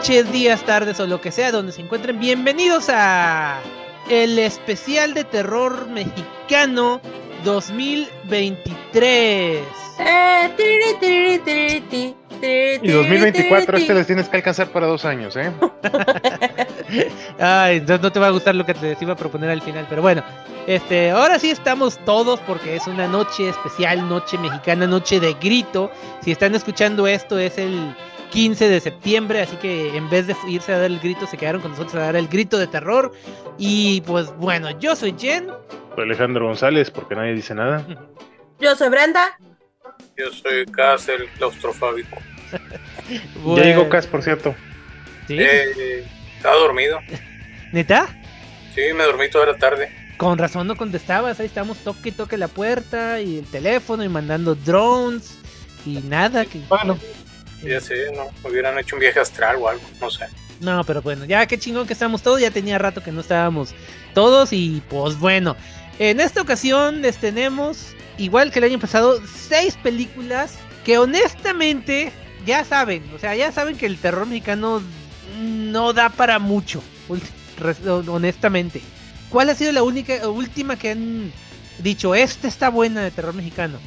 noches, días, tardes o lo que sea donde se encuentren. Bienvenidos a el especial de terror mexicano 2023. Eh, tiri, tiri, tiri, ti, tiri, Y 2024 tiri, este les tienes que alcanzar para dos años, ¿eh? Ay, entonces no te va a gustar lo que te iba a proponer al final, pero bueno. Este, ahora sí estamos todos porque es una noche especial, noche mexicana, noche de grito. Si están escuchando esto es el 15 de septiembre, así que en vez de irse a dar el grito se quedaron con nosotros a dar el grito de terror. Y pues bueno, yo soy Jen. Soy Alejandro González, porque nadie dice nada. Yo soy Brenda. Yo soy Cas, el claustrofóbico. Bueno, Ya llegó Cas, por cierto. ¿sí? Eh, estaba dormido. ¿Neta? Sí, me dormí toda la tarde. Con razón no contestabas, ahí estamos toque y toque la puerta y el teléfono y mandando drones y nada que Bueno, Ya sé, no, hubieran hecho un viaje astral o algo, no sé. No, pero bueno, ya qué chingón que estamos todos, ya tenía rato que no estábamos todos y pues bueno, en esta ocasión les tenemos, igual que el año pasado, seis películas que honestamente ya saben, o sea, ya saben que el terror mexicano no da para mucho, honestamente. ¿Cuál ha sido la única última que han dicho, esta está buena de terror mexicano?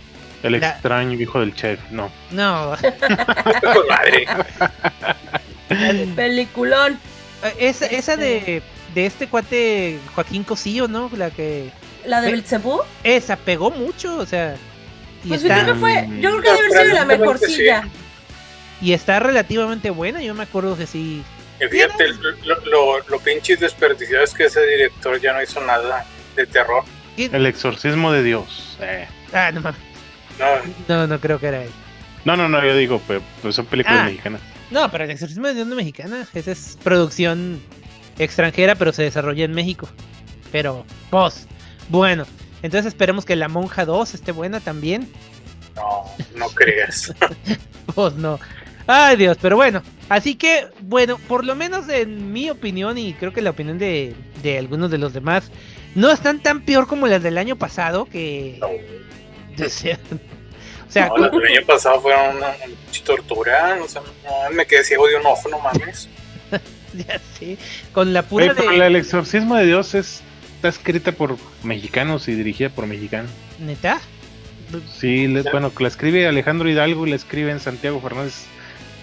El La- extraño hijo del chef, no. No, madre. Peliculón. esa, esa de, de este cuate Joaquín Cosillo, ¿no? La que... La de Belcebú. Esa pegó mucho, o sea. Y, Pues yo está, creo que fue. Yo creo que debe haber sido la mejorcilla. y está relativamente buena. Yo me acuerdo que sí. Y fíjate, lo, lo, lo pinche desperdiciado es que ese director ya no hizo nada de terror. El exorcismo de Dios. eh. Ah, no mames. No, No, no creo que era él. No, no, no, yo digo, pues, son películas Ah. mexicanas. No, pero el exorcismo de Dios no es mexicana. Esa es producción extranjera, pero se desarrolla en México. Pero, pues, bueno. Entonces esperemos que La Monja 2 esté buena también. no, no creas. Pues no. Ay Dios, pero bueno. Así que, bueno, por lo menos en mi opinión y creo que la opinión de, de algunos de los demás, no están tan peor como las del año pasado que... No. Sea, o sea, No, del año pasado fueron una, tortura. O sea, no, me quedé ciego de un ojo, no mames. ya sé, con la pura Oye, pero de... el exorcismo de Dios es, está escrita por mexicanos y dirigida por mexicanos. ¿Neta? Sí, le- bueno, la escribe Alejandro Hidalgo y la escriben Santiago Fernández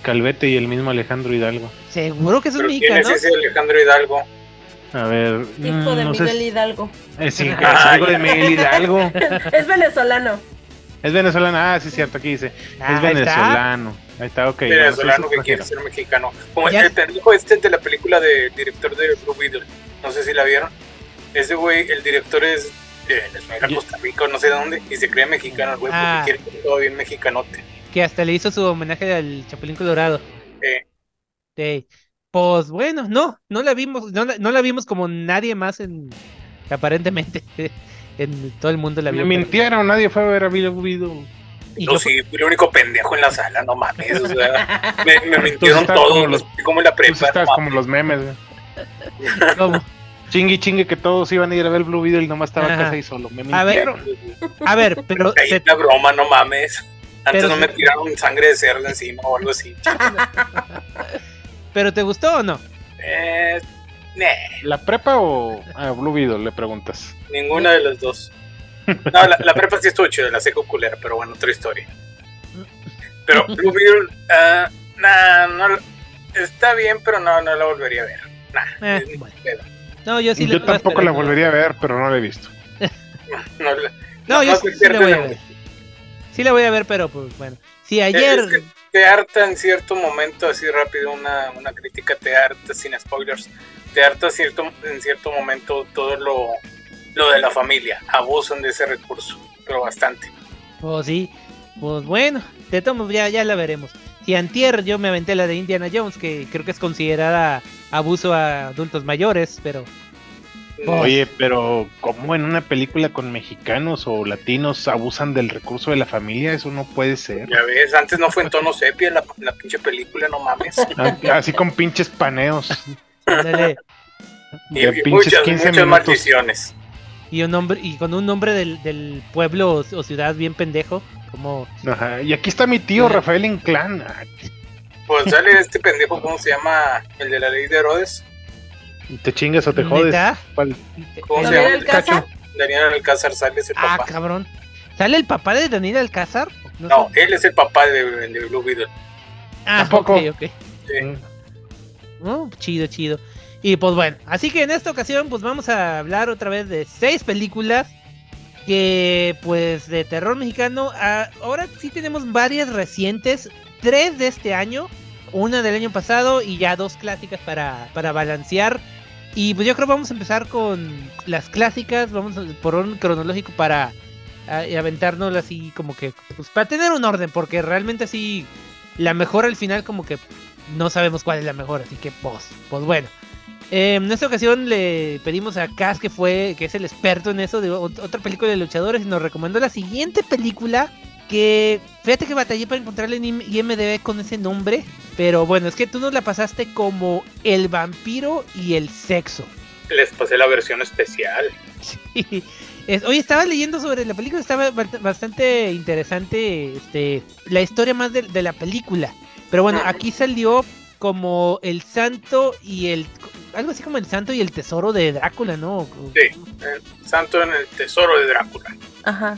Calvete y el mismo Alejandro Hidalgo. ¿Seguro que es un Pero ¿quién mexicano? es ese Alejandro Hidalgo? A ver. Hijo de no sé Miguel si- Hidalgo. eh, sí, es Ah, hijo de. Miguel Hidalgo. Es venezolano. Es venezolano, ah, sí, cierto, aquí dice. Ah, es está. venezolano. Ahí está, ok. venezolano que quiere ser mexicano. Como Ya. el pendejo este de la película del director de Blue Beetle. No sé si la vieron. Ese güey, el director es de Venezuela. Costa Rica, no sé de dónde, y se cree mexicano el güey Ah. porque quiere ser todo bien mexicanote. Que hasta le hizo su homenaje al Chapulín Colorado. Eh, Sí. Pues bueno, no, no la vimos, no la, no la vimos como nadie más en aparentemente en todo el mundo la Me vio. mintieron, nadie fue a ver a Beetle. Y yo yo- sí, fui el único pendejo en la sala, no mames. O sea, me, me mintieron todos, los- como en la prepa. estás no como los memes, güey. ¿cómo? Chingue y chingue que todos iban a ir a ver Blue Beetle y nomás estaba Ajá. casa y solo. Me A ver, mintieron. A ver, pero Ahí broma, no mames. Antes Pero no me tiraron sangre de cerdo encima o algo así. pero ¿te gustó o no? Eh, ¿La prepa o a Blue Beetle? Le preguntas. ninguna de las dos. No, la, la prepa sí estuvo chida, la seco culera, pero bueno, otra historia. Pero Blue Beetle, ah, nah, no, está bien, pero no, no la volvería a ver. Nah, Eh, es ni bueno. pedo. No, yo sí Yo la tampoco la volvería a ver, pero no la he visto. No, yo sí, la voy a ver. Sí la voy a ver, pero pues bueno. Si ayer Es que te harta en cierto momento, así rápido, una, una crítica, te harta sin spoilers, te harta cierto, en cierto momento todo lo, lo de la familia, abusan de ese recurso, pero bastante. pues sí, pues bueno, de todos ya, ya la veremos. Si antier yo me aventé la de Indiana Jones, que creo que es considerada abuso a adultos mayores, pero Oh. Oye, pero ¿cómo en una película con mexicanos o latinos abusan del recurso de la familia? Eso no puede ser. Ya ves, antes no fue en tono sepia la, la pinche película, no mames. Ah, Así con pinches paneos. ándale, Y, pinches muchas, 15 muchas minutos. maldiciones. y un nombre y con un nombre del, del pueblo o, o ciudad bien pendejo, como Ajá. Y aquí está mi tío Rafael Inclán. Pues sale este pendejo, ¿cómo se llama? El de la ley de Herodes. ¿Te chingas o te jodes? ¿Neta? ¿Cuál? ¿Cómo se ¿Daniel llama? Alcázar? Daniel Alcázar sale ese Ah, papá. cabrón. ¿Sale el papá de Daniel Alcázar? No, sé. él es el papá de, de Blue Beetle. Ah, Tampoco. ok, ok. Sí. Mm. Oh, chido, chido. Y pues bueno, así que en esta ocasión pues vamos a hablar otra vez de seis películas que pues de terror mexicano. ah, ahora sí tenemos varias recientes, tres de este año, una del año pasado y ya dos clásicas para, para balancear. Y pues yo creo que vamos a empezar con las clásicas, vamos por un cronológico para aventarnos así como que, pues para tener un orden, porque realmente así la mejor al final como que no sabemos cuál es la mejor, así que pues, pues bueno. Eh, en esta ocasión le pedimos a Cas, que fue, que es el experto en eso, de ot- otra película de luchadores, y nos recomendó la siguiente película. Que fíjate que batallé para encontrarla en IM- IMDB con ese nombre. Pero bueno, es que tú nos la pasaste como El vampiro y el sexo. Les pasé la versión especial. Sí. Es- oye, estaba leyendo sobre la película, estaba bast- bastante interesante este, la historia más de, de la película. Pero bueno, aquí salió como el santo y el... Algo así como el santo y el tesoro de Drácula, ¿no? Sí, el santo en el tesoro de Drácula. Ajá.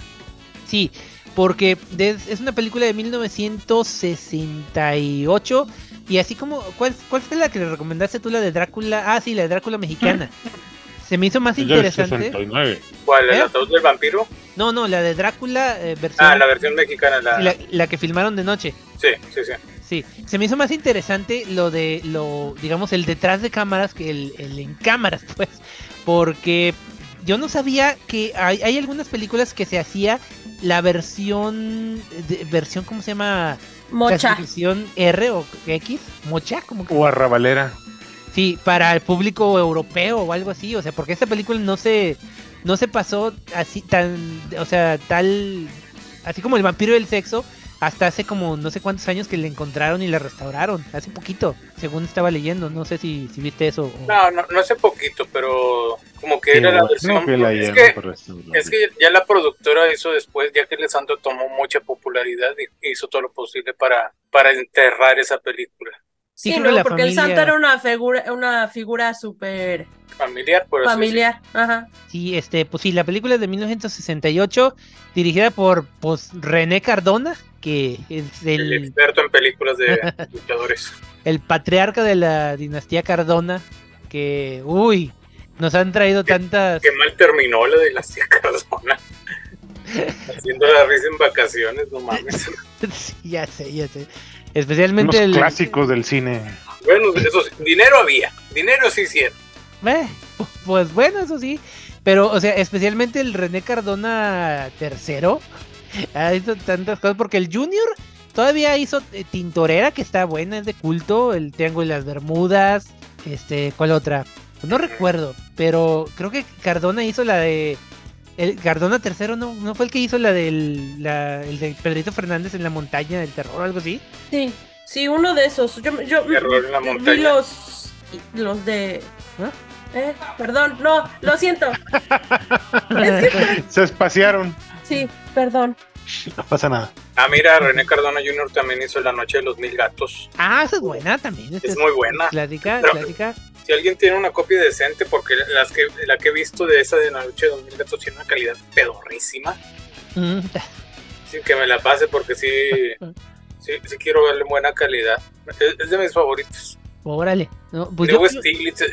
Sí, porque es una película de 1968 y así como... ¿Cuál, ¿Cuál fue la que le recomendaste tú, la de Drácula? Ah, sí, la de Drácula mexicana. Se me hizo más interesante. 69. ¿Cuál? ¿El ¿Eh? ataúd del vampiro? No, no, la de Drácula eh, versión... Ah, la versión mexicana. La... la, la que filmaron de noche. Sí, sí, sí. Sí, se me hizo más interesante lo de lo, digamos, el detrás de cámaras que el, el en cámaras, pues, porque yo no sabía que hay, hay algunas películas que se hacía la versión, de- versión, ¿cómo se llama? Mocha. R o X, mocha, como que O arrabalera. sí, para el público europeo o algo así, o sea, porque esta película no se, no se pasó así tan, o sea, tal, así como el vampiro del sexo, hasta hace como no sé cuántos años que le encontraron y la restauraron, hace poquito, según estaba leyendo, no sé si, si viste eso. o- No, no, no hace poquito, pero como que Sí, era la versión. que la es, que, es que ya la productora hizo después, ya que el santo tomó mucha popularidad y hizo todo lo posible para, para enterrar esa película. Sí, Sí, creo que no, la porque el santo era una figura, una figura súper Familiar, por eso. familiar. Ajá. Sí, este, pues sí, la película es de 1968, dirigida por pues, René Cardona, que es El el, experto en películas de luchadores. el patriarca de la dinastía Cardona, que, uy, nos han traído tantas... Qué mal terminó la de la tía Cardona. Haciendo la risa en vacaciones, no mames. Sí, ya sé, ya sé. Especialmente Unos el... clásicos del cine. Bueno, eso sí, dinero había, dinero sí hicieron. Eh, pu- pues bueno, eso sí. Pero, o sea, especialmente el René Cardona tercero. Ha hecho tantas cosas. Porque el Junior todavía hizo eh, Tintorera, que está buena, es de culto. El Triángulo de las Bermudas. Este, ¿cuál otra? Pues no recuerdo. Pero creo que Cardona hizo la de. El Cardona tercero no, no fue el que hizo la del la, el de Pedrito Fernández en la montaña del terror o algo así. Sí, sí, uno de esos. Yo, yo Terror en la vi los, los de... ¿Ah? Eh, perdón, no, lo siento. es que, Se espaciaron. sí, perdón. No pasa nada. Ah, mira, René Cardona Jr. también hizo La Noche de los Mil Gatos. Ah, esa es buena también. esa Es muy buena. Clásica, Pero- clásica. Si alguien tiene una copia decente, porque las que, la que he visto de esa de La Noche de los Mil Gatos tiene una calidad pedorrísima. Mm, Sí, que me la pase porque sí, sí, sí quiero verle buena calidad. Es, es de mis favoritos. Órale. No, pues Luego yo- Stiglitz. eh,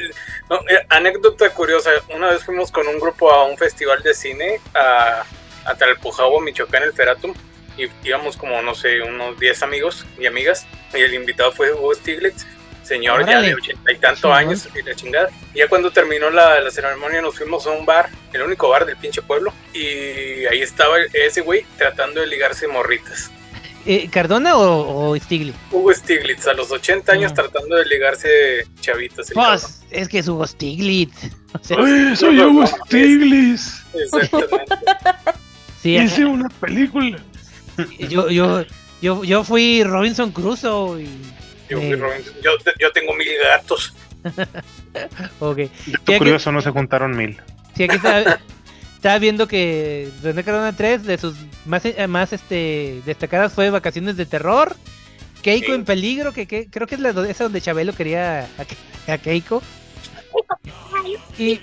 no, eh, anécdota curiosa. Una vez fuimos con un grupo a un festival de cine a, a Talpujahua, Michoacán, el Feratum. Y íbamos como, no sé, unos 10 amigos y amigas. Y el invitado fue Hugo Stiglitz, señor ya de ochenta y tantos años y la chingada. Y ya cuando terminó la, la ceremonia nos fuimos a un bar, el único bar del pinche pueblo. Y ahí estaba ese güey tratando de ligarse morritas. eh, ¿Cardona o, o Stiglitz? Hugo Stiglitz, a los 80 años Mm. tratando de ligarse chavitas. Pues, es que es Hugo Stiglitz. O sea, ¡Ay, soy Hugo Stiglitz! Exactamente. sí, Hice una película. yo, yo, yo, yo fui Robinson Crusoe y... Yo, eh, yo, yo tengo mil gatos. ok. Dato que- curioso, no se juntaron mil. Sí, aquí está... Estaba viendo que René Cardona 3 de sus más, eh, más este, destacadas fue Vacaciones de Terror Keiko Sí. en peligro, que, que- creo que es la esa donde Chabelo quería a, a Keiko. Y,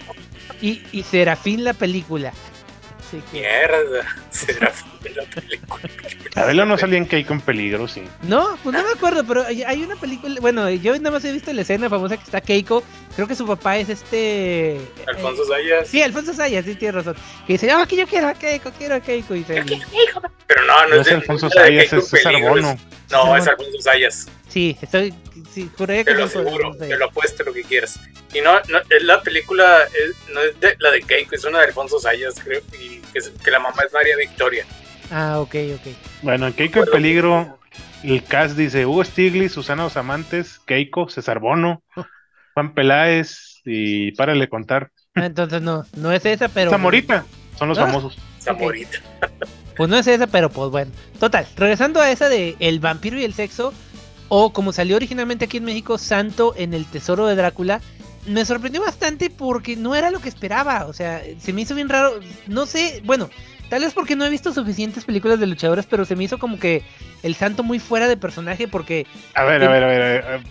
y, y Serafín la película. Así que- Mierda. Será la película. Chabelo no salía en Keiko en peligro, sí. No, pues no me acuerdo, pero hay una película, bueno, yo nada más he visto la escena famosa que está Keiko, creo que su papá es este... Alfonso eh, Sayas. sí, Alfonso Sayas, sí, tiene razón. Que dice, ah, que yo quiero a Keiko, quiero a Keiko. Y se- Pero no, no, No es es Alfonso no es de Sayas, es César Bono. es- No, es. Alfonso Sayas. Sí, estoy... Sí, juraría que Te lo aseguro, te lo apuesto lo que quieras. Y no, no es la película, es- no es de, la de Keiko, es una de Alfonso Sayas, creo, y que, es- que la mamá es María Victoria. Ah, ok, ok. Bueno, en Keiko en peligro, el cast dice Hugo Stiglitz, Susana Dos Amantes, Keiko, César Bono, Juan Peláez y párale contar. Ah, Entonces no, no es esa, pero... Zamorita, son los Ah. famosos. Zamorita. Pues no es esa, pero pues bueno. Total, regresando a esa de El vampiro y el sexo, o como salió originalmente aquí en México, Santo en el tesoro de Drácula, me sorprendió bastante porque no era lo que esperaba. O sea, se me hizo bien raro. No sé, bueno, tal vez porque no he visto suficientes películas de luchadores, pero se me hizo como que el Santo muy fuera de personaje porque A ver, a ver, a ver. a ver,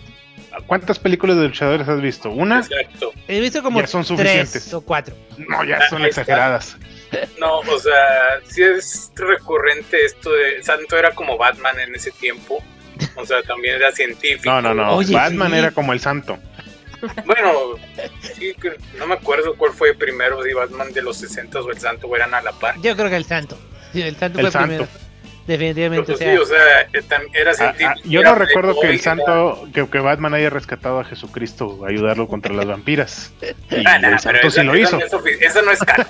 ¿Cuántas películas de luchadores has visto? ¿Una? Exacto. he visto como Ya son tres o cuatro. No, ya son está. exageradas. No, o sea, sí es recurrente esto de Santo era como Batman en ese tiempo. O sea, también era científico. No, no, no. Oye, Batman sí. era como el santo. Bueno, sí, no me acuerdo cuál fue primero, si Batman de los 60 o el Santo o eran a la par. Yo creo que el Santo. Sí, el Santo El fue Santo. primero. Definitivamente. O sea, sí, o sea, eh, era Ah, científico. ah, yo no recuerdo que el santo, que, que Batman haya rescatado a Jesucristo, a ayudarlo contra las vampiras. Y Ah, nah, el santo sí lo hizo. no es ofi- Esa no es canon.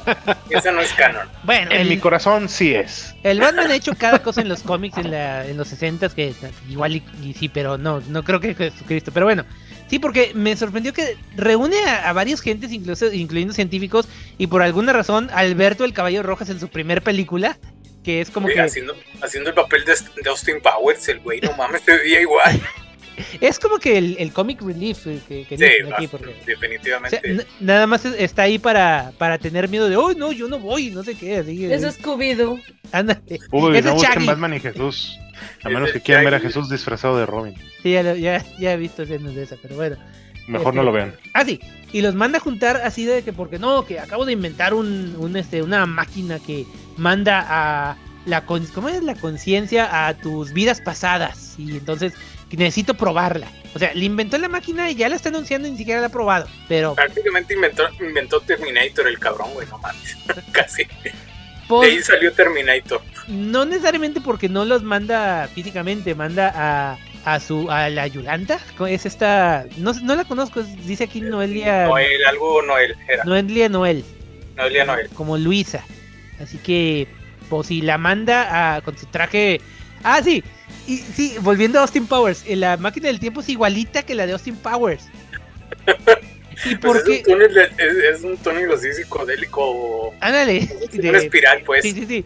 Esa no es canon. bueno, En el, mi corazón sí es. el Batman ha hecho cada cosa en los cómics en, la, en los 60 que igual y, y sí, pero no, no creo que Jesucristo. Pero bueno, sí, porque me sorprendió que reúne a, a varios gentes, incluso, incluyendo científicos, y por alguna razón Alberto el Caballo Rojas en su primer película, que es como Sí, que haciendo, haciendo el papel de, de Austin Powers, el güey, no mames, se veía igual. es como que el, el comic relief eh, que, que Sí, dicen aquí, porque o sea, definitivamente. nada más es- está ahí para, para tener miedo de, oh, no, yo no voy, no sé qué, así, Eso eh, es Scooby-Doo. ándale. Uy, Ese no es busquen. Batman y Jesús. A menos es que quieran ver a. Jesús disfrazado de Robin. Sí, ya, lo- ya, ya he visto escenas de esa, pero bueno. Mejor Este, no lo vean. Ah, sí. Y los manda a juntar así de que, porque no, que acabo de inventar un, un, este, una máquina que manda a la, con- ¿cómo es? La conciencia a tus vidas pasadas. Y entonces que necesito probarla. O sea, le inventó la máquina y ya la está anunciando y ni siquiera la ha probado. Pero, Prácticamente inventó, inventó Terminator el cabrón, güey, no mames. Casi. De ahí salió Terminator. no necesariamente porque no los manda físicamente, manda a, a su, a la Yolanda. Es esta, no, no la conozco, dice aquí Noelia, Noel, algo Noel, era. Noelia Noel. Noelia Noel. como Luisa. Así que, pues si la manda a- con su traje. Ah, sí. Y sí, volviendo a Austin Powers, eh, la máquina del tiempo es igualita que la de Austin Powers. ¿Y Pues por es, qué? un túnel, es, es un túnel así psicodélico. Ándale. Una espiral, pues. Sí, sí, sí.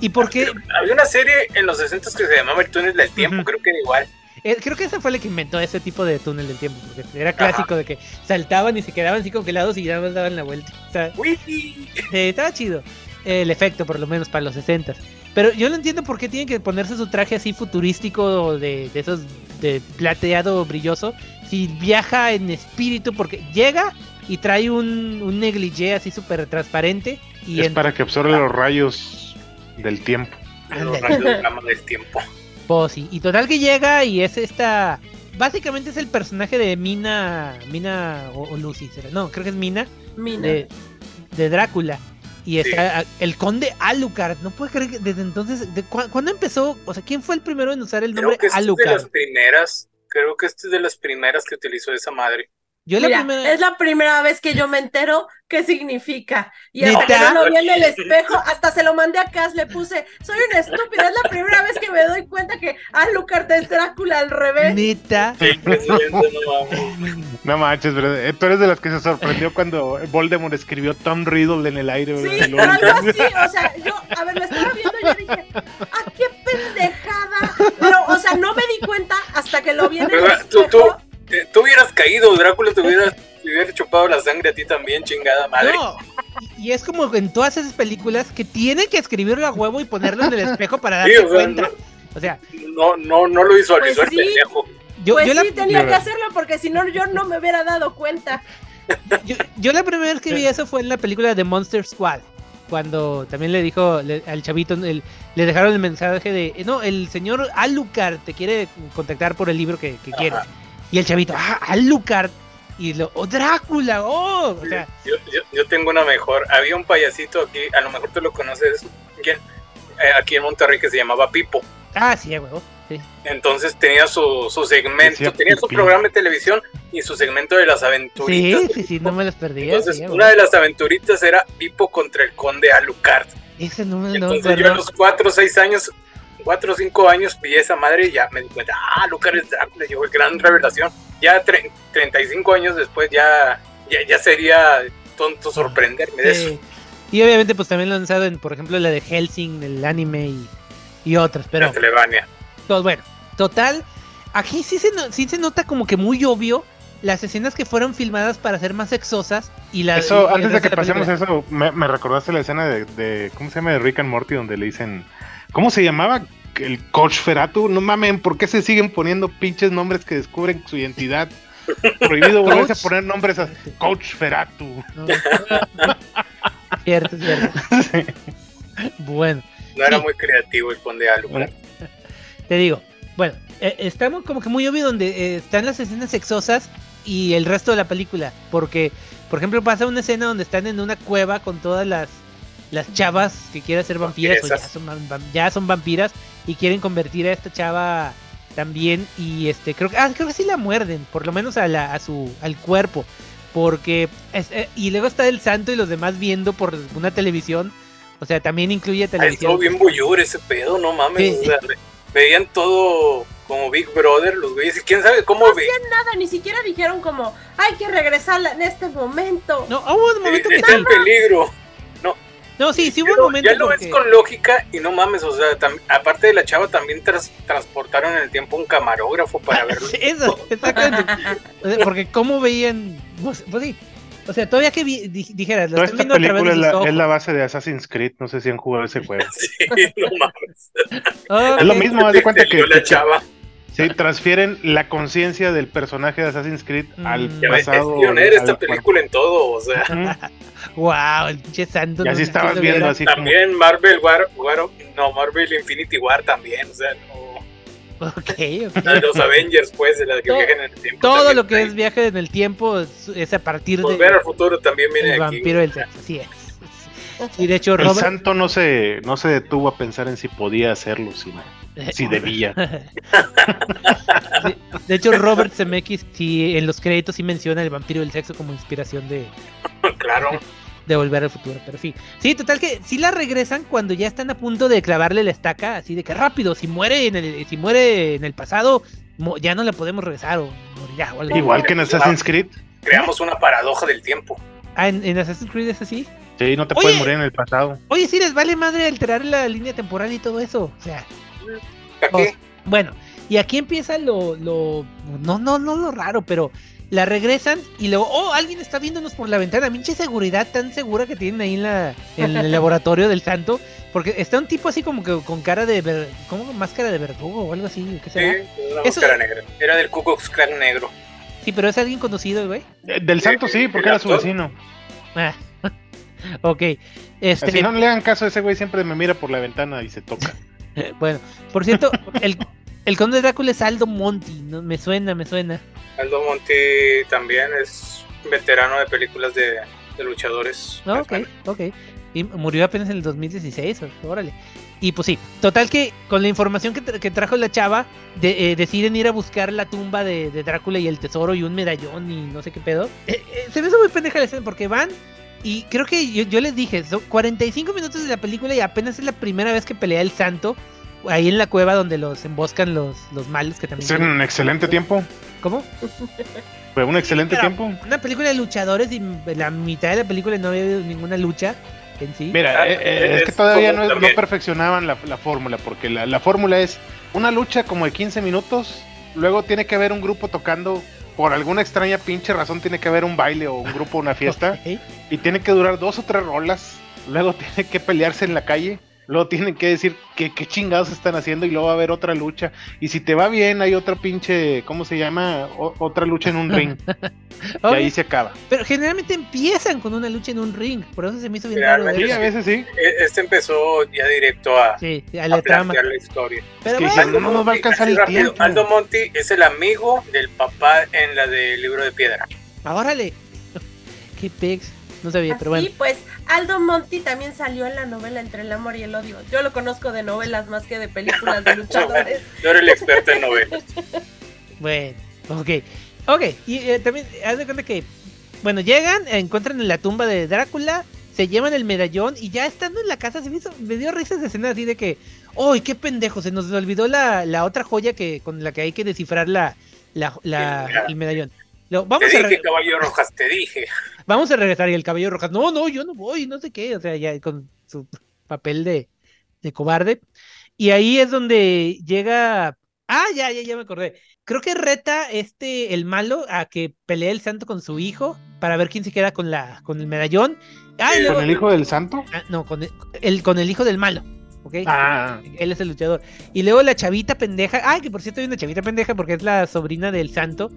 ¿Y por qué? Había una serie en los 60 que se llamaba El túnel del tiempo, creo que era igual. Eh, creo que esa fue la que inventó ese tipo de túnel del tiempo, porque era clásico de que saltaban y se quedaban así congelados y ya más daban la vuelta. O sea, Eh, estaba chido. El efecto, por lo menos, para los 60 Pero yo no entiendo por qué tienen que ponerse su traje así futurístico de, de esos de plateado brilloso. Si viaja en espíritu, porque llega y trae un, un negligé así súper transparente. Y Es para que absorbe los rayos del tiempo. los Ándale. radiogramas del tiempo. Y total que llega y es esta. Básicamente es el personaje de Mina. Mina o, o Lucy, ¿será? No, creo que es Mina. Mina. de, de Drácula. Y Sí. está el conde Alucard. No puedo creer que desde entonces. De, cu- ¿Cuándo empezó? O sea, ¿quién fue el primero en usar el Creo nombre que esta es de las Alucard? primeras. Creo que esta es de las primeras que utilizó esa madre. Yo la Mira, primera. es la primera vez que yo me entero qué significa. Y hasta ¿Neta? que no lo vi en el espejo, hasta se lo mandé a Cas, le puse, soy una estúpida, es la primera vez que me doy cuenta que Alucard es Drácula al revés. Neta. Presidente, no mames. No manches, pero eh, tú eres de las que se sorprendió cuando Voldemort escribió Tom Riddle en el aire. Sí, luego- algo así, o sea, yo, a ver, lo estaba viendo y yo dije, ¡ah, qué pendejada! Pero, o sea, no me di cuenta hasta que lo vi en el O sea, tú, tú, espejo. Tú hubieras caído, Drácula te hubiera, te hubiera chupado la sangre a ti también, chingada madre. No. Y, es como en todas esas películas que tienen que escribirlo a huevo y ponerlo en el espejo para Sí, darse o sea, cuenta. O sea, No, no, no lo visualizó Pues el sí. pendejo. yo, pues yo la, sí, tenía que hacerlo porque si no yo no me hubiera dado cuenta. yo, yo la primera vez que vi eso fue en la película de Monster Squad. Cuando también le dijo le- al chavito, el- le dejaron el mensaje de, no, el señor Alucard te quiere contactar por el libro que, que quiere. Y el chavito, ah, Alucard. Y lo, oh, Drácula, oh. O sea, Yo, yo, yo tengo una mejor. Había un payasito aquí, a lo mejor tú lo conoces, ¿quién? Eh, aquí en Monterrey que se llamaba Pipo. ah, sí, a huevo. Sí. Entonces tenía su, su segmento, tenía su programa de televisión y su segmento de las Sí, aventuritas. sí, sí, no me las perdí. Entonces, sí, una de las aventuritas era Pipo contra el conde Alucard. Ese no me Y no, Entonces yo a los 4 o 6 años, 4 o 5 años vi esa madre y ya me di cuenta, ah, Alucard es Drácula, llegó gran revelación. Ya tre- 35 años después ya, ya, ya sería tonto sorprenderme de eso. Y obviamente pues también lanzado en, por ejemplo, la de Helsing, el anime y, y otras, pero Castlevania. pues, bueno, total, aquí sí se, no- sí se nota como que muy obvio las escenas que fueron filmadas para ser más sexosas y la Eso, y antes de que pasemos película. eso, me, me recordaste la escena de, de- ¿cómo se llama? De Rick and Morty, donde le dicen, ¿cómo se llamaba? El coach Feratu, no mamen, ¿por qué se siguen poniendo pinches nombres que descubren su identidad? Prohibido volverse a poner nombres a Coach Feratu. No. cierto, cierto. Bueno, No era Sí. muy creativo el conde Alucard. te digo, bueno, eh, estamos como que muy obvio donde eh, están las escenas sexosas y el resto de la película, porque, por ejemplo, pasa una escena donde están en una cueva con todas las las chavas que quieren ser vampiras o ya son, ya son vampiras y quieren convertir a esta chava también y este creo que ah, creo que sí la muerden, por lo menos a la a su al cuerpo, porque es- eh, y luego está el santo y los demás viendo por una televisión, o sea, también incluye televisión. estuvo bien boyur ese pedo, no mames. Sí. o sea, ve- veían todo como Big Brother, los güeyes, y quién sabe cómo No ve. hacían nada, ni siquiera dijeron como, hay que regresarla en este momento. No, hubo un momento que Está en peligro. No, sí, sí hubo un momento ya lo porque- ves con lógica y no mames, o sea, aparte de la chava también tras- transportaron en el tiempo un camarógrafo para verlo. Sí, Eso, exactamente. Porque cómo veían. Pues, pues sí. O sea, todavía que di- dijeras, lo Toda están esta viendo a través película de es sus la, ojos. es la base de Assassin's Creed, no sé si han jugado ese juego. Sí, no mames. Es lo mismo, haz de cuenta que, la chava. sí, transfieren la conciencia del personaje de Assassin's Creed Mm. al Ya ves, es pasado. pionera esta película en todo, o sea. Wow, el pinche santo. Y así no estabas viendo bien. así como También Marvel War, War- no, Marvel Infinity War también, o sea, no- Ok, ok. la de los Avengers, pues, de las que Todo- viajan en el tiempo. Todo lo que es viaje en el tiempo es, es a partir Volver de al futuro también viene el aquí. vampiro del sexo. Así es. Y de hecho, el Robert. santo no se, no se detuvo a pensar en si podía hacerlo, sino si debía. Sí, De hecho, Robert Zemeckis sí, en los créditos sí menciona el vampiro del sexo como inspiración de, claro. De volver al futuro, pero sí. Sí, total que sí la regresan cuando ya están a punto de clavarle la estaca, así de que rápido, si muere en el, si muere en el pasado, mo- ya no la podemos regresar o morirá o algo así. Igual que en Assassin's Creed. Creamos una paradoja del tiempo. Ah, en, en Assassin's Creed es así. Sí, no te Oye. puedes morir en el pasado. Oye, sí les vale madre alterar la línea temporal y todo eso. O sea, ¿Para qué? bueno, y aquí empieza lo, lo, no, no, no lo raro, pero la regresan y luego, oh, alguien está viéndonos por la ventana. Pinche seguridad tan segura que tienen ahí en, la, en el laboratorio del santo. Porque está un tipo así como que con cara de, ver- ¿cómo? Máscara de verdugo o algo así. ¿Qué Sí, será? una Eso- máscara negra. Era del Ku Klux Klan negro. Sí, pero es alguien conocido, güey. Eh, Del santo sí, porque era su vecino. Ah. ok. Este, Así no le hagan caso, ese güey siempre me mira por la ventana y se toca. bueno, por cierto, el, el conde de Drácula es Aldo Monti, ¿no? Me suena, me suena. Aldo Monti también es veterano de películas de, de luchadores. Ah, ok, ok. Y murió apenas en el 2016, órale. Y pues sí, total que con la información que, tra- que trajo la chava, de- eh, deciden ir a buscar la tumba de, de Drácula y el tesoro y un medallón y no sé qué pedo. Eh, eh, se me hizo muy pendeja la escena porque van y creo que yo, yo les dije, son 45 minutos de la película y apenas es la primera vez que pelea el santo ahí en la cueva donde los emboscan los, los malos que también... Es un excelente tiempo. ¿Cómo? Fue un excelente Pero- tiempo. Una película de luchadores y la mitad de la película no había habido ninguna lucha en sí. Mira, Ah, eh, eh, es que todavía no, perfeccionaban la, la fórmula, porque la, la fórmula es una lucha como de 15 minutos, luego tiene que haber un grupo tocando, por alguna extraña pinche razón tiene que haber un baile o un grupo una fiesta, y tiene que durar dos o tres rolas, luego tiene que pelearse en la calle, luego tienen que decir qué, qué chingados están haciendo y luego va a haber otra lucha. Y si te va bien, hay otra pinche, ¿cómo se llama? O- otra lucha en un ring. y ahí se acaba. Pero generalmente empiezan con una lucha en un ring, por eso se me hizo bien raro. Sí, a veces sí. E- Este empezó ya directo a, Sí, a a la trama. plantear la historia. Pero que bueno, dicen, no nos va a alcanzar el rápido, tiempo. Aldo Monti es el amigo del papá en la del libro de piedra. órale. Qué pex. No sabía, pero Así bueno. pues, Aldo Monti también salió en la novela Entre el amor y el odio. Yo lo conozco de novelas más que de películas de luchadores. Yo era el experto en novelas. Bueno, ok. Ok, y eh, también, haz de cuenta que, bueno, llegan, encuentran en la tumba de Drácula, se llevan el medallón y ya estando en la casa se me, hizo, me dio risa esa escena así de que, ¡ay, qué pendejo! Se nos olvidó la, la otra joya que con la que hay que descifrar la, la, la- Sí, el medallón. Lo- Te vamos, a dije, caballo rojas, te dije. vamos a regresar y el cabello rojas, no, no, yo no voy, no sé qué, o sea, ya con su papel de, de cobarde. Y ahí es donde llega, ah, ya, ya, ya me acordé. Creo que reta este, el malo, a que pelee el santo con su hijo para ver quién se queda con la, con el medallón. Ah, luego- ¿Con el hijo del santo? ah, no, con el, el- con el hijo del malo, ¿ok? Ah, Él es el luchador. Y luego la chavita pendeja. Ay, que por cierto hay una chavita pendeja porque es la sobrina del santo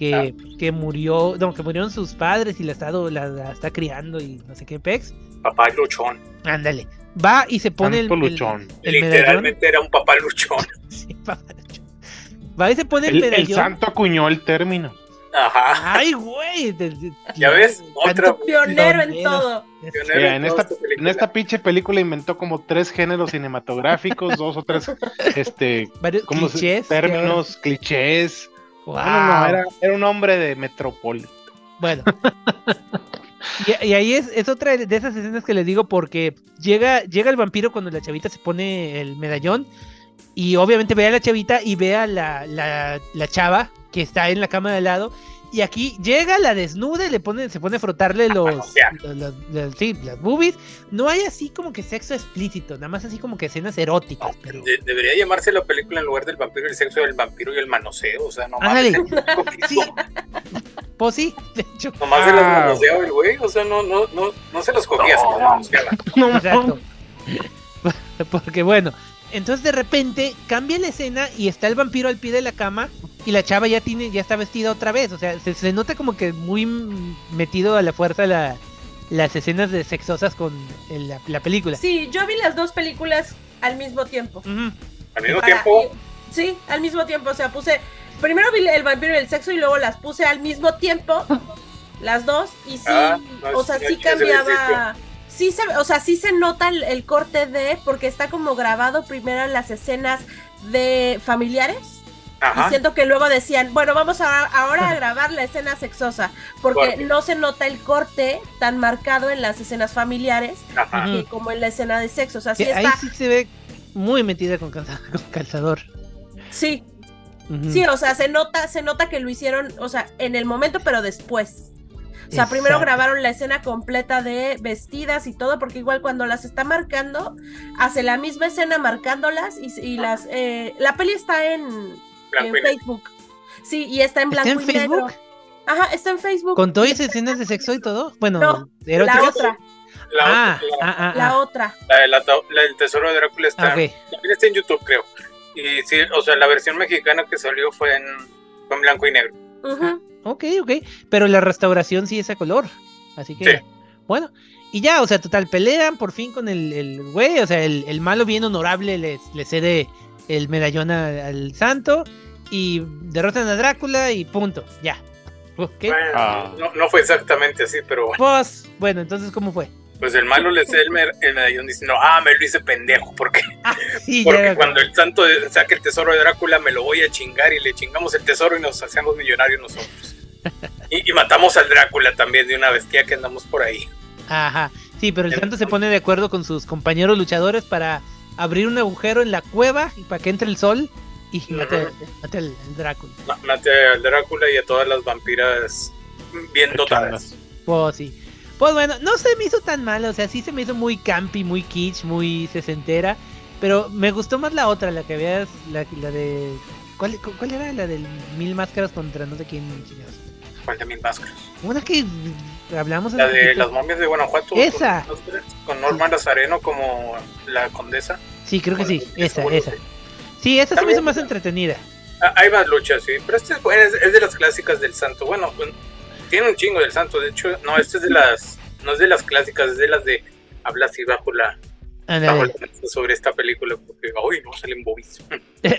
que, Ah. que murió. No, que murieron sus padres y la, estado, la, la está criando y no sé qué pex. Papá luchón. Ándale. Va y se pone el, el- luchón. el medallón. Literalmente era un papá luchón. Sí, papá luchón. Va y se pone el, El, el santo acuñó el término. Ajá. Ay, güey. ¿Ya ves? Otra Pionero en todo. Pionero Mira, en esta, en esta pinche película inventó como tres géneros cinematográficos, dos o tres este, Varios ¿cómo se- clichés. términos, clichés. Wow. No, no, no, era, era un hombre de metrópoli. Bueno. y, y ahí es, es otra de esas escenas que les digo porque llega, llega el vampiro cuando la chavita se pone el medallón y obviamente ve a la chavita y ve a la, la, la chava que está en la cama de al lado y aquí llega, la desnuda y le pone, se pone a frotarle los, manosear. los- los- los- sí, las boobies. No hay así como que sexo explícito, nada más así como que escenas eróticas. Pero... De- debería llamarse la película en lugar del vampiro y el sexo del vampiro y el manoseo. O sea, no mames. Sí. Pues sí, de hecho. Nomás se las Ah. manoseaba el güey. O sea, no, no, no, no se los cogía, se los manoseaba. Exacto. Porque bueno, entonces de repente cambia la escena y está el vampiro al pie de la cama y la chava ya tiene, ya está vestida otra vez. O sea, se, se nota como que muy mm, metido a la fuerza la- las escenas de sexosas con el- la, la película. Sí, yo vi las dos películas al mismo tiempo. Al mismo Para- tiempo, Sí, al mismo tiempo. O sea, puse. Primero vi el vampiro y el sexo y luego las puse al mismo tiempo. Las dos. Y sí. Ah, no, o sea, sí, cambiaba. Sí se, o sea, sí se nota el, el corte de. Porque está como grabado primero en las escenas de familiares. Y ajá. siento que luego decían, bueno, vamos a, ahora a grabar la escena sexosa. Porque no se nota el corte tan marcado en las escenas familiares que como en la escena de sexo. O sea, sí ahí está. sí se ve muy metida con, calza- con calzador. Sí. Sí, o sea, se nota, se nota que lo hicieron, o sea, en el momento, pero después. O sea, primero Exacto. grabaron la escena completa de vestidas y todo, porque igual cuando las está marcando, hace la misma escena marcándolas y, y las... eh, la peli está en, en y negro. Facebook. Sí, y está en ¿Está blanco en y negro. Facebook? Ajá, está en Facebook. ¿Con todas esas escenas de sexo y todo? Bueno, No, la otra, La, Ah, otra- la- ah, ah, la ah. otra. la de la, la del tesoro de Drácula está, Ah, también está en YouTube, creo. Y sí, o sea, la versión mexicana que salió fue en, fue en blanco y negro. Ujú. Ok, ok. Pero la restauración sí es a color. Así que, Sí. bueno. Y ya, o sea, total, pelean por fin con el, el güey. O sea, el, el malo bien honorable les, le cede el medallón al santo. Y derrotan a Drácula y punto. Ya. Bueno, Ah. no, no fue exactamente así, pero bueno. Pues, bueno, entonces, ¿cómo fue? Pues el malo le cede el, medallón diciendo, ah, me lo hice pendejo, porque, Ah, sí, ya. porque cuando el santo saque el tesoro de Drácula me lo voy a chingar y le chingamos el tesoro y nos hacemos millonarios nosotros. Y, y matamos al Drácula también de una bestia que andamos por ahí. Ajá. Sí, pero el santo se pone de acuerdo con sus compañeros luchadores para abrir un agujero en la cueva y para que entre el sol y mate, mate al, al Drácula. Ma- Mate al Drácula y a todas las vampiras bien dotadas. Pues sí. Pues bueno, no se me hizo tan mal, o sea, sí se me hizo muy campi, muy kitsch, muy sesentera, pero me gustó más la otra, la que veas, la, la de... ¿cuál, ¿Cuál era la del mil máscaras contra no sé quién? ¿Cuál de mil máscaras? Una que hablamos La de las momias de Guanajuato. Esa. Con Norma Nazareno como la condesa. Sí, creo que sí, esa, esa. Sí, esa se me hizo más entretenida. Ah, Hay más luchas, sí. Pero este es, es, de las clásicas del santo. Bueno, tiene un chingo del santo. De hecho, no, este es de las. No es de las clásicas, es de las de. Habla así bajo la. Sobre esta película. Porque, uy, no salen bobis.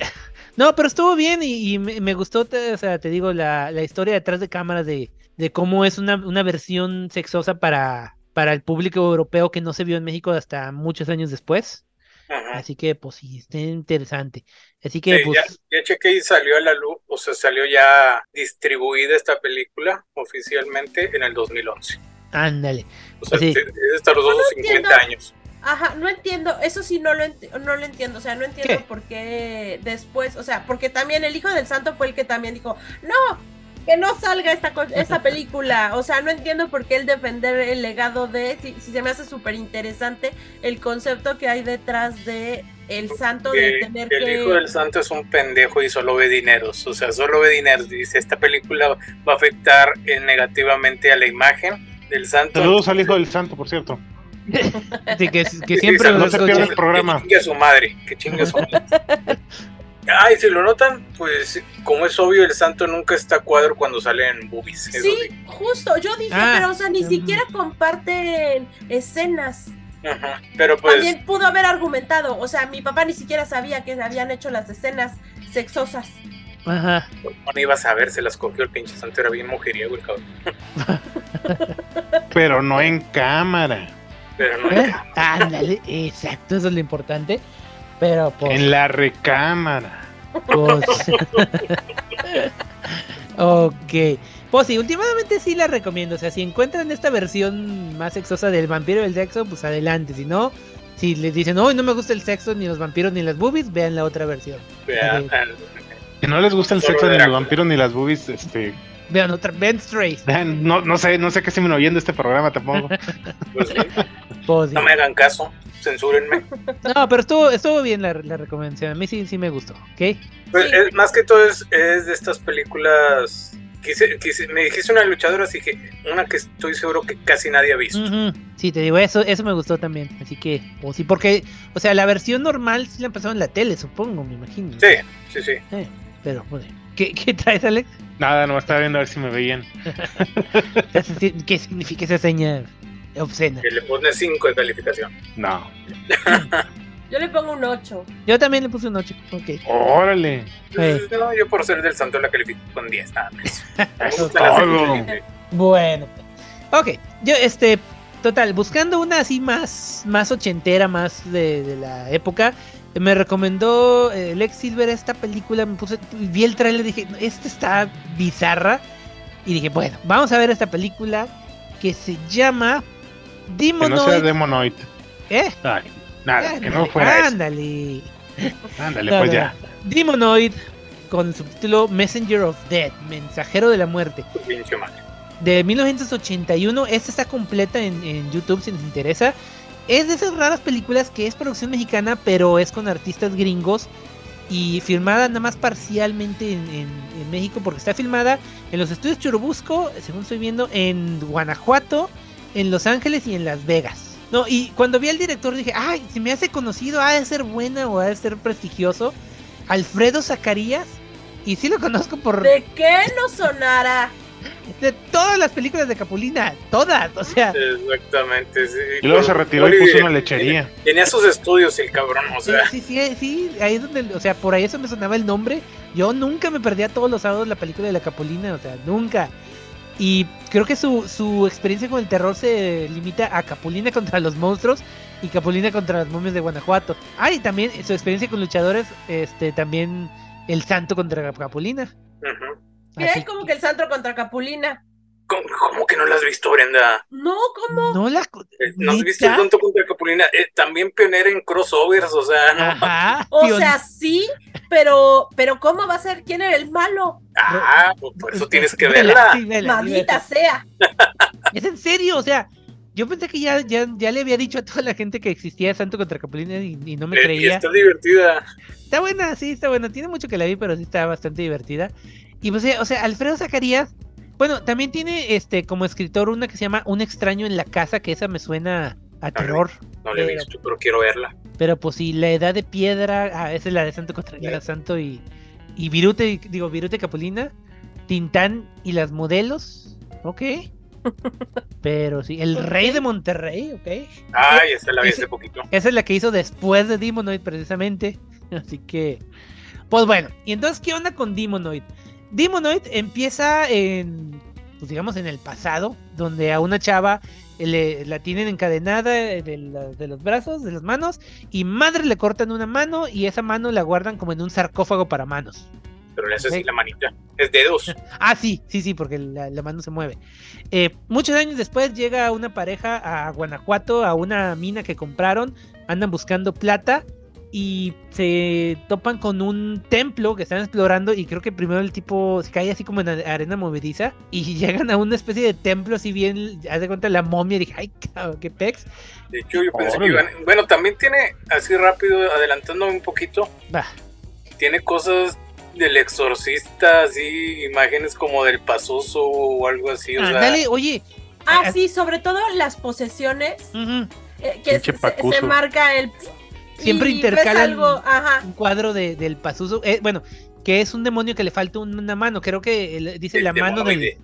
No, pero estuvo bien y, y me, me gustó, te- o sea, te digo, la, la historia detrás de cámaras de, de cómo es una, una versión sexosa para, para el público europeo que no se vio en México hasta muchos años después. Ajá. Así que, pues sí, está interesante. Así que, Sí, pues, ya, ya chequé y salió a la luz, o sea, salió ya distribuida esta película oficialmente en el 2011. ándale. O sea, Sí. es hasta los dos No 50 entiendo. años. Ajá, no entiendo, eso sí no lo, enti- no lo entiendo, o sea, no entiendo ¿Qué? por qué después, o sea, porque también el hijo del santo fue el que también dijo, no, que no salga esta, co- esta película, o sea, no entiendo por qué el defender el legado de, si, si se me hace súper interesante el concepto que hay detrás de el santo de Que tener el que... hijo del santo es un pendejo y solo ve dineros. O sea, solo ve dinero. Dice, esta película va a afectar eh, negativamente a la imagen del santo. Saludos al hijo del santo, por cierto. Así que, que Sí, siempre sí, lo no se pierda el programa. Que chingue a su madre. Que chingue a su madre. Ay, si lo notan, pues como es obvio, el santo nunca está a cuadro cuando salen boobies. Sí, sí. justo, yo dije, Ah, pero o sea, ni siquiera comparten escenas. Ajá. Pero pues, También pudo haber argumentado, o sea, mi papá ni siquiera sabía que habían hecho las escenas sexosas. Ajá. no iba a saber, se las cogió el pinche santo. Era bien mujeriego el cabrón. Pero no en cámara. Pero no. ¿Eh? Ándale, exacto, eso es lo importante. Pero, pues. En la recámara. Pues... ok. Pues sí, últimamente sí la recomiendo. O sea, si encuentran esta versión más sexosa del vampiro y el sexo, pues adelante. Si no, si les dicen, no, no me gusta el sexo, ni los vampiros, ni las boobies, vean la otra versión. Vean, Si no les gusta el Solo sexo ni los vampiros ni las boobies, este, Vean otra, vean Strays. vean, no, no sé, no sé qué se me oyendo este programa tampoco. pues, sí. Pues sí. No me hagan caso, censúrenme. No, pero estuvo, estuvo bien la, la recomendación. A mí sí, sí me gustó. ¿Ok? Pues, Sí. es- más que todo es, es de estas películas. Quise, quise- me dijiste una luchadora, así que una que estoy seguro que casi nadie ha visto. Sí, te digo, eso, eso me gustó también. Así que, pues sí, porque, o sea, la versión normal sí la empezaron en la tele, supongo, me imagino. Sí, sí, sí. Eh, pero, pues, ¿qué, ¿qué traes, Alex? Nada, no estaba viendo a ver si me veían. ¿Qué significa esa seña obscena? Que le pone 5 de calificación. No. Yo le pongo un 8. Yo también le puse un 8. Ok. Órale. Entonces, no, yo por ser del santo la califico con 10, nada más. Eso todo. Bueno. Ok. Yo, este, total, buscando una así más, más ochentera, más de, de la época, me recomendó eh, Lex Silver esta película. Me puse, vi el trailer y dije, esta está bizarra. Y dije, bueno, vamos a ver esta película que se llama Que no sea Demonoid. Demonoid. ¿Eh? Ay, nada, que no Ándale, fuera eso. Ándale. Ándale, No, pues no, ya. Demonoid con el subtítulo Messenger of Death, Mensajero de la Muerte. De 1981, esta está completa en, en YouTube si les interesa. Es de esas raras películas que es producción mexicana, pero es con artistas gringos y filmada nada más parcialmente en, en- México, porque está filmada en los estudios Churubusco, según estoy viendo, en Guanajuato, en Los Ángeles y en Las Vegas. No, y cuando vi al director dije, ay, se me hace conocido, ha de ser buena o ha de ser prestigioso. Alfredo Zacarías, y sí lo conozco por ¿De qué no sonara? De todas las películas de Capulina, todas, o sea, Exactamente, sí. Y luego se retiró y puso una lechería. Tenía, tenía sus estudios el cabrón, o sea. sí, sí, sí, ahí es donde, o sea, por ahí eso me sonaba el nombre. Yo nunca me perdía todos los sábados la película de la Capulina, o sea, nunca. Y creo que su, su experiencia con el terror se limita a Capulina contra los monstruos y Capulina contra las momias de Guanajuato. Ah, y también su experiencia con luchadores, este, también el santo contra Capulina. ujú. ¿Qué? Así Como que el santo contra Capulina. ¿Cómo, cómo que no la has visto, Brenda? No, ¿cómo? No la... Eh, ¿No has visto el tonto contra Capulina? Eh, también pionera en crossovers, o sea, no. Ajá. O pion- sea, sí, pero, pero ¿cómo va a ser? ¿Quién era el malo? Ah, pues por eso tienes que verla. sí, vela, Maldita vela. sea. Es en serio, o sea, yo pensé que ya, ya, ya le había dicho a toda la gente que existía Santo contra Capulina y, y no me Eh, y creía. está divertida. Está buena, sí, está buena. Tiene mucho que la vi, pero sí está bastante divertida. Y pues, eh, o sea, Alfredo Zacarías, Bueno, también tiene este como escritor una que se llama Un extraño en la casa, que esa me suena a terror. No la he visto, pero quiero verla. Pero pues sí, la edad de piedra, ah, esa es la de Santo contra Ya. Santo y, y Virute, digo, Virute Capulina, Tintán y las modelos, ok. Pero sí, el rey de Monterrey, ok. Ay, esa la vi hace poquito. Esa es la que hizo después de Demonoid, precisamente. Así que, pues bueno, y entonces, ¿qué onda con Demonoid? Demonoid empieza en, pues digamos, en el pasado, donde a una chava le, la tienen encadenada de, la- de los brazos, de las manos, y madre le cortan una mano y esa mano la guardan como en un sarcófago para manos. Pero le hace así Ok. la manita. Es dedos. Ah, sí, sí, sí, porque la, la mano se mueve. Eh, muchos años después llega una pareja a Guanajuato, a una mina que compraron, andan buscando plata y se topan con un templo que están explorando y creo que primero el tipo se cae así como en arena movediza y llegan a una especie de templo así bien, haz de cuenta la momia, dije, ay, cabrón, qué pex. De hecho, yo pensé que iban. Bueno, también tiene, así rápido, adelantándome un poquito, Va, tiene cosas del exorcista, así, imágenes como del pasoso o algo así. O sea, dale, oye, Ah, Ah, sí, sobre todo las posesiones, ujú, eh, que Pinche se, se marca el... Siempre y intercalan- algo, ajá, un cuadro de, del Pazuzu, eh, bueno, que es un demonio que le falta una mano, creo que el- dice El la mano del... demonoide.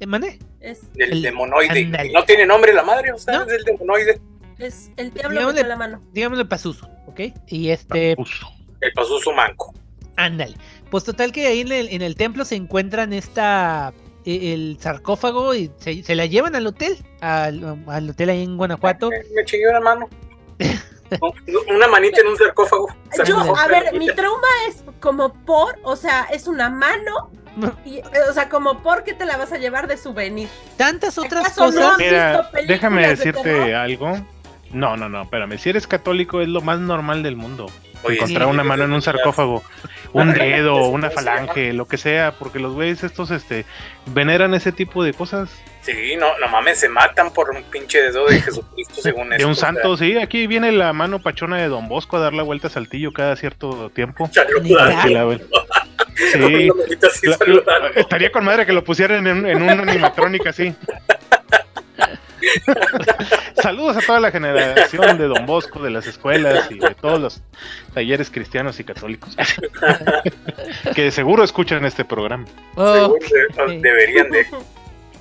¿Eh, mande? es, del el- demonoide. ándale. No tiene nombre la madre, o sea, No. es del demonoide. es el diablo metió la mano. digámosle Pazuzu, ¿ok? Y este. El pasoso manco. ándale. Pues total que ahí en el, en el templo se encuentran esta, e- el sarcófago y se, se la llevan al hotel, al, al hotel ahí en Guanajuato. Me, me chingué una mano. Un- una manita en un sarcófago. Yo, a ver, mi trauma es como por, o sea, es una mano, y, eh, o sea, como por que te la vas a llevar de souvenir. Tantas otras ¿Acaso no cosas. Mira, déjame de decirte algo. No, no, no, espérame. Si eres católico es lo más normal del mundo. Oye, encontrar sí, una mano en un sarcófago, un dedo, una falange, lo que sea, porque los güeyes estos este veneran ese tipo de cosas. Sí, no, no mames, se matan por un pinche dedo de Jesucristo, según De esto. un o sea, santo, sí, aquí viene la mano pachona de Don Bosco a dar la vuelta a Saltillo cada cierto tiempo. Sí. Una La- estaría con madre que lo pusieran en, en un animatrónica así. Saludos a toda la generación de Don Bosco, de las escuelas y de todos los talleres cristianos y católicos que de seguro escuchan este programa. Oh, deberían de.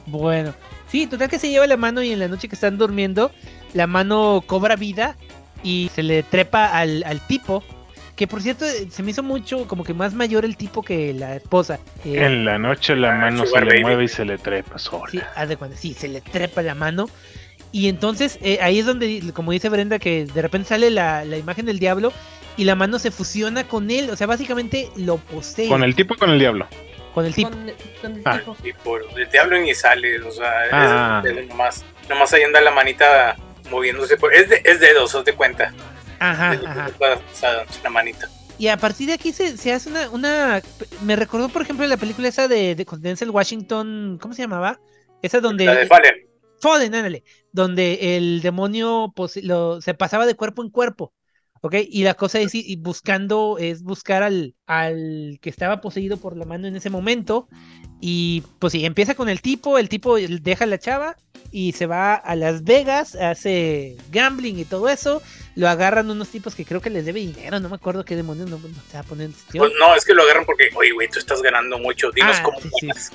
Bueno, sí, total que se lleva la mano y en la noche que están durmiendo, la mano cobra vida y se le trepa al, al tipo. Que por cierto, se me hizo mucho, como que más mayor el tipo que la esposa. Eh, En la noche la Ah, mano se le mueve y se le trepa sola. sí, haz de cuenta, sí, se le trepa la mano. Y entonces eh, ahí es donde, como dice Brenda, que de repente sale la, la imagen del diablo y la mano se fusiona con él. O sea, básicamente lo posee Con el tipo o con el diablo. con el tipo. Con, con el Ah. tipo. Y por el diablo ni sale, o sea, es- Ah. es, nomás, nomás ahí anda la manita moviéndose. Por, es, de, es dedos, haz de cuenta. Ajá, una manita. Y a partir de aquí se, se hace una, una... Me recordó, por ejemplo, la película esa de, de con Denzel Washington, ¿cómo se llamaba? Esa donde... La de Fallen. Fallen, ándale, donde el demonio lo- se pasaba de cuerpo en cuerpo, ¿ok? Y la cosa es y buscando, es buscar al, al que estaba poseído por la mano en ese momento. Y pues sí, empieza con el tipo, el tipo deja a la chava y se va a Las Vegas, hace gambling y todo eso. Lo agarran unos tipos que creo que les debe dinero, no me acuerdo qué demonios no, no se va a poner en. Pues no, es que lo agarran porque, oye, güey, tú estás ganando mucho. Dinos Ah, cómo sí, sí. ganas.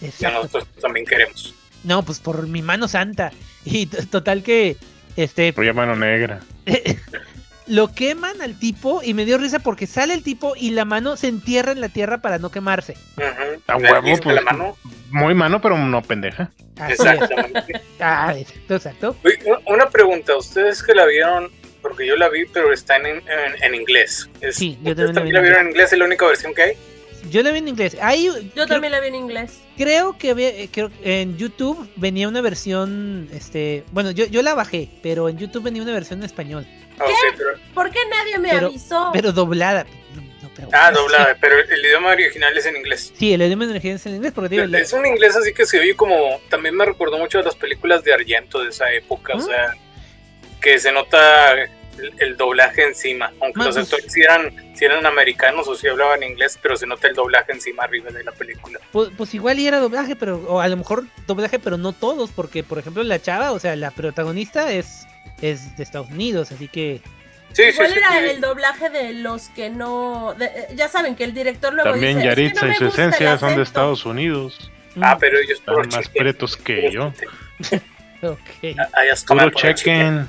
Y Exacto. nosotros también queremos. No, pues por mi mano santa. Y total que, este, ya mano negra. lo queman al tipo y me dio risa porque sale el tipo y la mano se entierra en la tierra para no quemarse. A huevo, guista pues. la mano. Muy mano, pero no pendeja. Exactamente. Ah, exacto, exacto. Una pregunta, ustedes que la vieron, porque yo la vi, pero está en, en, en inglés. Es- Sí, yo ¿Ustedes también también la vi en vieron en inglés? ¿Es la única versión que hay? Yo la vi en inglés. Ahí, Yo creo, también la vi en inglés. creo que había- eh, creo- en YouTube venía una versión, este, bueno, yo, yo la bajé, pero en YouTube venía una versión en español, Ah, pero- ¿Por qué nadie me Pero- avisó? pero doblada. No, pero- ah, doblada, pero el, idioma original es en inglés. Sí, el idioma energía es en inglés porque Es un inglés así que se oye como. También me recordó mucho a las películas de Argento de esa época. O ¿Ah? sea, que se nota el, el doblaje encima. Aunque Ma, los pues- actores sí eran, eran americanos o sí hablaban inglés, pero se nota el doblaje encima arriba de la película. Pues, pues igual y era doblaje, pero o a lo mejor doblaje, pero no todos, porque por ejemplo la chava, o sea, la protagonista es es de Estados Unidos, así que Sí, Igual sí. era sí. el doblaje de los que no. de- eh, ya saben que el director luego También dice. "Es que Yaritza no y me su esencia son de acento". Estados Unidos. Ah, pero ellos Están más pretos que yo. ok. Ah, Puro chequen.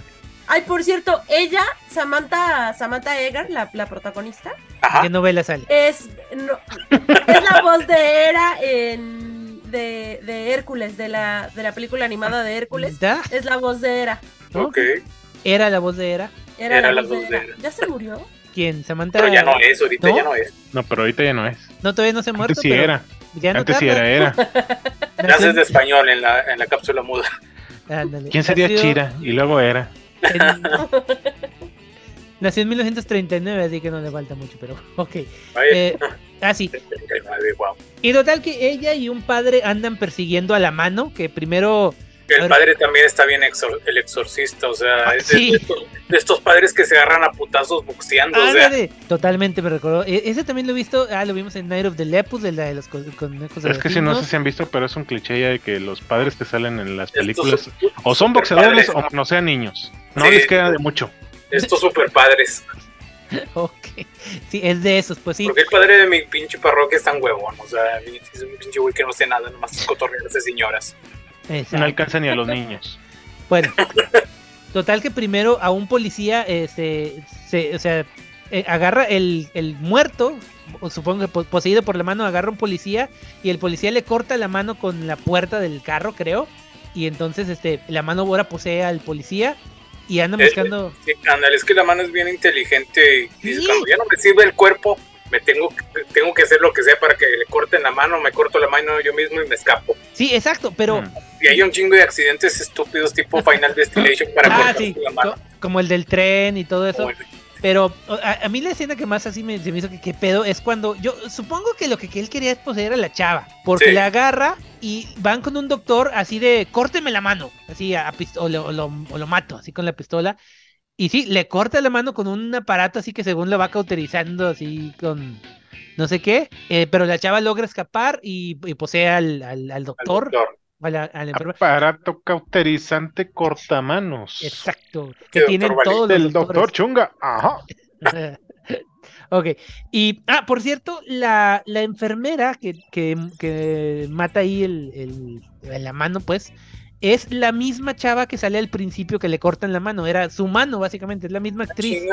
Ay, por cierto, ella, Samantha, Samantha Egar, la, la protagonista, Ajá. ¿Qué novela sale? es, no- es la voz de Hera en, de, de Hércules, de la, de la película animada de Hércules. ¿Da? Es la voz de Hera. Ok. Era la voz de Era. Era, Era la, la voz voz de de Hera. ¿Ya se murió? ¿Quién? Samantha. Pero ya no es, ahorita ¿No? ya no es. No, pero ahorita ya no es. No, todavía no se ha muerto. Antes sí pero era. Ya no Antes sí era, era. Ya Nació es de español en la, en la cápsula muda. ándale. ¿Quién sería Nació Chira? Y luego era. en- Nació en 1939, así que no le falta mucho, pero ok. Eh, ah, sí. 39, wow. Y total que ella y un padre andan persiguiendo a la mano, que primero... El padre también está bien exor- el exorcista, o sea, Ah, es de, sí. estos, de estos padres que se agarran a putazos boxeando, o sea, Ándale, totalmente me recordó. E- Ese también lo he visto, ah, lo vimos en Night of the Lepus, de la de los co- conejos de Es que si no sé si han visto, pero es un cliché ya de que los padres que salen en las películas o son boxeadores padres, o no sean niños. No Sí. les queda de mucho. Estos super padres. Ok, sí, es de esos, pues sí. Porque el padre de mi pinche parroquia es tan huevón, o sea, es un pinche güey que no sé nada, nomás es cotorrear de señoras. Exacto. No alcanza ni a los niños. Bueno, total que primero a un policía, eh, se, se- o sea, eh, agarra el, el muerto, o supongo que po- poseído por la mano, agarra un policía y el policía le corta la mano con la puerta del carro, creo. Y entonces este, la mano ahora posee al policía y andan Eh, buscando... Sí, es que la mano es bien inteligente y dice, Sí. cuando ya no me sirve el cuerpo, me tengo, que- tengo que hacer lo que sea para que le corten la mano, me corto la mano yo mismo y me escapo. Sí, exacto, pero... Mm. Y hay un chingo de accidentes estúpidos tipo Final Destination para Ah, cortarse sí, la mano. co- como el del tren y todo eso. El- Pero a, a mí la escena que más así me, se me hizo que qué pedo es cuando yo supongo que lo que, que él quería es poseer a la chava, porque Sí. la agarra y van con un doctor así de córteme la mano, así a, a pist- o, lo, o lo- o lo mato, así con la pistola. Y sí, le corta la mano con un aparato así que según lo va cauterizando así con no sé qué, eh, pero la chava logra escapar y, y posee al, al- al al doctor, a la, a la enfermera. Aparato cauterizante cortamanos. Exacto, que tienen todos los Del doctores. doctor Chunga. Ajá. ok, y, ah, por cierto, la, la enfermera que, que, que mata ahí el, el- en la mano, pues, es la misma chava que sale al principio que le cortan la mano, era su mano, básicamente, es la misma actriz.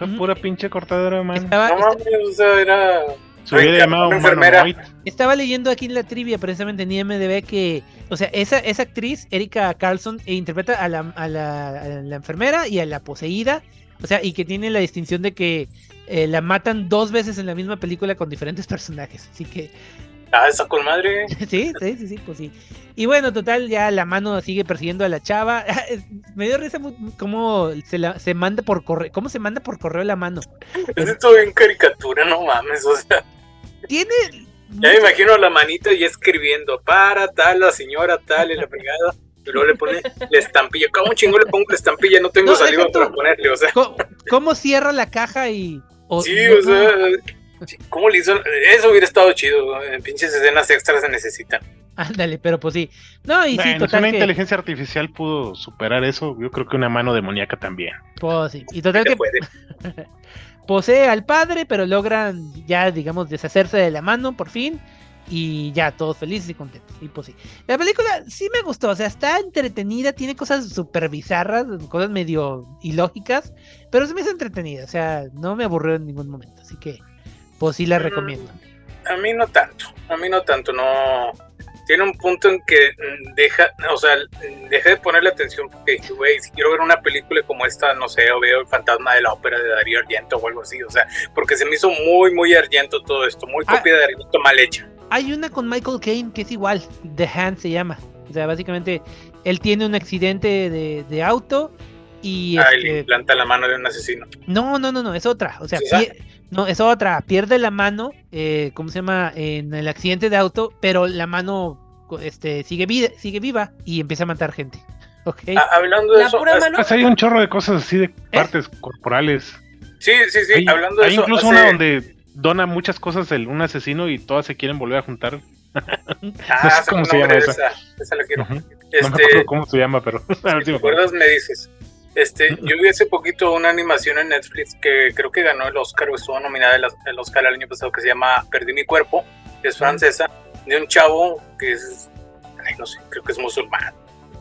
Ujú. pura pinche cortadora de mano. Estaba, No mames, o sea, era. Se hubiera llamado enfermera. estaba leyendo aquí en la trivia, precisamente en IMDB, que, o sea, esa, esa actriz, Erika Carlson, e interpreta a la, a, la, a la enfermera y a la poseída, o sea, y que tiene la distinción de que eh, la matan dos veces en la misma película con diferentes personajes, así que Ah, esa con madre. Sí, sí, sí, sí, pues sí. Y bueno, total, ya la mano sigue persiguiendo a la chava. Me dio risa cómo se, la, se manda por correo, cómo se manda por correo la mano. Es esto en caricatura, no mames, o sea. Tiene. Ya me imagino la manita y escribiendo para tal, la señora tal y la fregada. Y luego le pone la estampilla. ¿Cómo chingo le pongo la estampilla? No tengo No, saliva para ponerle, o sea. ¿Cómo, cómo cierra la caja y. o- Sí, no, o sea. ¿Cómo le hizo? Eso hubiera estado chido. En pinches escenas extras se necesitan. Ándale, pero pues sí. No, y sí, Bueno, si total una que. inteligencia artificial pudo superar eso, yo creo que una mano demoníaca también. Pues sí. Y total que puede. posee al padre, pero logran ya, digamos, deshacerse de la mano por fin. Y ya, todos felices y contentos. Y pues sí. La película sí me gustó, o sea, está entretenida, tiene cosas súper bizarras, cosas medio ilógicas, pero se me hizo entretenida, o sea, no me aburrió en ningún momento. Así que, pues sí la Mm. recomiendo. A mí no tanto. A mí no tanto. No. Tiene un punto en que mm, deja, o sea, dejé de ponerle atención porque güey, si quiero ver una película como esta, no sé, o veo el fantasma de la ópera de Darío Argento o algo así, o sea, porque se me hizo muy, muy Argento todo esto, muy Ah. copia de Argento mal hecha. Hay una con Michael Caine que es igual, The Hand se llama. O sea, básicamente, él tiene un accidente de, de auto y... Ah, este, le implanta la mano de un asesino. No, no, no, no, es otra. O sea, ¿Sí, no, es otra. Pierde la mano, eh, ¿cómo se llama? En el accidente de auto, pero la mano este, sigue, vida, sigue viva y empieza a matar gente. Ah, hablando de La eso, pura hace- mano. Pues hay un chorro de cosas así de partes corporales. sí, sí, sí, hay hablando de hay eso, incluso hace- una donde dona muchas cosas el, un asesino y todas se quieren volver a juntar. Ah, no sé sé cómo se llama esa. esa, esa la quiero. Ujú. No me Este, acuerdo cómo se llama, pero si te acuerdas me dices. Este, yo vi hace poquito una animación en Netflix que creo que ganó el Oscar o estuvo nominada el, Oscar el año pasado que se llama Perdí mi cuerpo, es francesa, de un chavo que es, ay no sé, creo que es musulmán,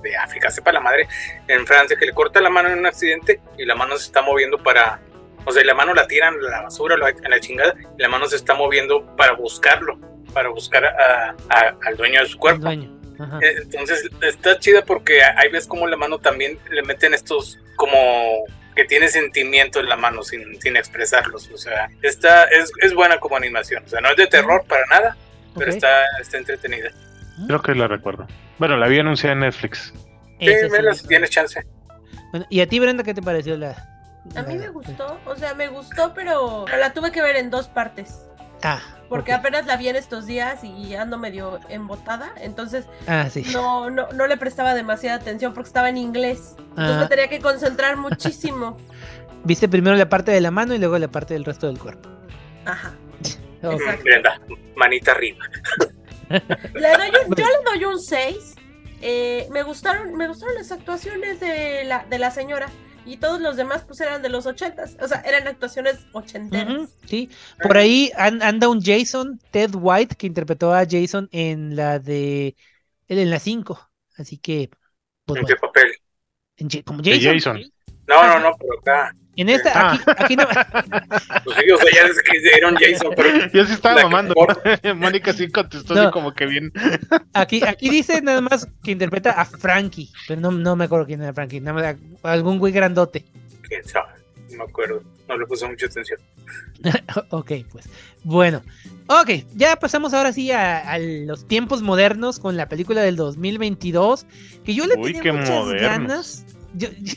de África, sepa la madre, en Francia, que le corta la mano en un accidente y la mano se está moviendo para, o sea, la mano la tiran a la basura, a la chingada, y la mano se está moviendo para buscarlo, para buscar a- a- al dueño de su cuerpo. dueño. Eh, Entonces está chida porque ahí ves como la mano también le meten estos como que tiene sentimiento en la mano sin, sin expresarlos. O sea, está, es, es buena como animación. O sea, no es de terror para nada, pero está, está entretenida. Creo que la recuerdo. Bueno, la vi anunciada en Netflix. Sí, vela la- si tienes chance. Bueno, ¿Y a ti, Brenda, qué te pareció la...? A mí me gustó, o sea, me gustó, pero la tuve que ver en dos partes. Ah, Porque apenas la vi en estos días y ando medio embotada, entonces Ah, sí. no, no, no le prestaba demasiada atención porque estaba en inglés. Entonces Ah. me tenía que concentrar muchísimo. Viste primero la parte de la mano y luego la parte del resto del cuerpo. Ajá. Brenda, manita arriba. Le doy un- yo le doy un 6. Eh, me gustaron, me gustaron las actuaciones de la, de la señora. Y todos los demás pues eran de los ochentas. O sea, eran actuaciones ochenteras. Sí, por ahí an- anda un Jason, Ted White, que interpretó a Jason en la de. En la 5. Así que. Pues ¿En qué papel? en De. Jason. No, no, no, pero acá. En esta, Ah. aquí, aquí no. Pues sí, o sea, ya desde que dieron Jason, pero Yo sí estaba mamando. Mónica sí contestó No. así como que bien. Aquí, aquí dice nada más que interpreta a Frankie. Pero no, no me acuerdo quién era Frankie. Nada más algún güey grandote. quién sabe. No me acuerdo. No le puse mucha atención. ok, pues. Bueno. Ok, ya pasamos ahora sí a, a los tiempos modernos con la película del 2022. Que yo le Uy, tenía qué muchas modernos. ganas. Yo, yo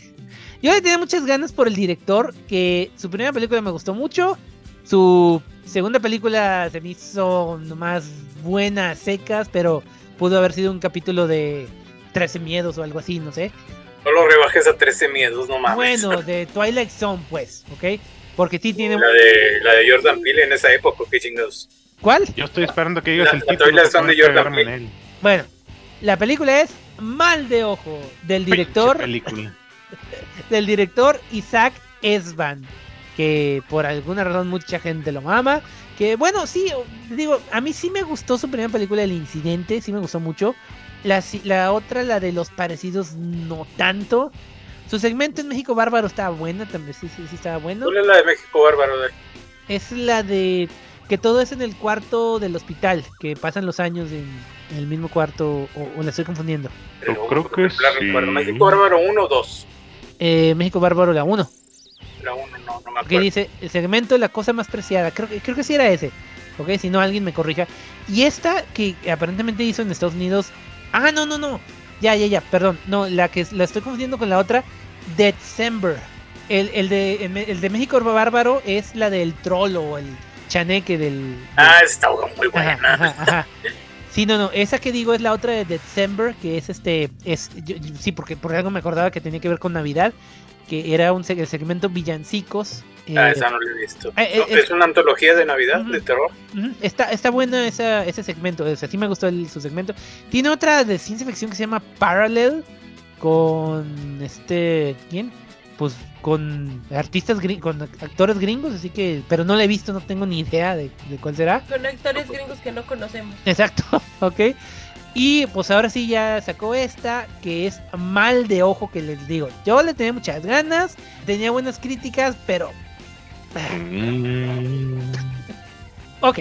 le tenía muchas ganas por el director. Que su primera película me gustó mucho. Su segunda película se me hizo nomás buena, secas, pero pudo haber sido un capítulo de 13 miedos o algo así, no sé. No lo rebajes a 13 miedos, no mames. Bueno, de Twilight Zone, pues, ¿ok? Porque sí tiene... La de, la de Jordan Peele en esa época, qué chingados. ¿Cuál? Yo estoy esperando que digas La- el la título. Twilight Zone de Jordan Peele. Bueno, la película es Mal de Ojo, del director, película. Del director Isaac Esban, que por alguna razón mucha gente lo ama. Que bueno, sí, digo, a mí sí me gustó su primera película, El Incidente, sí me gustó mucho. La, si- la otra, la de los parecidos, no tanto. Su segmento en México Bárbaro estaba buena, también sí, sí, sí estaba bueno. ¿Cuál es la de México Bárbaro? De... Es la de que todo es en el cuarto del hospital, que pasan los años en, en el mismo cuarto, o, o la estoy confundiendo. Yo creo que sí. México Bárbaro 1 o 2. Eh, México Bárbaro, la 1, La 1 no, no me que acuerdo. dice el segmento La cosa más preciada. Creo, que- creo que sí era ese, ok, si no alguien me corrija. Y esta que aparentemente hizo en Estados Unidos. Ah, no, no, no. Ya, ya, ya, perdón. No, la que la estoy confundiendo con la otra, December. El, el, de, el de México Bárbaro es la del troll o el chaneque del, del- Ah, está muy Ajá, buena. ajá, ajá. Sí, no, no, esa que digo es la otra de December, que es este, es, yo- yo- sí, porque por algo me acordaba que tenía que ver con Navidad, que era un el segmento villancicos. Ah, eh, esa no la he visto. eh, No, eh, es una antología de Navidad, de terror. está, está bueno esa, ese segmento, o sea, sí me gustó el- su segmento. Tiene otra de ciencia ficción que se llama Parallel, con este, ¿quién? Pues con artistas, con actores gringos, así que, pero no la he visto, no tengo ni idea de, de cuál será. Con actores gringos que no conocemos. Exacto, ok. Y pues ahora sí ya sacó esta, que es mal de ojo, que les digo. Yo le tenía muchas ganas, tenía buenas críticas, pero... Mm. Ok,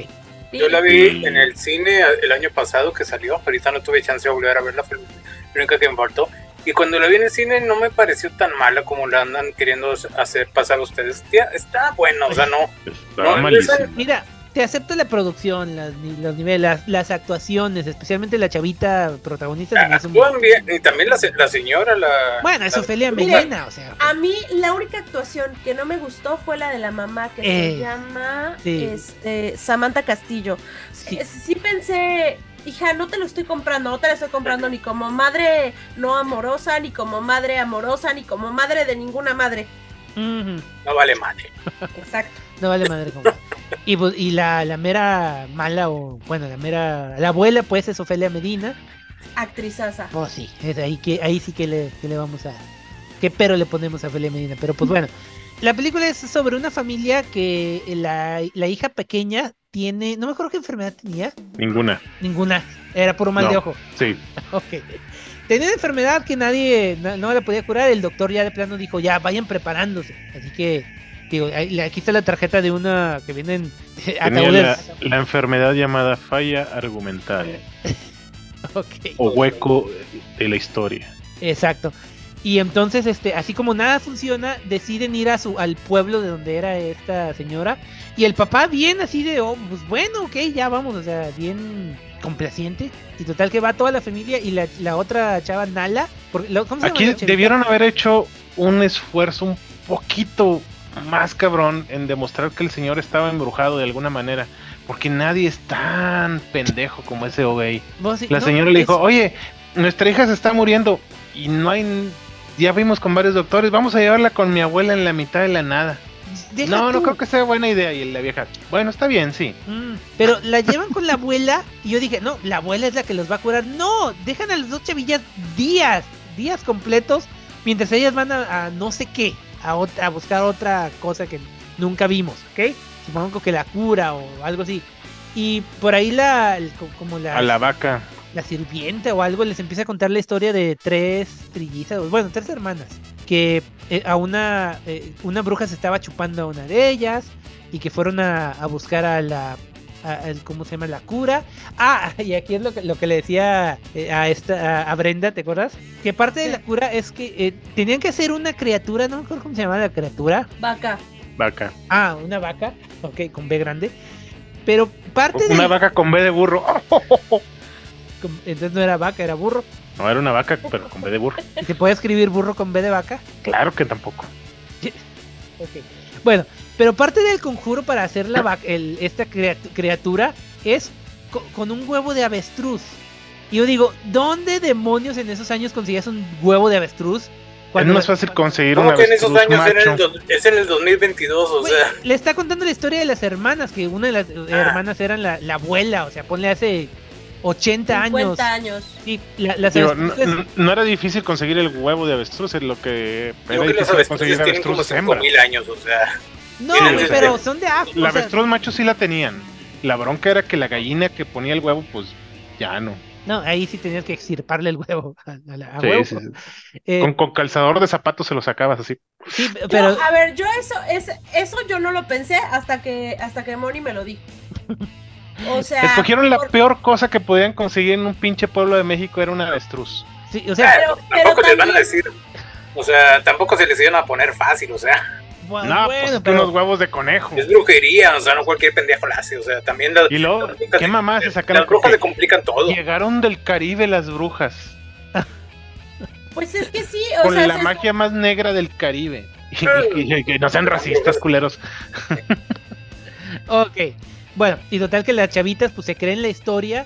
Yo la vi en el cine el año pasado que salió. Ahorita no tuve chance de volver a verla, fue la única que me faltó. Y cuando la vi en el cine no me pareció tan mala como la andan queriendo hacer pasar ustedes. Tía, está bueno, o sea, no. Está No, malísimo. mira, te acepto la producción, las, ni- los niveles, las, las actuaciones, especialmente la chavita protagonista. muy- Actúan bien. Y también la, se- la señora, la. Bueno, es la- Ofelia Melena, o sea... A mí la única actuación que no me gustó fue la de la mamá que Eh, se llama sí. este, Samantha Castillo. Sí. Eh, Sí. pensé hija, no te lo estoy comprando, no te lo estoy comprando ni como madre no amorosa, ni como madre amorosa, ni como madre de ninguna madre. No vale madre. Exacto. No vale madre como. Y, y la, la mera mala, o bueno, la mera. La abuela, pues, es Ofelia Medina. Actrizaza. Pues sí, es ahí, que, ahí sí que le, que le vamos a. ¿Qué pero le ponemos a Ofelia Medina? Pero pues bueno. La película es sobre una familia que la, la hija pequeña tiene. No me acuerdo qué enfermedad tenía. Ninguna. Ninguna. Era puro mal de ojo. Sí. Ok. Tenía una enfermedad que nadie no, no la podía curar. El doctor ya de plano dijo, ya vayan preparándose. Así que, digo, aquí está la tarjeta de una que vienen ataúdes. la, la enfermedad llamada falla argumental Ok. o hueco de la historia. Exacto. Y entonces, este, así como nada funciona, deciden ir a su, al pueblo de donde era esta señora. Y el papá bien así de, oh, pues bueno, ok, ya vamos, o sea, bien complaciente. Y total que va toda la familia y la, la otra chava Nala. porque- lo- ¿Cómo se llama Aquí debieron haber hecho un esfuerzo un poquito más cabrón en demostrar que el señor estaba embrujado de alguna manera. Porque nadie es tan pendejo como ese Ogay. Vos sí- La no, señora le es- dijo, oye, nuestra hija se está muriendo y no hay... Ya vimos con varios doctores, vamos a llevarla con mi abuela en la mitad de la nada. deja no, no creo que sea buena idea. Y la vieja, bueno, está bien, sí. Mm, pero la llevan con la abuela y yo dije, no, la abuela es la que los va a curar. No, dejan a las dos chavillas días, días completos, mientras ellas van a, a no sé qué, a, ot- a buscar otra cosa que nunca vimos, ¿ok? Supongo que la cura o algo así. Y por ahí la, el- como la, A la vaca. La sirvienta o algo les empieza a contar la historia de tres trillizas, bueno, tres hermanas, que eh, a una, eh, una bruja se estaba chupando a una de ellas y que fueron a, a buscar a la, a- ¿cómo se llama? La cura. Ah, y aquí es lo que, lo que le decía eh, a, esta, a, a Brenda, ¿te acuerdas? Que parte de la cura es que eh, tenían que hacer una criatura, no me acuerdo cómo se llama la criatura. Vaca. Vaca. Ah, una vaca, ok, con B grande. Pero parte Una de... vaca con B de burro. Entonces no era vaca, era burro. No era una vaca, pero con B de burro. ¿Y se puede escribir burro con B de vaca? Claro que tampoco. Ok. Bueno, pero parte del conjuro para hacer la vac- el- esta criat- criatura es co- con un huevo de avestruz. Y yo digo, ¿dónde demonios en esos años conseguías un huevo de avestruz? es más fácil conseguir ¿Cómo una que en esos avestruz años era en el macho. es en el 2022? O sea, le está contando la historia de las hermanas, que una de las Ah. hermanas eran la, la abuela, o sea, ponle hace 80 años. 50 años. Sí, la- las Digo, no, avestruces- no- no era difícil conseguir el huevo de avestruz, es lo que era difícil conseguir avestruz hembra. 5000 años, o sea. no, ese- pero son de afro. La sea, avestruz macho sí la tenían. La bronca era que la gallina que ponía el huevo, pues ya no. no, ahí sí tenías que extirparle el huevo. A, a la- a Sí, huevo. sí, sí. Eh, Con, con calzador de zapatos se lo sacabas así. sí, Yo, pero a ver, yo eso, es, eso yo no lo pensé hasta que, hasta que Moni me lo dijo. O sea, Escogieron la por- peor cosa que podían conseguir en un pinche pueblo de México, era una avestruz. sí, o sea, Pero- tampoco pero les van a también- decir. O sea, tampoco se les iban a poner fácil, o sea, no, bueno, pues es que pero- unos huevos de conejo. es brujería, o sea, no cualquier pendejo la hace, o sea, también las, Y luego, las brujas- ¿qué mamá se sacaron? las brujas le complican todo. Llegaron del Caribe las brujas, Pues es que sí, o con sea, la magia más negra del Caribe. Y, y- y que no sean racistas, culeros. Ok. Bueno, y total que las chavitas pues se creen la historia.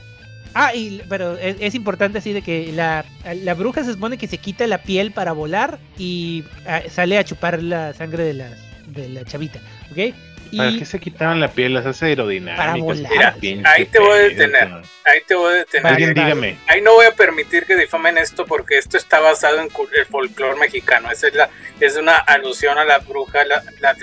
Ah, y pero es, importante así de que la, la bruja se supone que se quita la piel para volar y ah, sale a chupar la sangre de la, de la chavita, ¿ok? ¿Para Y qué se quitaban la piel? Las hace aerodinámicas. Para volar. Mira, Pinche ahí te voy a detener. Ahí te voy a detener. Alguien Vale. dígame. Ahí no voy a permitir que difamen esto porque esto está basado en el folclore mexicano. Esa es, la, es una alusión a la bruja, la, la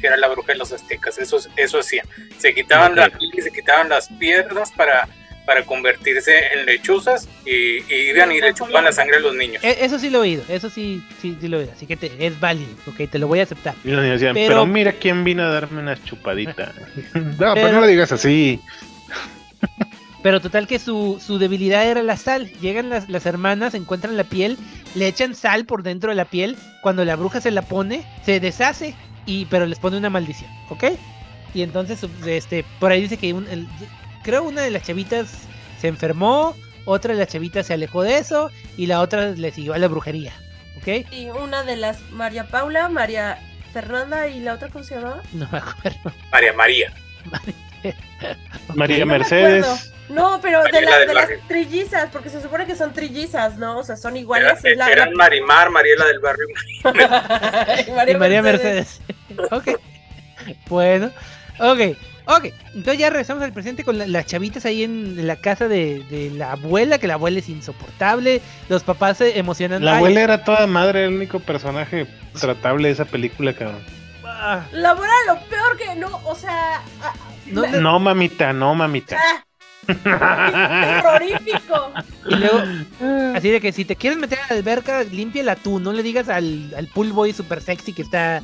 que era la bruja de los aztecas. Eso, es- eso hacían. Se quitaban Ok. la piel y se quitaban las piernas para, para convertirse en lechuzas y, y iban y le chupaban la sangre a los niños. e- eso sí lo he oído, eso sí, sí, sí lo he oído, así que te- es válido, ok, te lo voy a aceptar. Y los niños decían, Pero- pero, mira quién vino a darme una chupadita. no, pero no lo digas así. Pero total que su, su debilidad era la sal. Llegan las, las hermanas, encuentran la piel, le echan sal por dentro de la piel. Cuando la bruja se la pone, se deshace, y pero les pone una maldición, ¿ok? Y entonces, este, por ahí dice que un- el- creo una de las chavitas se enfermó, otra de las chavitas se alejó de eso, y la otra le siguió a la brujería, ¿ok? y una de las María Paula, María Fernanda y la otra, ¿cómo se llamaba? No me acuerdo. María María. María No Mercedes. No, pero de, la- las trillizas, porque se supone que son trillizas, ¿no? O sea, son iguales. Era- es la- eran Marimar, Mariela del Barrio. y María, Y María Mercedes. ok. Bueno. Ok. Ok. Entonces ya regresamos al presente con la- las chavitas ahí en la casa de, de la abuela, que la abuela es insoportable. Los papás se emocionan. La Ay, abuela era toda madre, el único personaje tratable de esa película, cabrón. ah, La abuela lo peor que no, o sea, ah, No, me- No, mamita, no, mamita. ah, terrorífico. Y luego, así de que si te quieres meter a la alberca, límpiala tú. No le digas al, al pool boy super sexy que está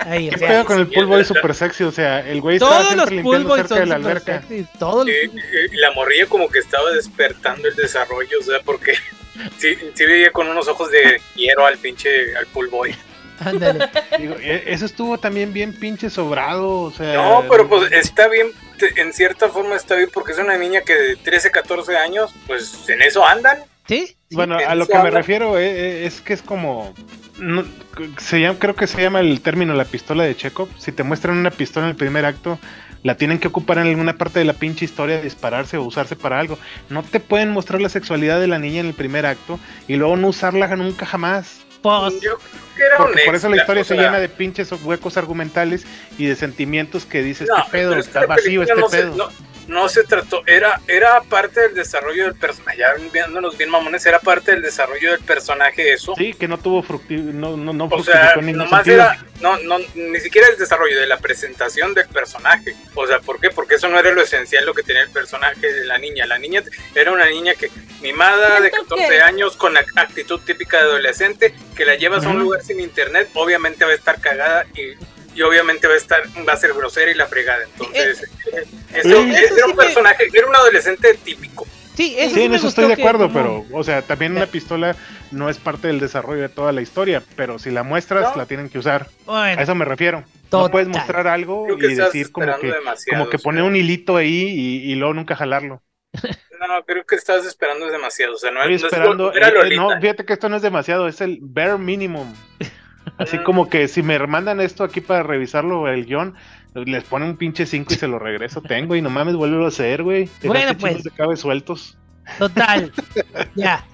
ahí. O ¿Qué sea, pedo con el pool boy super sexy? O sea, el güey estaba todos los siempre limpiando cerca son de la alberca. sexy. Todos los- Y, y la morrilla como que estaba despertando el desarrollo, o sea, porque sí, sí veía con unos ojos de hierro al pinche, al pool boy. Ándale. Digo, e- eso estuvo también bien pinche sobrado, o sea... No, pero pues está bien, en cierta forma está bien porque es una niña que de 13, 14 años, pues en eso andan. ¿Sí? Bueno, a lo que me refiero eh, eh, es que es como... no, se llama, creo que se llama el término la pistola de Chekhov. Si te muestran una pistola en el primer acto, la tienen que ocupar en alguna parte de la pinche historia, dispararse o usarse para algo. No te pueden mostrar la sexualidad de la niña en el primer acto y luego no usarla nunca jamás. Pues, Yo creo que era Porque un por eso la historia se llena de pinches huecos argumentales y de sentimientos que dices, no, este pedo, está vacío este no se- pedo. no- no se trató, era, era parte del desarrollo del personaje, ya viéndonos bien mamones, era parte del desarrollo del personaje eso. Sí, que no tuvo fructi no, no, no O sea, nomás sentido. era, no, no, ni siquiera el desarrollo de la presentación del personaje. O sea, ¿por qué? Porque eso no era lo esencial lo que tenía el personaje de la niña. La niña era una niña que, mimada de Siento 14 que- años, con ac- actitud típica de adolescente, que la llevas a un lugar sin internet, obviamente va a estar cagada y, y obviamente va a estar, va a ser grosera y la fregada. Entonces, eh, eso, Sí. era sí un me- personaje, era un adolescente típico. sí, eso Sí, sí en eso estoy de acuerdo, pero, o sea, también una pistola no es parte del desarrollo de toda la historia, pero si la muestras, No. la tienen que usar. Bueno, A eso me refiero. Total. No puedes mostrar algo y decir como que, como que poner un hilito ahí y, y luego nunca jalarlo. No, no, creo que estás esperando demasiado. O sea, no, Estoy no es esperando. era eh, eh, no, fíjate que esto no es demasiado, es el bare minimum. Así como que si me mandan esto aquí para revisarlo, el guion, les pone un pinche 5 y se lo regreso. Tengo y no mames, vuelvo a hacer, güey. Bueno, Dejaste pues. de cabe sueltos. Total. ya.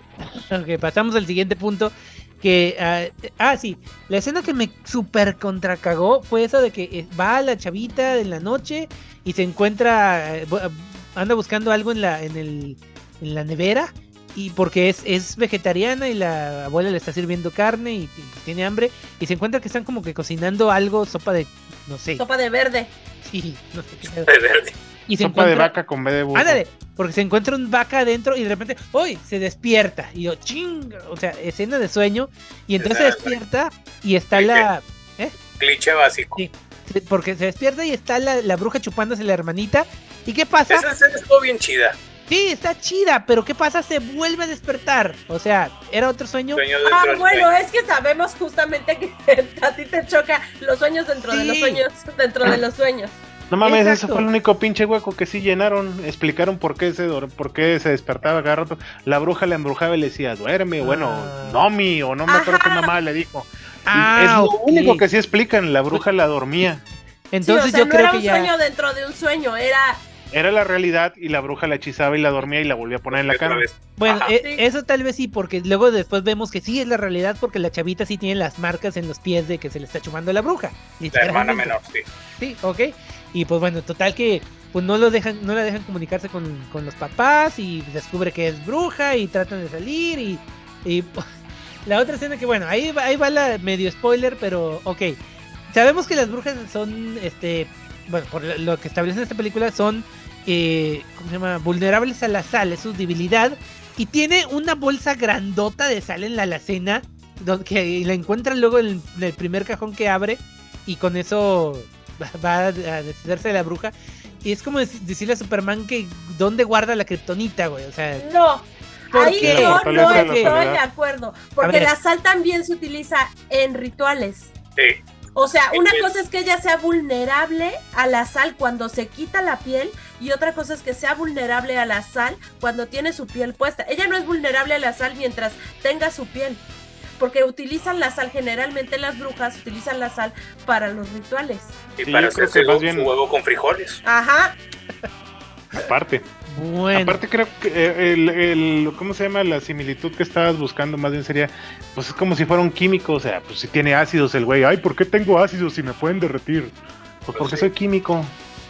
Ok, pasamos al siguiente punto. Que, ah, ah, sí, la escena que me super contracagó fue eso de que eh, va la chavita en la noche y se encuentra, eh, ah, anda buscando algo en la, en el, en la nevera y porque es, es vegetariana y la abuela le está sirviendo carne y tiene hambre y se encuentra que están como que cocinando algo, sopa de, no sé, Sopa de verde. sí, no sé qué pedo. De verde. Y se Sopa de vaca con B de burro. Ándale, porque se encuentra un vaca adentro y de repente, ¡uy! Se despierta. Y yo, chinga. O sea, escena de sueño. Y entonces se Exacto. despierta y está la. Cliché básico. Sí. Porque se despierta y está la, la bruja chupándose la hermanita. ¿Y qué pasa? Esa escena estuvo bien chida. Sí, está chida, pero ¿qué pasa? Se vuelve a despertar. O sea, ¿era otro sueño? Ah, bueno, sueño. es que sabemos justamente que a ti te choca los sueños dentro de los sueños, dentro de los sueños. No mames, ese Exacto. fue el único pinche hueco que sí llenaron. Explicaron por qué se, dor- por qué se despertaba cada rato. La bruja le embrujaba y le decía, duerme, bueno, Ah. Nomi, o no me acuerdo qué Ajá. mamá le dijo. Ah, es lo único que sí explican, la bruja la dormía. Entonces sí, o sea, yo no creo era que un ya. sueño dentro de un sueño, era Era la realidad y la bruja la hechizaba y la dormía y la volvía a poner en la cama. Bueno, Ajá. e- Sí. eso tal vez sí, porque luego después vemos que sí es la realidad, porque la chavita sí tiene las marcas en los pies de que se le está chumando la bruja. La hermana menor, sí. Sí, ok. Y pues bueno, total que pues no lo dejan, no la dejan comunicarse con, con los papás y descubre que es bruja y tratan de salir y, y la otra escena que bueno, ahí va, ahí va la medio spoiler, pero ok. Sabemos que las brujas son, este, bueno, por lo- que establecen en esta película son, eh, ¿cómo se llama? Vulnerables a la sal, es su debilidad. Y tiene una bolsa grandota de sal en la alacena, donde, que la encuentran luego en el, en el primer cajón que abre y con eso va- va a deshacerse de la bruja. Y es como dec- decirle a Superman que dónde guarda la kriptonita, güey. O sea, no. ¿Por Ahí qué? yo no estoy de acuerdo, porque la sal también se utiliza en rituales. Sí. O sea, una cosa es que ella sea vulnerable a la sal cuando se quita la piel y otra cosa es que sea vulnerable a la sal cuando tiene su piel puesta. Ella no es vulnerable a la sal mientras tenga su piel, porque utilizan la sal, generalmente las brujas utilizan la sal para los rituales. Y Sí, para hacerse que más su bien- huevo con frijoles. Ajá, Aparte. Bueno, Aparte creo que eh, el, el- ¿cómo se llama? La similitud que estabas buscando más bien sería, pues es como si fuera un químico, o sea, pues si tiene ácidos el güey, ay, ¿por qué tengo ácidos si me pueden derretir? Pues porque sí. soy químico,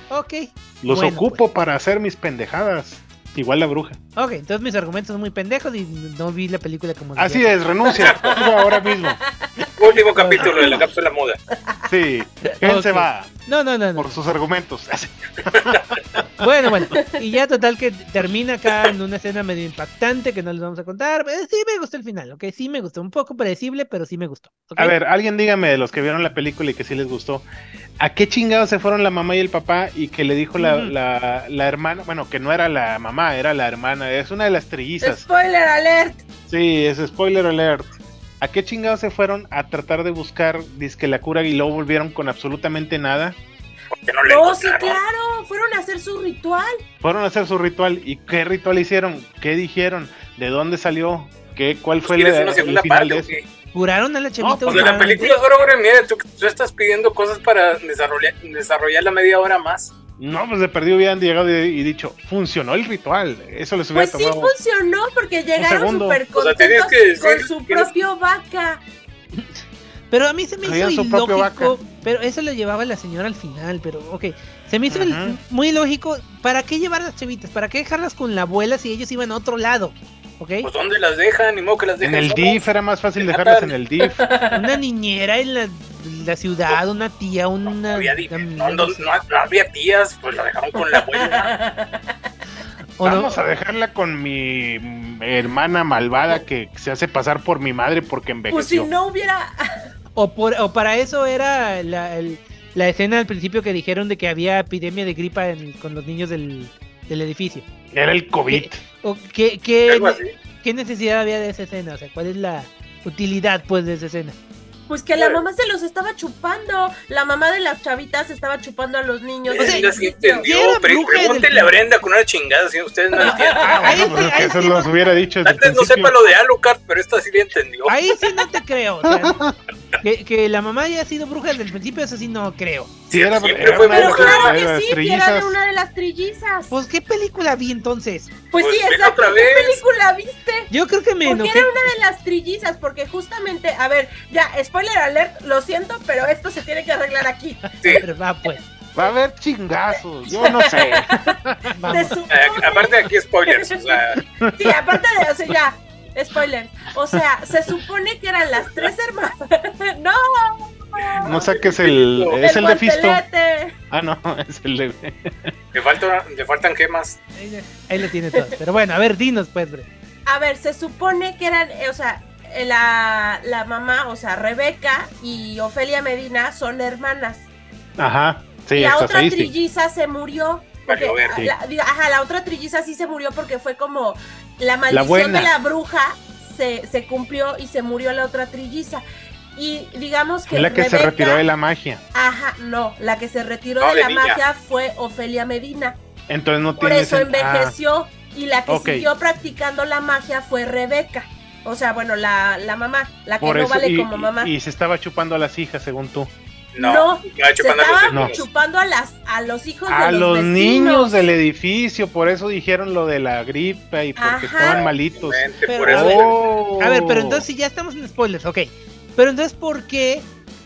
ok. los Bueno, ocupo pues. para hacer mis pendejadas, igual la bruja. Ok, entonces mis argumentos son muy pendejos y no vi la película como Así es, renuncia, ahora mismo. Último capítulo de la cápsula muda. Sí, ¿quién se va? No, no, no, no. Por sus argumentos. Bueno, bueno. Y ya total que termina acá en una escena medio impactante que no les vamos a contar. Eh, Sí me gustó el final, ok. Sí me gustó. Un poco predecible, pero sí me gustó. A ver, alguien dígame de los que vieron la película y que sí les gustó. ¿A qué chingados se fueron la mamá y el papá y que le dijo la, la hermana? Bueno, que no era la mamá, era la hermana, es una de las trillizas. Spoiler alert. Sí, es spoiler alert. ¿A qué chingados se fueron a tratar de buscar disque la cura y luego volvieron con absolutamente nada? Porque no le No, sí, claro. Fueron a hacer su ritual. Fueron a hacer su ritual y qué ritual hicieron, qué dijeron, de dónde salió, qué, cuál Pues fue ¿Quieres el, una el final parte de eso. Curaron a la chavita. pues, O sea, la película dura hora y media. Tú, tú estás pidiendo cosas para desarrollar, desarrollar la media hora más. No, pues de perdido hubieran llegado y, y dicho, funcionó el ritual. Eso les hubiera Pues sí tomado. funcionó porque llegaron súper O sea, tienes contentos que decir con su propio vaca. Pero a mí se me hizo ilógico. Pero eso lo llevaba la señora al final. Pero ok. Se me hizo el- muy ilógico. ¿Para qué llevar las chavitas? ¿Para qué dejarlas con la abuela si ellos iban a otro lado? ¿Ok? Pues ¿dónde las dejan? Ni modo que las En dejen el. DIF era más fácil dejarlas en el DIF. Una niñera en la, la ciudad, una tía, una. No había, di- una no, amiga, no- no sé. no- no había tías, pues la dejaron con la abuela. Vamos a dejarla con mi hermana malvada que se hace pasar por mi madre porque Pues si envejeció. no hubiera. O, por, o para eso era la, el- la escena al principio que dijeron de que había epidemia de gripa en- con los niños del, del edificio. Era el COVID. O ¿qué, qué, qué necesidad había de esa escena? O sea, ¿cuál es la utilidad pues de esa escena? Pues que la mamá se los estaba chupando. La mamá de las chavitas estaba chupando a los niños. O sea, sí ¿qué entendió. era Pre- bruja del Pregúntenle a? Brenda con una chingada si ustedes no entienden. Ah, bueno, pues sí, es que ahí eso sí los hubiera dicho Antes no principio. sepa lo de Alucard, pero esta sí le entendió. Ahí sí no te creo. O sea, que, que la mamá haya sido bruja desde el principio, eso sí no creo. Sí, era, Siempre era fue una de Pero bruja. claro que sí, que trillizas. era de una de las trillizas. Pues, ¿qué película vi entonces? Pues, Pues sí, vela exacto. ¿Qué vez. película viste? Yo creo que me Porque enojé. era una de las trillizas, porque justamente, a ver, ya, spoiler alert, lo siento, pero esto se tiene que arreglar aquí. Sí. Pero va, pues. Va a haber chingazos, yo no sé. Vamos. Eh, aparte de aquí spoilers, o sea, Sí, aparte de, o sea, ya, spoiler. O sea, se supone que eran las tres hermanas. ¡No! No saques el. Es el de Fisto. Ah, no, es el de. le, falta, le faltan gemas. Ahí, ahí lo tiene todo. Pero bueno, a ver, dinos pues, Bre. A ver, se supone que eran, eh, o sea, eh, la, la mamá, o sea, Rebeca y Ofelia Medina son hermanas. Ajá, sí, y la otra ahí, sí. trilliza se murió. Porque. Sí. la, ajá, la otra trilliza sí se murió porque fue como la maldición de la bruja se, se cumplió y se murió la otra trilliza. Y digamos que la que se retiró de la magia. Ajá, no, la que se retiró No, de de la niña. magia fue Ofelia Medina. Entonces no Por eso sen- envejeció y la que siguió practicando la magia fue Rebeca. O sea, bueno, la, la mamá, la Ah, que por no eso, vale y, como mamá. y se estaba chupando a las hijas, según tú. No, No, se chupando a los chupando a las a los hijos A de los, los vecinos. niños del edificio, por eso dijeron lo de la gripa y porque Ajá. estaban malitos. Pero, por eso. Oh. A ver, pero entonces si ya estamos en spoilers, ok. Pero entonces, ¿por qué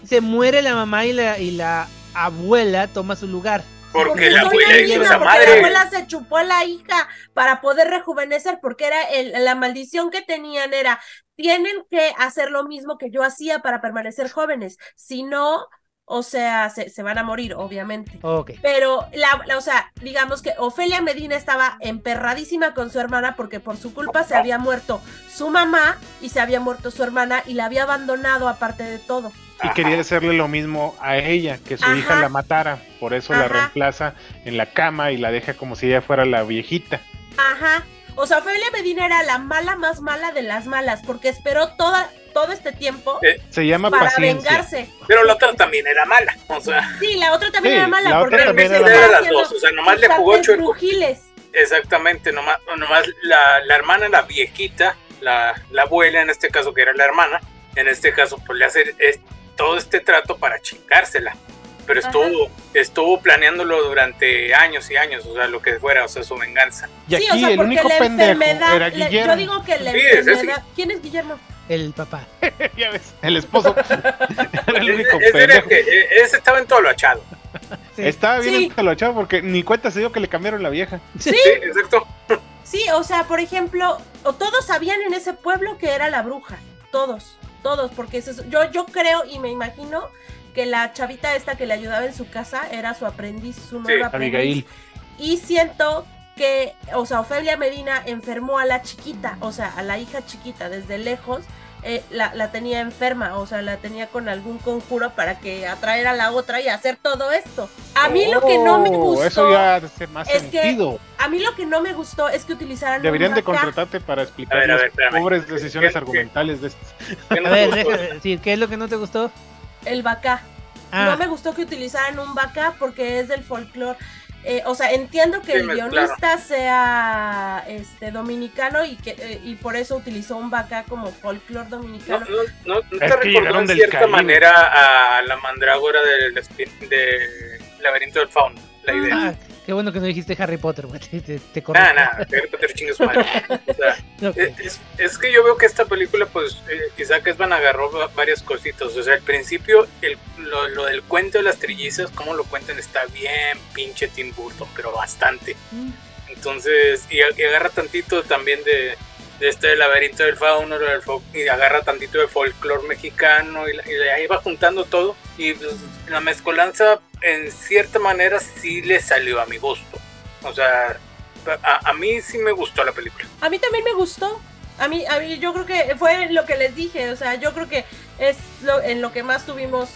se muere la mamá y la, y la abuela toma su lugar? Porque la abuela la hizo hija, esa porque La madre. abuela se chupó a la hija para poder rejuvenecer, porque era el- la maldición que tenían era, tienen que hacer lo mismo que yo hacía para permanecer jóvenes, si no, o sea, se, se van a morir, obviamente. Ok. Pero, la, la- o sea, digamos que Ofelia Medina estaba emperradísima con su hermana porque por su culpa se había muerto su mamá y se había muerto su hermana y la había abandonado aparte de todo. Y quería hacerle lo mismo a ella, que su Ajá. hija la matara. Por eso la reemplaza en la cama y la deja como si ella fuera la viejita. Ajá. O sea, Ofelia Medina era la mala más mala de las malas porque esperó toda, todo este tiempo Eh, Se llama para paciencia. vengarse. Pero la otra también era mala. O sea, Sí, la otra también Sí, era mala la porque otra también era era las dos. O sea, nomás le jugó chueco. brujiles. Exactamente, nomás, nomás la, la hermana, la viejita, la, la abuela en este caso, que era la hermana, en este caso, pues le hace es- todo este trato para chingársela. pero estuvo, estuvo planeándolo durante años y años, o sea, lo que fuera, o sea, su venganza. Y sí, aquí o sea, el porque único la pendejo enfermedad, era le- Guillermo. yo digo que la Sí, sí. enfermedad, ¿quién es Guillermo? El papá. Ya ves, el esposo era el único Es- es decir, pendejo. que eh, ese estaba en todo lo achado. Sí. Estaba bien Sí. escalachado porque ni cuenta se dio que le cambiaron la vieja. Sí, Sí, exacto. sí, o sea, por ejemplo, o todos sabían en ese pueblo que era la bruja, todos, todos, porque eso es- yo, yo creo y me imagino que la chavita esta que le ayudaba en su casa era su aprendiz, su nueva aprendiz. Abigail. Y siento que, o sea, Ofelia Medina enfermó a la chiquita, o sea, a la hija chiquita desde lejos. eh, la, la tenía enferma, o sea, la tenía con algún conjuro para que atraer a la otra y hacer todo esto. A mí lo que no me Oh, gustó, Eso ya hace más es que sentido. a mí lo que no me gustó es que utilizaran Deberían de contratarte para explicar ver, las ver, pobres decisiones ¿Qué- argumentales de estas. ¿Qué no A te ver, gustó? déjame decir, ¿qué es lo que no te gustó? el bacá. Ah, No me gustó que utilizaran un vaca porque es del folclore. Eh, o sea, entiendo que Sí, el guionista sea este dominicano y que eh, y por eso utilizó un vaca como folclore No, dominicano. no, no, ¿no Es te recordó en del cierta Caribe. manera a la mandrágora del espin- de laberinto del fauno, la idea. ah, qué bueno que no dijiste Harry Potter, güey. Te, te, te Harry Potter madre. O sea, es, que yo veo que esta película, pues, eh, Isaac Esban agarró va- varias cositas. O sea, al principio, el, lo, lo del cuento de las trillizas, como lo cuentan, está bien pinche Tim Burton, pero bastante. Mm. Entonces, y, y agarra tantito también de, de este laberinto del fauno, y agarra tantito de folclore mexicano, y, y ahí va juntando todo. Y pues, la mezcolanza, en cierta manera, sí le salió a mi gusto. O sea, a, a mí sí me gustó la película. A mí también me gustó. A mí, a mí yo creo que fue lo que les dije, o sea, yo creo que es lo, en lo que más tuvimos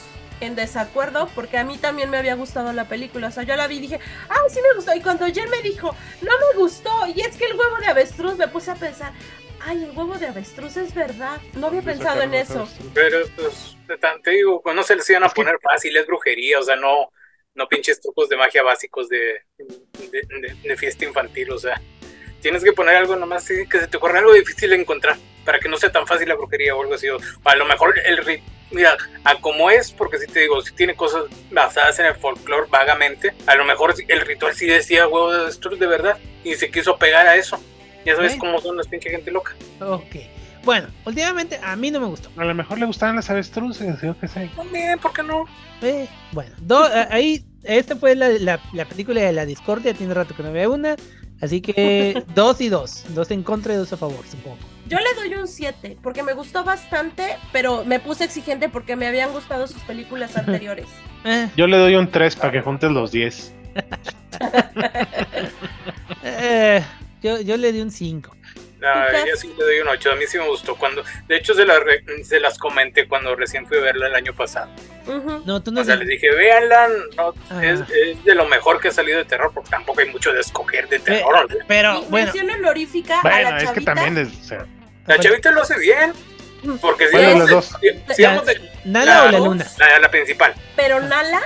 en desacuerdo, porque a mí también me había gustado la película, o sea, yo la vi y dije, ay, sí me gustó, y cuando Jen me dijo, no me gustó, y es que el huevo de avestruz, me puse a pensar, ay, el huevo de avestruz es verdad, no había pensado en eso. Pero, pues, te- digo, pues, no se les iban a poner fácil, es brujería, o sea, no, no pinches trucos de magia básicos de, de, de- de fiesta infantil, o sea, tienes que poner algo nomás que se te ocurra algo difícil de encontrar, para que no sea tan fácil la brujería o algo así, o a lo mejor el rit- mira, a como es, porque si te digo, si tiene cosas basadas en el folclore vagamente, a lo mejor el ritual sí decía huevo de avestruz de verdad, y se quiso pegar a eso, ya sabes Ok. cómo son las pinche gente loca. Ok. Bueno, últimamente a mí no me gustó. A lo mejor le gustaban las avestruces, yo qué sé. También, ¿por qué no? Eh, bueno, do- ahí, esta fue la, la, la película de la discordia, tiene rato que no había una, así que dos y dos, dos en contra y dos a favor, supongo. Yo le doy un 7, porque me gustó bastante, pero me puse exigente porque me habían gustado sus películas anteriores. Eh, Yo le doy un 3 para que juntes los 10. eh, yo, yo le di un 5. Ah, sí le doy un 8, a mí sí me gustó cuando, de hecho se las, re- se las comenté cuando recién fui a verla el año pasado. Ujú. No, tú no O sea, les dije, véanla, no, Ah. es, es de lo mejor que ha salido de terror, porque tampoco hay mucho de escoger de terror. Pero Y bueno, mención honorífica a Bueno, la es que chavita. también es, o sea, La chavita lo hace bien, porque si Bueno, los de- si- si La- vamos de- ¿Nala o la dos. luna? la, la principal. Pero Nala,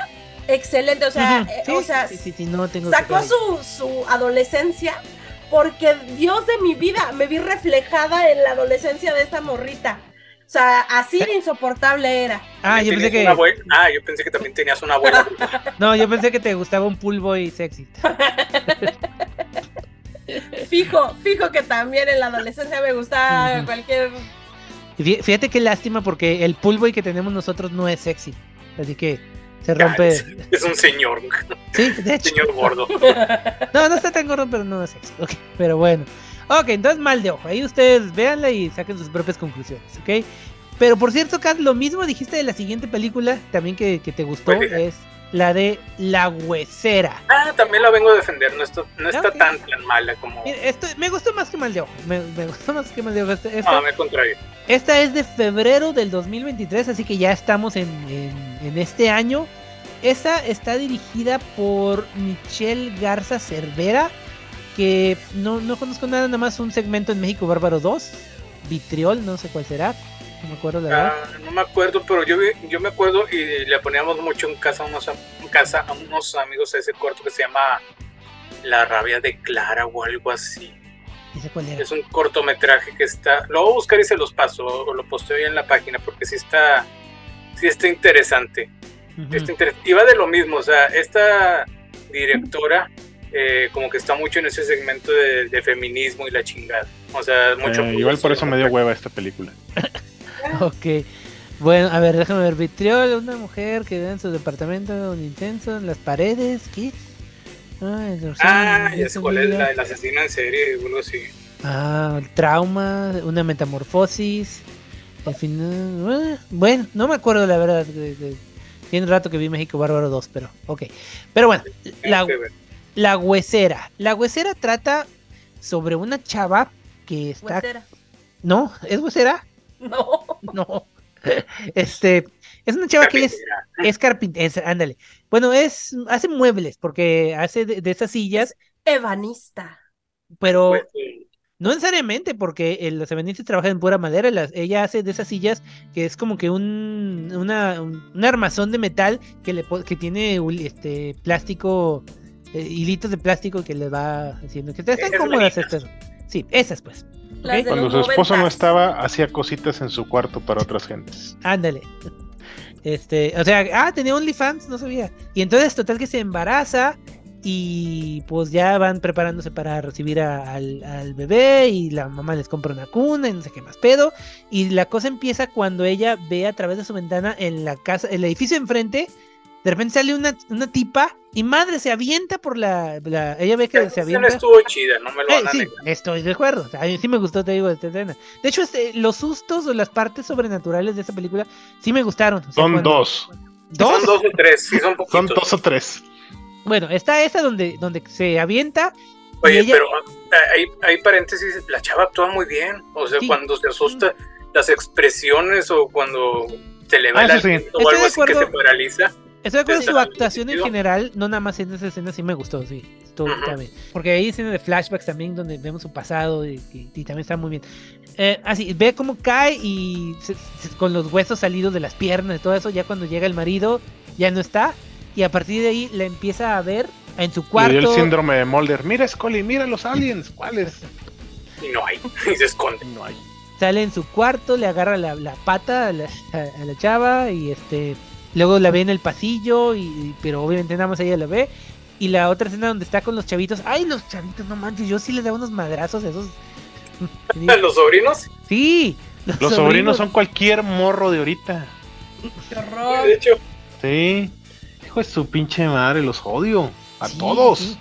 excelente, o sea, eh, o sea, sí, sí, sí, no tengo sacó su, su adolescencia porque Dios de mi vida me vi reflejada en la adolescencia de esta morrita. O sea, así de insoportable era. Ah, yo pensé que ah, yo pensé que también tenías una abuela. no, yo pensé que te gustaba un pool boy sexy. Fijo, fijo que también en la adolescencia me gustaba cualquier. Y fí- Fíjate qué lástima porque el boy que tenemos nosotros no es sexy, así que se rompe. es un señor, Sí, de hecho. señor gordo. No, no está tan gordo, pero no es sexy. ok, Pero bueno. Ok, entonces mal de ojo. Ahí ustedes véanla y saquen sus propias conclusiones, ¿ok? Pero por cierto, Kat, lo mismo dijiste de la siguiente película, también que, que te gustó, es la de La Huesera. Ah, también la vengo a defender, no está, no está tan, tan mala como... Mira, esto, me gustó más que mal de ojo. Me, me gustó más que mal de ojo. Esta, esta- Ah, me contrario. esta es de febrero del 2023, así que ya estamos en, en- en este año. Esta está dirigida por Michelle Garza Cervera, que no, no conozco nada, nada más un segmento en México Bárbaro 2, Vitriol, no sé cuál será, no me acuerdo la verdad. Ah, no me acuerdo, pero yo, vi- yo me acuerdo y le poníamos mucho en casa, a unos, en casa a unos amigos a ese corto que se llama La rabia de Clara o algo así. Dice cuál era. Es un cortometraje que está... Lo voy a buscar y se los paso o lo posteo ahí en la página porque sí está, sí está interesante. Ujú. Este, inter- y va de lo mismo, o sea, esta directora eh, como que está mucho en ese segmento de, de feminismo y la chingada. O sea, mucho... Eh, igual por eso me dio hueva esta película. Ok. Bueno, a ver, déjame ver. Vitriol, una mujer que ve en su departamento un intenso en las paredes. ¿Qué? Ay, Roxanne, Ah, ya sé cuál es la del asesino en serie o algo así. Ah, trauma, una metamorfosis. El final. eh, Bueno, no me acuerdo la verdad. de- de- Tiene rato que vi México Bárbaro 2, pero ok. Pero bueno, la, ver. la huesera. La huesera trata sobre una chava que está. Huesera. No, ¿es huesera? No. No. Este. Es una chava que es. Es carpintera, ándale. Bueno, es. Hace muebles, porque hace de, de esas sillas, Ebanista. pero. Pues, eh, No necesariamente, porque eh, los ebenistas trabajan en pura madera. las- ella hace de esas sillas que es como que un, una, un, un armazón de metal que, le, que tiene este plástico, eh, hilitos de plástico que le va haciendo que están cómodas estas. Sí, esas pues. Cuando su esposo no estaba, hacía cositas en su cuarto para otras gentes. Ándale. Este, o sea, ah, tenía OnlyFans, no sabía. Y entonces, total que se embaraza y pues ya van preparándose para recibir a- al, al bebé y la mamá les compra una cuna y no sé qué más pedo. Y la cosa empieza cuando ella ve a través de su ventana en la casa, el edificio enfrente, de repente sale una, una tipa y madre se avienta por la, la- ella ve que se avienta. estuvo chida, no me lo Eh, van a sí, negar. estoy de acuerdo. O sea, a mí sí me gustó, te digo, esta escena. De hecho, este, los sustos o las partes sobrenaturales de esta película sí me gustaron. O sea, Son cuando- dos. ¿Dos? Son dos o tres, sí, son poquitos. Son dos o tres. Bueno, está esa donde, donde se avienta. Oye, ella- pero ah, hay, hay paréntesis, la chava actúa muy bien. O sea, Sí. cuando se asusta, las expresiones o cuando se le va Ah, el sí. aliento o algo así que se paraliza. Estoy de acuerdo, Está su actuación en general, no nada más en esa escena, sí me gustó, sí. Está bien. Porque hay escenas de flashbacks también donde vemos su pasado y, y- y también está muy bien. Eh, así, ve cómo cae y se- se- con los huesos salidos de las piernas y todo eso, ya cuando llega el marido, ya no está. Y a partir de ahí la empieza a ver en su Le cuarto. dio el síndrome de Mulder. Mira, Scully, mira los aliens. ¿Cuáles? Y no hay, y se esconde. No hay. sale en su cuarto, le agarra la, la pata a la, a- a la chava y este luego la ve en el pasillo y pero obviamente nada más ella la ve y la otra escena donde está con los chavitos, ay los chavitos, no manches, yo sí les daba unos madrazos a esos. Los sobrinos, Sí, Los sobrinos son cualquier morro de ahorita. Qué horror. de hecho, Sí. Hijo de su pinche madre, los odio. A Sí, todos. sí.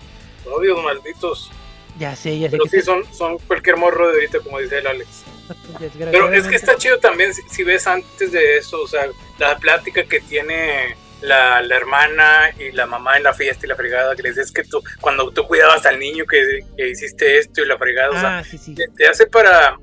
odios malditos. Ya sé, ya sé Pero que sí, son, son cualquier morro de ahorita, como dice el Alex. Pero es que está chido también si, si ves antes de eso, o sea, la plática que tiene la, la hermana y la mamá en la fiesta y la fregada, que les es que tú, cuando tú cuidabas al niño que, que hiciste esto y la fregada, o sea, Ah, sí, sí. te, te hace para,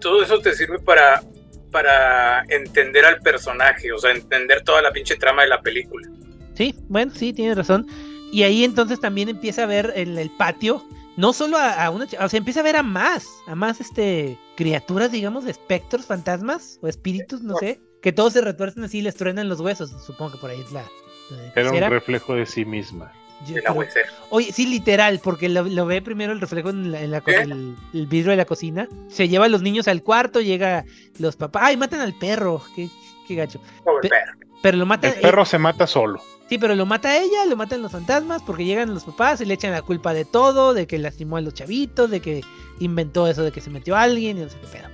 todo eso te sirve para, para entender al personaje, o sea, entender toda la pinche trama de la película. Sí, bueno, sí, tienes razón. Y ahí entonces también empieza a ver en el patio, no solo a, a una, o sea, empieza a ver a más, a más este criaturas, digamos, de espectros, fantasmas o espíritus, no sé, que todos se retuercen así y les truenan los huesos. Supongo que por ahí es la. la Era un reflejo de sí misma. Yo creo-. Oye, sí, literal, porque lo, lo ve primero el reflejo en, la, en la co- ¿Qué? el, el vidrio de la cocina. Se lleva a los niños al cuarto, llega los papás. ¡Ay, matan al perro! ¡Qué, qué gacho! Pobre Pe- perro. Pero lo matan. El perro se mata solo. Sí, pero lo mata ella, lo matan los fantasmas, porque llegan los papás y le echan la culpa de todo, de que lastimó a los chavitos, de que inventó eso de que se metió a alguien y no sé qué pedo.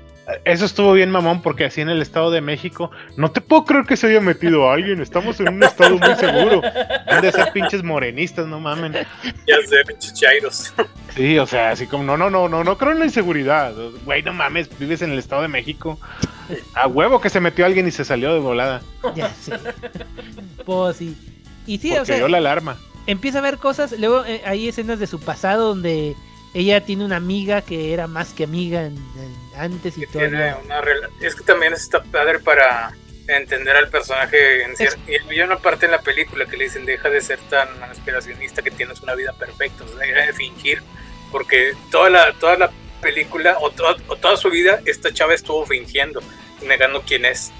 Eso estuvo bien, mamón, porque así en el Estado de México, no te puedo creer que se haya metido a alguien. Estamos en un estado muy seguro. Han de ser pinches morenistas, no mamen. Ya sé, pinches chairos. Sí, o sea, así como, no, no, no, no, no creo en la inseguridad. Güey, no mames, vives en el Estado de México. A huevo que se metió alguien y se salió de volada. Ya sé. pues sí. Y sí, porque o sea, dio la alarma. empieza a ver cosas, luego eh, hay escenas de su pasado donde ella tiene una amiga que era más que amiga en- en- antes y que todo. tiene una es que también está padre para entender al personaje en y hay una parte en la película que le dicen deja de ser tan aspiracionista que tienes una vida perfecta o sea, deja de fingir porque toda la toda la película o, toda- o toda su vida esta chava estuvo fingiendo negando quién es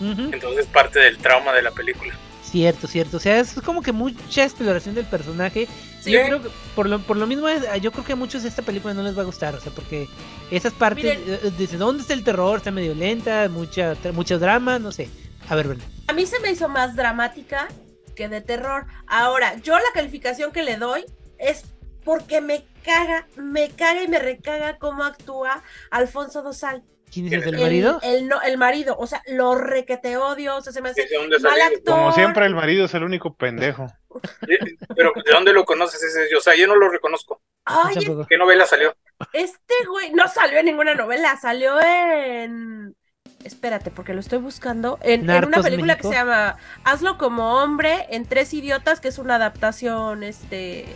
Ujú. entonces parte del trauma de la película Cierto, cierto. O sea, es como que mucha exploración del personaje. Sí. Yo creo que por lo, por lo mismo, es- yo creo que a muchos esta película no les va a gustar. O sea, porque esas partes, Miren. eh, eh, dice, ¿dónde está el terror? Está medio lenta, mucha, mucho drama, no sé. A ver, Brenda. A mí se me hizo más dramática que de terror. Ahora, yo la calificación que le doy es porque me caga, me caga y me recaga cómo actúa Alfonso Dosal. ¿Quién es el marido? El, no, el marido, o sea, lo requete odio, o sea, se me hace ¿De dónde mal salió? actor. Como siempre, el marido es el único pendejo. Pero ¿de dónde lo conoces ese? O sea, yo no lo reconozco. Ay. ¿Qué novela salió? este güey no salió en ninguna novela, salió en... Espérate, porque lo estoy buscando. En, en una película México. que se llama Hazlo como hombre en Tres Idiotas, que es una adaptación, este...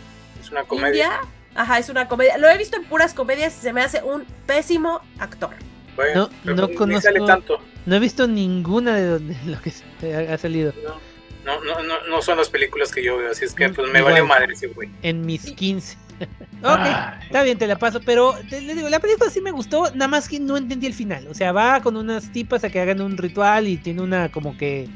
Es una comedia. India. Ajá, es una comedia. Lo he visto en puras comedias y se me hace un pésimo actor. Bueno, No, no conozco. sale tanto. No he visto ninguna de donde lo que ha salido. No, no, no, no son las películas que yo veo, así es que pues me igual. valió madre ese güey. En mis 15. ok, Ay. está bien, te la paso. Pero te, le digo, la película sí me gustó, nada más que no entendí el final. O sea, va con unas tipas a que hagan un ritual y tiene una como que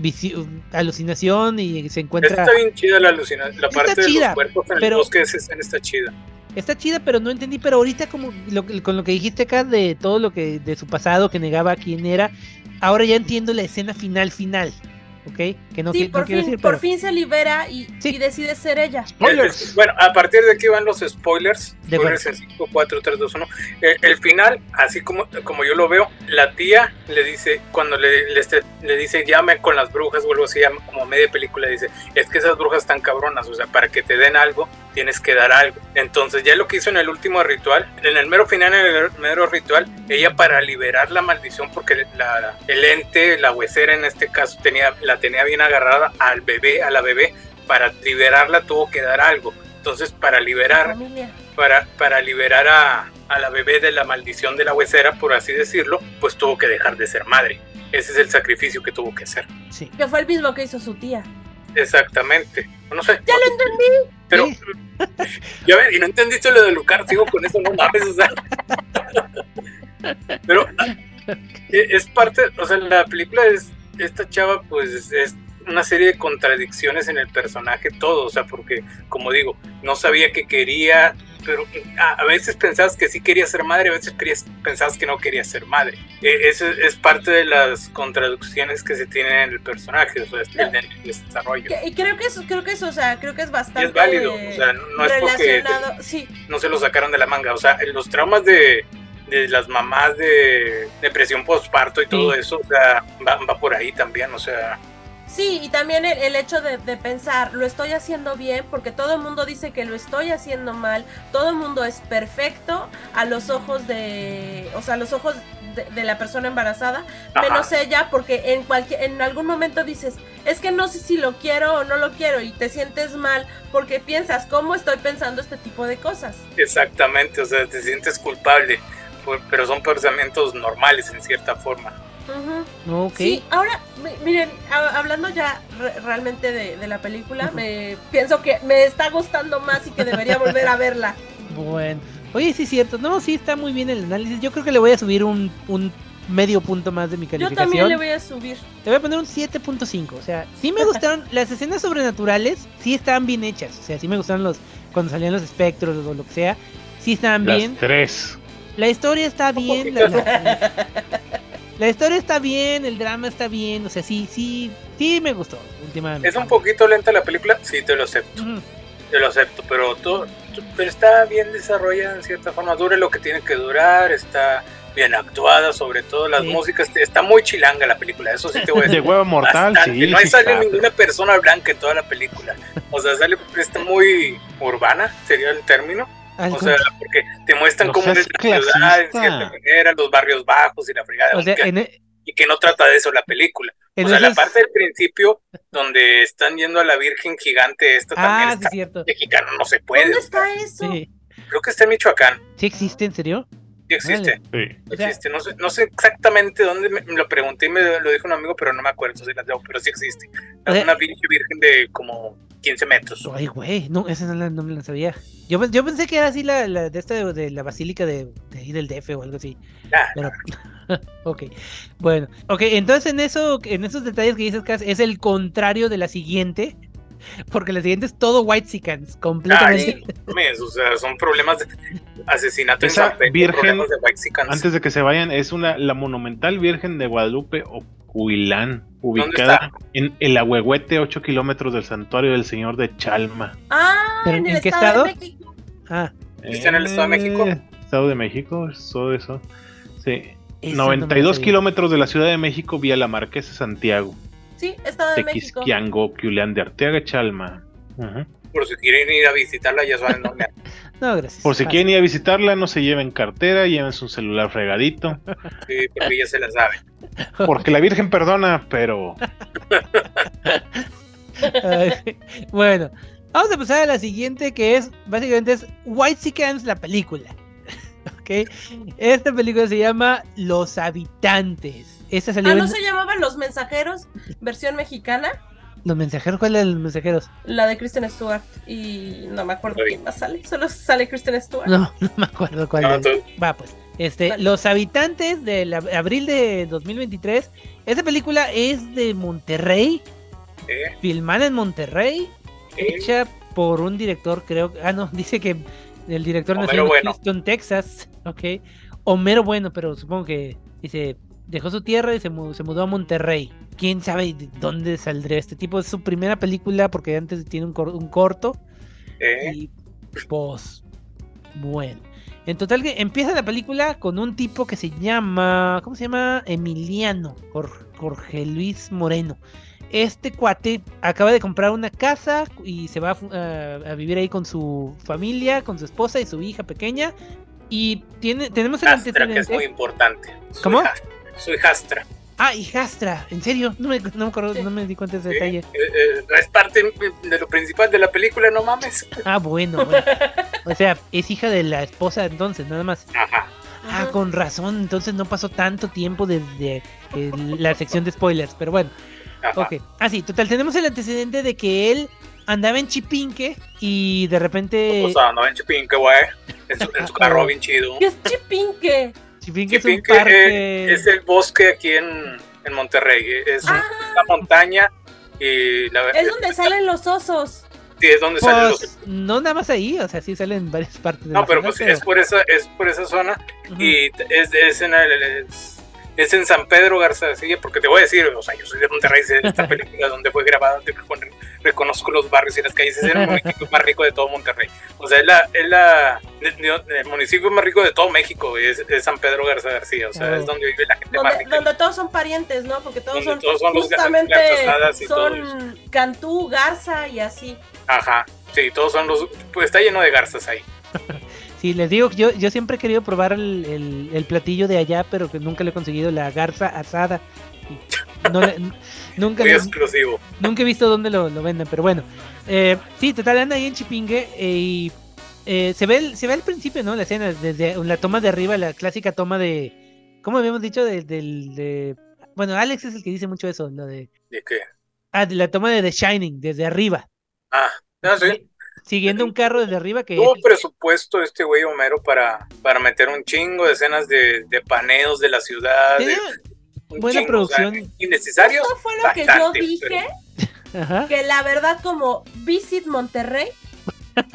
visi- alucinación y se encuentra. Está bien chida la alucinación. La Está parte de chida, los cuerpos en pero- el bosque está chida. Está chida, pero no entendí. Pero ahorita, como lo, con lo que dijiste acá de todo lo que de su pasado, que negaba quién era, ahora ya entiendo la escena final, final. ¿Ok? Que no, sí, qui- por, quiero fin, decir, por fin se libera y, Sí. y decide ser ella. Spoilers. Bueno, a partir de aquí van los spoilers. De Spoilers en 5, 4, 3, 2, 1. Eh, el final, así como, como yo lo veo, la tía le dice, cuando le, le, este- le dice llame con las brujas o algo así, como media película, dice, es que esas brujas están cabronas, o sea, para que te den algo, tienes que dar algo. Entonces, ya lo que hizo en el último ritual, en el mero final, en el mero ritual, ella para liberar la maldición, porque la, el ente, la huesera en este caso, tenía, la tenía bien agarrada al bebé, a la bebé, para liberarla tuvo que dar algo. Entonces, para liberar para, para liberar a, a la bebé de la maldición de la huesera, por así decirlo, pues tuvo que dejar de ser madre. Ese es el sacrificio que tuvo que hacer. Sí. Que fue el mismo que hizo su tía. Exactamente. No sé. Ya lo entendí. Pero, Sí. ya ver, y no entendiste lo de Lucar, sigo con eso, no mames, o sea. Pero e- es parte, o sea, la película es, esta chava, pues es, es una serie de contradicciones en el personaje, todo, o sea, porque, como digo, no sabía qué quería, pero a, veces pensabas que sí quería ser madre, a veces pensabas que no quería ser madre. E- Eso es, parte de las contradicciones que se tienen en el personaje, o sea, es el, el desarrollo. Que- Y creo que eso, creo que eso, o sea, creo que es Y bastante es válido, o sea, no no es porque. Sí, no se lo sacaron de la manga. O sea, los traumas de, de las mamás de depresión postparto y todo Sí. eso, o sea, va, va por ahí también, o sea, sí, y también el, el hecho de, de pensar, lo estoy haciendo bien, porque todo el mundo dice que lo estoy haciendo mal, todo el mundo es perfecto a los ojos de, o sea, a los ojos de, de la persona embarazada, Ajá. menos ella, porque en cualquier, en algún momento dices, es que no sé si lo quiero o no lo quiero, y te sientes mal porque piensas, ¿cómo estoy pensando este tipo de cosas? exactamente, o sea, te sientes culpable, por- pero son pensamientos normales en cierta forma. Sí, ahora, mi- miren, hablando ya re- realmente de, de la película, me pienso que me está gustando más y que debería volver a verla. Bueno. Oye, sí es cierto. No, sí está muy bien el análisis. Yo creo que le voy a subir un, un medio punto más de mi Yo calificación. también le voy a subir. Le voy a poner un 7.5. O sea, sí me gustaron. las escenas sobrenaturales sí estaban bien hechas. O sea, sí me gustaron los. Cuando salían los espectros o lo que sea. Sí estaban Las bien. tres. La historia está bien. La, la- la historia está bien. El drama está bien. O sea, sí, sí. Sí me gustó últimamente. Es un poquito lenta la película, sí, te lo acepto, te lo acepto, pero, todo, pero está bien desarrollada en cierta forma, dure lo que tiene que durar, está bien actuada, sobre todo las Sí. músicas, está muy chilanga la película, eso sí te voy a De decir. huevo mortal, Bastante. sí. no hay sí sale está. ninguna persona blanca en toda la película. O sea, sale está muy urbana, sería el término. O sea, porque te muestran No cómo es la ciudad en cierta manera, los barrios bajos y la fregada. O sea, en, e- y que no trata de eso la película. en o sea, la parte del principio donde están yendo a la Virgen Gigante, esta también Ah, sí, está es cierto. mexicano, no se puede. ¿Dónde está eso? Sí. Creo que está en Michoacán. ¿Sí existe, en serio? Sí existe. Sí. Existe. No, sé, no sé exactamente dónde me, me lo pregunté y me lo dijo un amigo, pero no me acuerdo si las leo, pero sí existe. Sea- una pinche virgen de como 15 metros. Ay, güey, no, esa no, la, no me la sabía. Yo, yo pensé que era así la, la de esta de, de la basílica de, de ahí del DF o algo así. Ah, Pero, ok, bueno, ok, entonces en eso, en esos detalles que dices, Cas, es el contrario de la siguiente, porque la siguiente es todo white sicans, completamente. Ay, no mames, o sea, son problemas de asesinato en Esa San Pedro, virgen, problemas de Mexicans. Antes de que se vayan, es una la monumental Virgen de Guadalupe o Huilán. ubicada en el Ahuehuete, 8 kilómetros del santuario del Señor de Chalma. Ah, ¿Pero en en el qué estado, estado? de México. Ah, ¿Está en el Estado de México? Eh, Estado de México, todo eso. Sí. eso no me lo 92 sabía. kilómetros de la Ciudad de México vía la Marquesa Santiago. Sí, Estado de México. Tequisquiango, Culián de Arteaga, Chalma. Por si quieren ir a visitarla, ya saben dónde. No, gracias. Por si Pasa. quieren ir a visitarla, no se lleven cartera, lleven su celular fregadito. Sí, porque ya se la saben. Porque la Virgen perdona, pero bueno, vamos a pasar a la siguiente que es, básicamente es White Chickens, la película. ok, esta película se llama Los Habitantes. Salió Ah, en ¿no se llamaban Los Mensajeros? Versión mexicana. Los Mensajeros, ¿cuál es los Mensajeros? La de Kristen Stewart. Y no me acuerdo quién más sale. Solo sale Kristen Stewart. No, no me acuerdo cuál No, es. entonces, Va, pues. Este, Vale. Los Habitantes de abril de 2023. Esta película es de Monterrey, eh, filmada en Monterrey, eh, hecha por un director, creo. Ah, no, dice que el director nació en Bueno. Houston, Texas. Ok. Homero Bueno, pero supongo que dice. Dejó su tierra y se, mu- se mudó a Monterrey. ¿Quién sabe de dónde saldría este tipo? Es su primera película porque antes tiene un, cor- un corto. eh. Y pues, bueno. En total que empieza la película con un tipo que se llama, ¿cómo se llama? Emiliano, Jor- Jorge Luis Moreno. Este cuate acaba de comprar una casa y se va a, fu- a- a vivir ahí con su familia, con su esposa y su hija pequeña. Y tiene, tenemos el Astra, que es antecedente. muy importante. ¿Cómo? Soy Hastra. Ah, hijastra, en serio, no me, no me acuerdo, Sí. no me di cuenta de ese Sí, detalle. eh, eh, es parte de lo principal de la película, no mames. Ah, bueno, bueno. O sea, es hija de la esposa entonces, nada más. Ajá. Ah, con razón, entonces no pasó tanto tiempo desde eh, la sección de spoilers, pero bueno, Ajá. ok. Ah, sí, total, tenemos el antecedente de que él andaba en Chipinque y de repente... O sea, no en Chipinque, güey. En su, en su carro bien chido. ¿Qué es Chipinque? Chipinque es un Chipinque parque... es el bosque aquí en, en Monterrey. Es Ah, una montaña y la es donde salen los osos. sí, es donde salen los. Pues no nada más ahí, o sea, sí salen en varias partes de No, la pero ciudad, pues es por esa, es por esa zona Ujú. y es, es en el, es, es en San Pedro Garza porque te voy a decir, o sea, yo soy de Monterrey, sé de esta película donde fue grabada, te recon- reconozco los barrios y las calles, es el municipio más rico de todo Monterrey. O sea, es la, es la el municipio más rico de todo México, es, es San Pedro Garza García, o sea, es donde vive la gente más Donde, rica. donde todos son parientes, ¿no? Porque todos Donde son, todos son los justamente garzasadas y son Cantú, Garza y así. Ajá, sí, todos son los, pues está lleno de garzas ahí. Sí, les digo, yo, yo siempre he querido probar el, el- el platillo de allá, pero que nunca le he conseguido la garza asada. No le- nunca, Muy exclusivo. nunca he visto dónde lo, lo venden, pero bueno. Eh, sí, total, anda ahí en Chipingue eh, y eh, se, ve el- se ve al principio, ¿no? La escena, desde la toma de arriba, la clásica toma de... ¿Cómo habíamos dicho? De, del- de- bueno, Alex es el que dice mucho eso, lo de... ¿Y qué? Ah, de la toma de The Shining, desde arriba. Ah, no, sí. Siguiendo un carro desde arriba que... Tuvo presupuesto este güey Homero para, para meter un chingo de escenas de, de paneos de la ciudad. De- buena chingo, o sea, producción. innecesario. Esto fue lo que yo dije, que la verdad como Visit Monterrey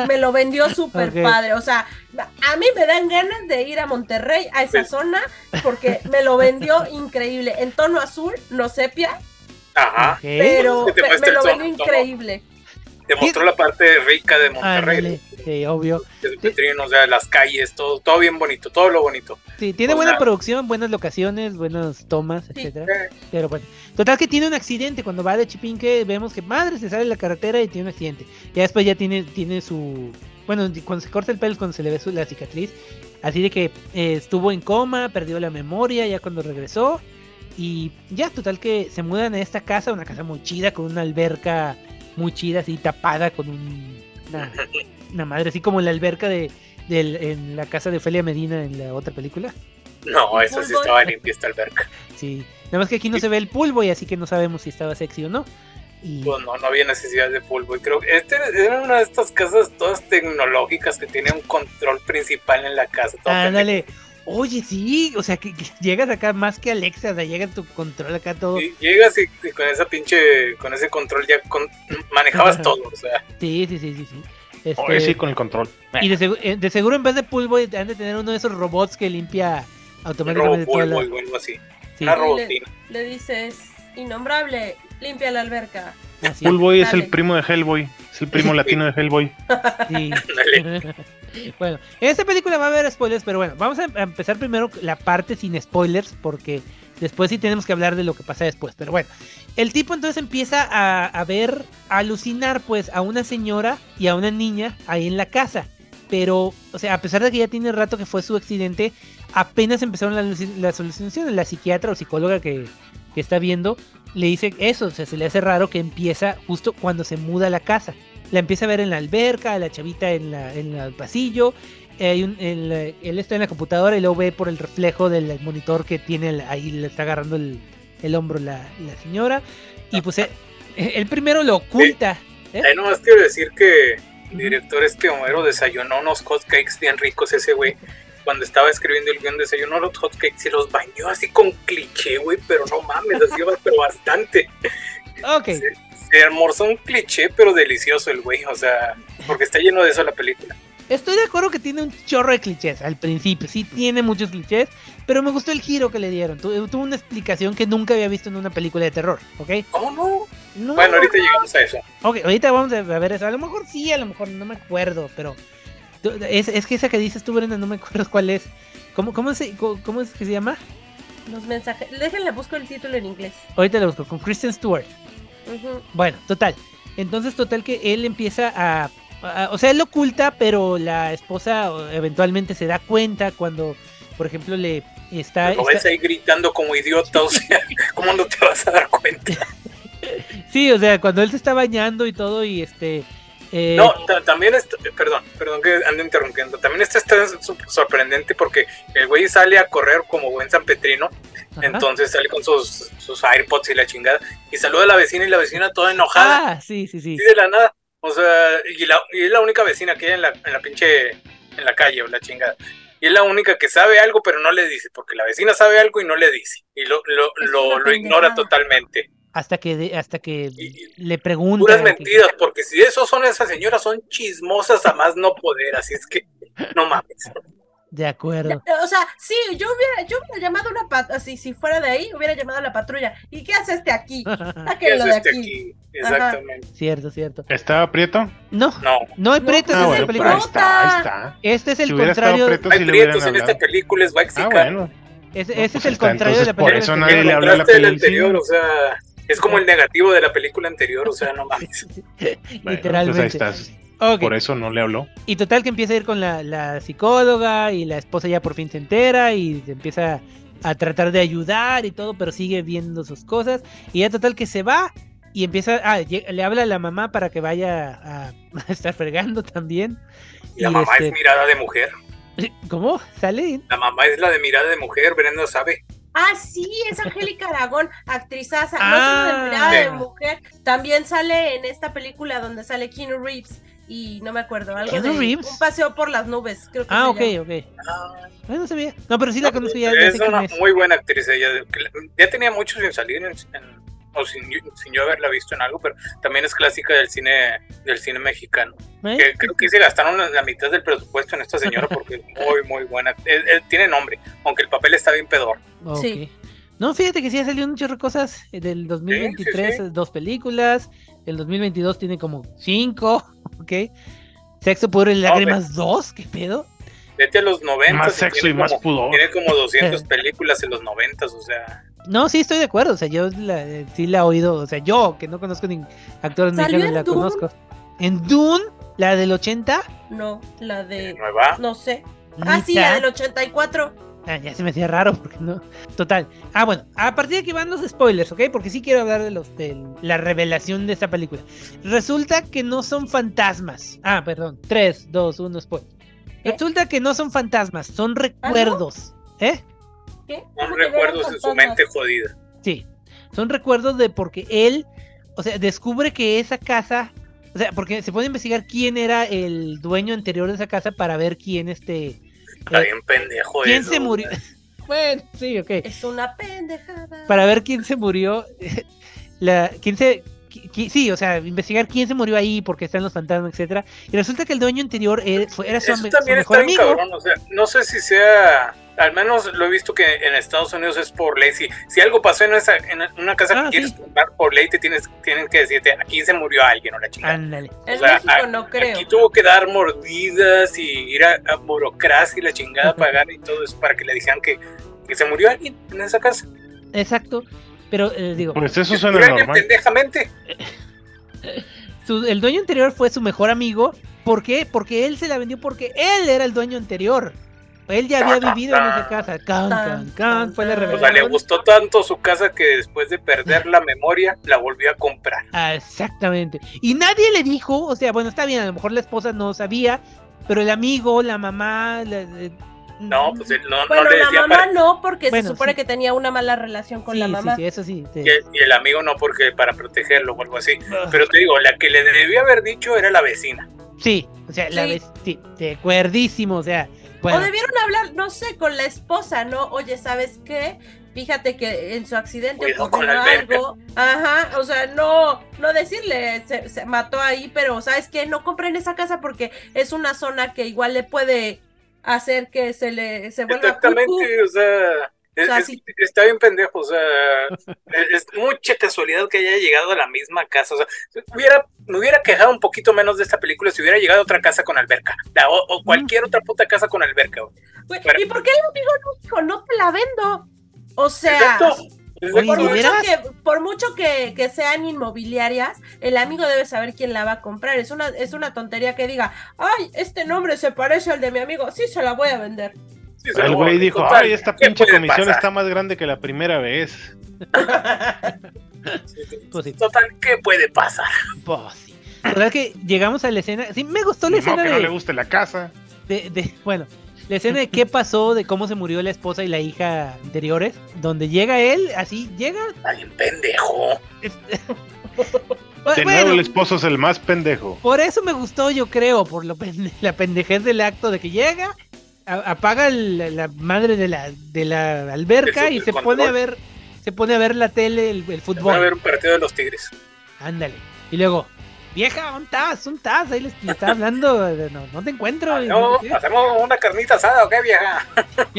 me lo vendió súper padre. O sea, a mí me dan ganas de ir a Monterrey, a esa Sí. zona, porque me lo vendió increíble. En tono azul, no sepia, Ajá. Pero me, me lo vendió increíble. Te mostró la parte rica de Monterrey. Sí, obvio. de Petrino, o sea, las calles, todo, todo bien bonito, todo lo bonito. Sí, tiene O buena sea- producción, buenas locaciones, buenas tomas, Sí. etcétera. Pero bueno, total que tiene un accidente cuando va de Chipinque, vemos que madre se sale de la carretera y tiene un accidente. Ya después ya tiene tiene su bueno, cuando se corta el pelo es cuando se le ve su, la cicatriz, así de que eh, estuvo en coma, perdió la memoria ya cuando regresó y ya total que se mudan a esta casa, una casa muy chida con una alberca muy chida así tapada con un, una, una madre así como la alberca de en la casa de Ofelia Medina en la otra película. No, eso sí estaba limpia esta alberca. Sí, nada más que aquí no se ve el pulvo y así que no sabemos si estaba sexy o no. Y Pues no, no había necesidad de polvo. Y creo que este era una de estas casas todas tecnológicas que tiene un control principal en la casa. ándale, oye, sí, o sea, que, que llegas acá más que Alexa, o sea, llega tu control acá todo. Y llegas y, y con esa pinche, con ese control ya con- manejabas todo, o sea, Sí, sí, sí, sí, sí. Este, Oye, sí, con el control. Y de, segu- eh, de seguro en vez de pulvo han de tener uno de esos robots que limpia un automáticamente toda robopolvo la... o algo así. sí. Una robotina. Le dices, innombrable, limpia la alberca. Así es. Bullboy es el primo de Hellboy. Es el primo latino de Hellboy. Sí. Bueno, en esta película va a haber spoilers, pero bueno, vamos a a empezar primero la parte sin spoilers, porque después sí tenemos que hablar de lo que pasa después. Pero bueno, el tipo entonces empieza a, a ver, a alucinar pues a una señora y a una niña ahí en la casa. Pero, o sea, a pesar de que ya tiene rato que fue su accidente, apenas empezaron las, las alucinaciones. La psiquiatra o psicóloga que, que está viendo le dice eso, o sea, se le hace raro que empieza justo cuando se muda a la casa. La empieza a ver en la alberca, a la chavita en, la, en el pasillo. eh, hay un- eh, él está en la computadora y luego ve por el reflejo del monitor que tiene el- ahí, le está agarrando el, hombro la, la señora. Y pues eh, él primero lo oculta. ¿eh? Quiero decir que director este Homero desayunó unos hotcakes bien ricos ese güey. Cuando estaba escribiendo el guion desayunó los hotcakes y los bañó así con cliché, güey, pero no mames, así va, pero bastante. Ok, Se, se almorzó un cliché, pero delicioso el güey, o sea, porque está lleno de eso la película. estoy de acuerdo que tiene un chorro de clichés al principio. Sí, tiene muchos clichés, pero me gustó el giro que le dieron. Tu- Tuvo una explicación que nunca había visto en una película de terror, ¿ok? ¿Cómo no? No, Bueno, ahorita llegamos a eso. Ok, ahorita vamos a ver eso. A lo mejor sí, a lo mejor no me acuerdo, pero. Es, es que esa que dices tú, Brenda, no me acuerdo cuál es. ¿Cómo, cómo, se, cómo, cómo es que se llama? Los mensajes. Déjenle busco el título en inglés. Ahorita lo busco, con Kristen Stewart. Bueno, total. Entonces, total que él empieza a, a- O sea, él lo oculta, pero la esposa eventualmente se da cuenta cuando, por ejemplo, le está. Lo está- ves ahí gritando como idiota, o sea, ¿cómo no te vas a dar cuenta? sí, o sea, cuando él se está bañando y todo, y este. Eh, No, ta- también está, perdón, perdón que ando interrumpiendo. También está, está sorprendente porque el güey sale a correr como buen San Petrino, ajá. entonces sale con sus, sus AirPods y la chingada, y saluda a la vecina y la vecina toda enojada, Ah, sí, sí, sí. así de la nada. O sea, y, la, y es la única vecina que hay en la, en la pinche, en la calle o la chingada. Y es la única que sabe algo, pero no le dice, porque la vecina sabe algo y no le dice. Y lo, lo, Es lo, lo ignora totalmente. Hasta que, de- hasta que Y- le pregunta. Puras que- mentiras, porque si eso son esas señoras, son chismosas a más no poder, así es que no mames. De acuerdo. O sea, sí, yo hubiera, yo hubiera llamado a una patrulla, así, si fuera de ahí, hubiera llamado a la patrulla. ¿Y qué hace este aquí? ¿Qué Sáquenlo hace de este aquí. aquí? Exactamente. cierto, cierto. ¿Estaba Prieto? No, No, no hay No, prietos pues Ah, en esta bueno, el pero película. ahí está, ahí está. Este es el Si contrario. Prieto, hay hubieran prietos en esta película, es Ah, Waxica. bueno. Ese, ese Pues es el está, contrario de la entonces, por película. eso que- nadie le habla a la sí. anterior, o sea, es como el negativo de la película anterior, o sea, no mames. Bueno, Literalmente. Pues ahí estás. Por eso no le habló. Y total que empieza a ir con la, la psicóloga y la esposa ya por fin se entera y se empieza a tratar de ayudar y todo, pero sigue viendo sus cosas. Y ya total que se va y empieza, ah, le habla a la mamá para que vaya a, a estar fregando también. Y la Y mamá este- es mirada de mujer. ¿Cómo? ¿Sale? La mamá es la de mirada de mujer, Brenda sabe. Ah, sí, es Angélica Aragón, actrizaza. Ah. no de mujer, también sale en esta película donde sale Keanu Reeves y no me acuerdo, algo ¿Keanu de Reeves? un paseo por las nubes, creo que Ah, se ok, llama. ok. Ah, Ay, no sabía. No, pero sí la conozco ya. ya es sé una es. muy buena actriz ella. Ya tenía mucho sin salir en- en- o sin, sin yo haberla visto en algo, pero también es clásica del cine del cine mexicano. ¿Eh? Que creo que se gastaron la- mitad del presupuesto en esta señora porque es muy, muy buena. Eh, eh, tiene nombre, aunque el papel está bien pedor. Sí. No, fíjate que sí ha salido un chorro de cosas. Del 2023, sí. dos películas. El 2022 tiene como cinco. Ok. Sexo, Pudor y Lágrimas 2. ¿Qué pedo? Vete a los 90. Más sexo y más pudor. Tiene como 200 películas en los 90, o sea. No, sí, estoy de acuerdo. O sea, yo la- eh, sí la he oído. O sea, yo que no conozco ni actores ¿Salió mexicanos en la Dune? conozco. En Dune, la del 80. No, la de Nueva. no sé. Ah, sí, la del 84. Ah, ya se me hacía raro porque no. Total. Ah, bueno, a partir de aquí van los spoilers, ¿ok? Porque sí quiero hablar de los de la revelación de esta película. Resulta que no son fantasmas. Ah, perdón. 3, 2, 1, spoiler. Resulta que no son fantasmas, son recuerdos. ¿Eh? ¿Qué? Son ¿Cómo que recuerdos de su mente jodida. Sí. Son recuerdos de porque él, o sea, descubre que esa casa, o sea, porque se puede investigar quién era el dueño anterior de esa casa para ver quién este, Está Eh, bien pendejo quién eso. se murió. bueno, sí, ok. Es una pendejada. para ver quién se murió, la, quién se, sí, o sea, investigar quién se murió ahí, porque están los fantasmas, etcétera. Y resulta que el dueño anterior eh, fue- era su, Eso ame- su también mejor está amigo. cabrón, o sea, no sé si sea, al menos lo he visto que en Estados Unidos es por ley, si, si algo pasó en, esa, en una casa Ah, que quieres sí. tumbar por ley, te tienes, tienen que decirte, aquí se murió alguien o la chingada. Ándale. O sea, México a- no creo. Aquí tuvo que dar mordidas y ir a, a burocracia y la chingada a pagar y todo eso para que le dijeran que, que se murió alguien en esa casa. Exacto. Pero eh, digo, Pues eso suena normal. pendejamente. su- el dueño anterior fue su mejor amigo. ¿Por qué? Porque él se la vendió porque él era el dueño anterior. Él ya había vivido en esa casa. Can, can, can, fue la sea, O sea, le revelación. gustó tanto su casa que después de perder la memoria la volvió a comprar. Ah, Exactamente. Y nadie le dijo, o sea, bueno, está bien, a lo mejor la esposa no sabía, pero el amigo, la mamá, la- eh, No, pues no, Bueno, no le la decía mamá para- no, porque Bueno, se supone sí. que tenía una mala relación con sí, la mamá. sí, eso sí. sí. y el, y el amigo no porque para protegerlo o algo así. Ah, Pero te digo, la que le debió haber dicho era la vecina. Sí, o sea, la sí, de acuerdísimo, o sea, bueno, O debieron hablar, no sé, con la esposa, ¿no? Oye, ¿sabes qué? Fíjate que en su accidente ocurrió la algo. Ajá, o sea, no, no decirle, se, se mató ahí, pero ¿sabes qué? No compren esa casa porque es una zona que igual le puede hacer que se le se vuelva. Exactamente, o sea, es- sea, es- sí. está bien pendejo, o sea, es, mucha casualidad que haya llegado a la misma casa, o sea, hubiera, me hubiera quejado un poquito menos de esta película si hubiera llegado a otra casa con alberca, la- o, o cualquier otra puta casa con alberca, güey. Pero- ¿Y por qué el amigo no dijo, no te la vendo? O sea, Exacto. Oye, por ¿de mucho, que, por mucho que, que sean inmobiliarias, el amigo debe saber quién la va a comprar. Es una, es una tontería que diga, ay, este nombre se parece al de mi amigo, sí se la voy a vender. Sí, El güey dijo, total, ay, esta ¿qué pinche comisión pasar? está más grande que la primera vez. Pues sí, Total, ¿qué puede pasar? pues sí. Total que llegamos a la escena, sí, me gustó la modo escena que no de, le guste la casa. de, de- bueno, la escena de qué pasó, de cómo se murió la esposa y la hija anteriores, donde llega él, así, llega, bien pendejo. De bueno, nuevo el esposo es el más pendejo. Por eso me gustó, yo creo, por lo pende- la pendejez del acto de que llega, a- apaga el- la madre de la, de la alberca y se control. pone a ver, se pone a ver la tele, el, el Voy a fútbol. ver un partido de los Tigres. Ándale. Y luego, vieja, ¿dónde estás? ¿Dónde estás? Ahí le, le estaba hablando, de, no, no te encuentro. y No, hacemos una carnita asada, ¿o qué, vieja?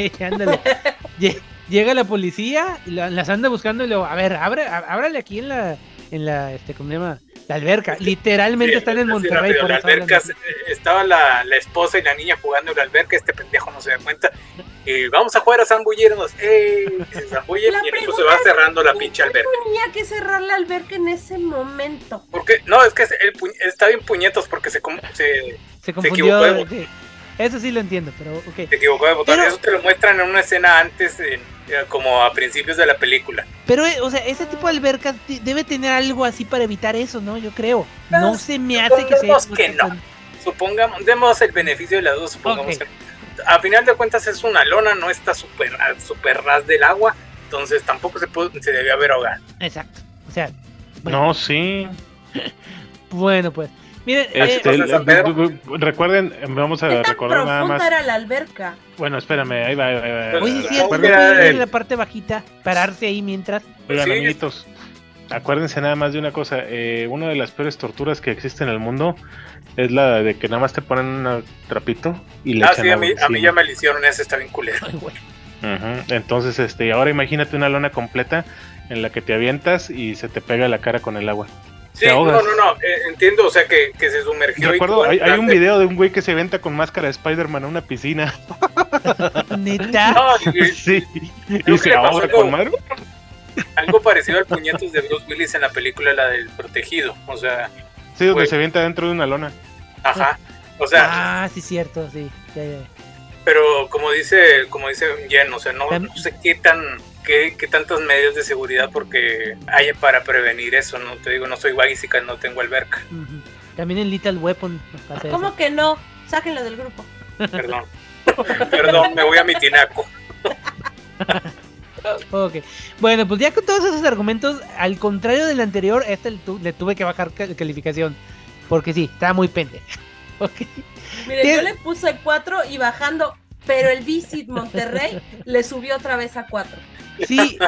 Lle- Llega la policía, y la- las anda buscando y luego, a ver, abre, ábrale aquí en la, en la, este, ¿cómo se llama? La alberca. Literalmente Sí, están en Monterrey. por la alberca, estaba la, la esposa y la niña jugando en la alberca, este pendejo no se da cuenta. Y vamos a jugar a zambullirnos. ¡Ey! Se zambullen y eso se va cerrando la ¿por pinche alberca. Tenía que cerrar la alberca en ese momento. Porque, no, es que el pu- está bien puñetos porque se, se, Se confundió. equivocó de sí. Eso sí lo entiendo, pero ok. se equivocó de botón. Pero- Eso te lo muestran en una escena antes, en- como a principios de la película. Pero, eh, o sea, ese tipo de albercas debe tener algo así para evitar eso, ¿no? Yo creo. No Pues, se me hace que sea. supongamos que no. Supongamos, demos el beneficio de la duda, supongamos Ok. que a final de cuentas es una lona, no está súper super ras del agua, entonces tampoco se, puede, se debió haber ahogado. Exacto. O sea, bueno, No, sí. bueno pues. Miren, eh, Este, bu- recuerden, vamos ¿Qué a tan recordar nada profunda más. era la alberca? Bueno, espérame, ahí va, ahí va, ahí va. oye, sí, el- la parte bajita, pararse ahí mientras. Oigan, Sí. amiguitos, acuérdense nada más de una cosa. eh, una de las peores torturas que existe en el mundo es la de que nada más te ponen un trapito y le Ah, echan sí, a mí, a mí ya me lo hicieron, ese está bien culero. Ay, Entonces, este, ahora imagínate una lona completa en la que te avientas y se te pega la cara con el agua. Sí, no, no, no, eh, entiendo, o sea, que, que se sumergió. y Recuerdo, hay, hay un video de un güey que se avienta con máscara de Spider-Man a una piscina. Neta. No, y- Sí, y se ahoga algo- con algo parecido al puñetos de Bruce Willis en la película, la del protegido, o sea, Sí, donde Güey. se avienta dentro de una lona. ajá, o sea, Ah, sí, cierto, sí. Ya, ya. Pero como dice, como dice Jen, o sea, no, Tam- no sé qué tan, qué, qué tantas medidas de seguridad porque haya para prevenir eso, no te digo, no soy básica, no tengo alberca. También en Little Weapon eso. ¿Cómo que no? Sáquenlo del grupo. perdón, perdón, me voy a mi tinaco. Ok. Bueno, pues ya con todos esos argumentos, al contrario del anterior, este le, tu- le tuve que bajar cal- calificación. Porque sí, estaba muy pendeja. Ok. Mire, ¿Qué? yo le puse 4 y bajando, pero el Visit Monterrey le subió otra vez a 4. Sí,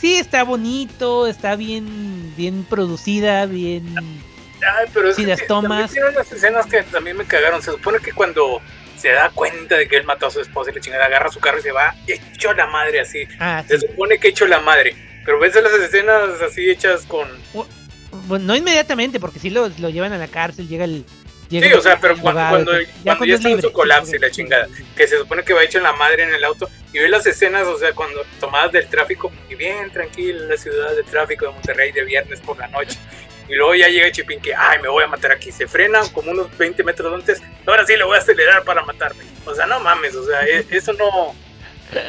sí está bonito, está bien, bien producida, bien. Ay, pero es Sí, que las tomas. Tiene unas escenas que también me cagaron. Se supone que cuando se da cuenta de que él mató a su esposa y la chingada agarra su carro y se va hecho a la madre así. Ah, sí. Se supone que hecho la madre. Pero ves las escenas así hechas con. Bueno, no inmediatamente, porque sí lo, lo llevan a la cárcel, llega el. Llega Sí, o sea, pero cuando, cuando, pues, cuando ya es está en su colapso y la chingada, que se supone que va hecho en la madre en el auto, y ve las escenas, o sea, cuando tomadas del tráfico, y bien tranquila en la ciudad de tráfico de Monterrey de viernes por la noche, y luego ya llega Chipín que, ay, me voy a matar aquí, se frena como unos 20 metros antes, ahora sí le voy a acelerar para matarme. O sea, no mames, o sea, e- eso no...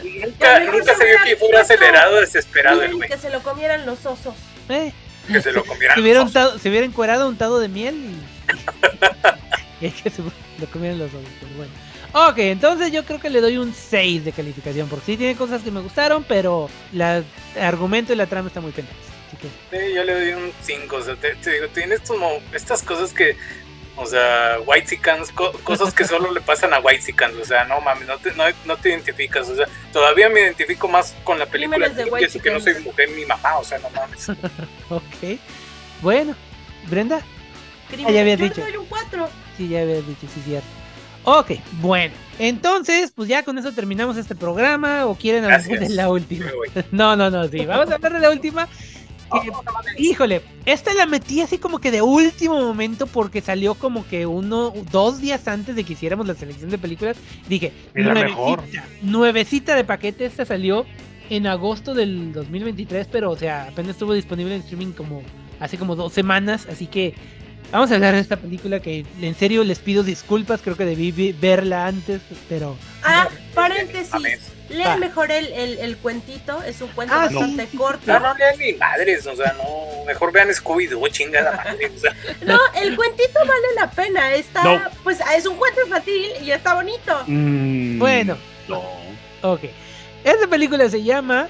Nunca, nunca se vio que fuera acelerado, desesperado el güey, que se lo comieran los osos. Eh, que se lo comieran. se, hubiera los osos. untado- se hubiera encuerado untado de miel y. y que se lo comieran los ojos, pero bueno. Ok, entonces yo creo que le doy un 6 de calificación, porque sí tiene cosas que me gustaron, pero la- el argumento y la trama está muy pendiente. Así que, Sí, yo le doy un 5, o sea, te, te digo, tiene estos, mo- estas cosas que, o sea, white cosas que solo le pasan a white o sea, no mames, no te, no, no te identificas, o sea, todavía me identifico más con la película de que que no soy mujer ni mamá, o sea, no mames. ok. Bueno, Brenda, Crimen- ya habías dicho. le doy un 4. Sí, ya habías dicho, sí, cierto. Ok, bueno. Entonces, pues ya con eso terminamos este programa. ¿O quieren hablar Gracias. de la última? No, no, no, sí. Vamos a hablar de la última. que, híjole, esta la metí así como que de último momento porque salió como que uno, dos días antes de que hiciéramos la selección de películas. Dije, Es la mejor. nuevecita, nuevecita de paquete. Esta salió en agosto del 2023, pero o sea, apenas estuvo disponible en streaming como hace como dos semanas. Así que vamos a hablar de esta película que en serio les pido disculpas. Creo que debí verla antes, pero Ah, paréntesis. Lean Va. mejor el, el, el cuentito. Es un cuento Ah, bastante corto. No, no lean ni madres, o sea, no, mejor vean Scooby-Doo, chingada madre, o sea, No, el cuentito vale la pena. Está, No. pues es un cuento infantil y está bonito. Mm, bueno. No. Ok. Esta película se llama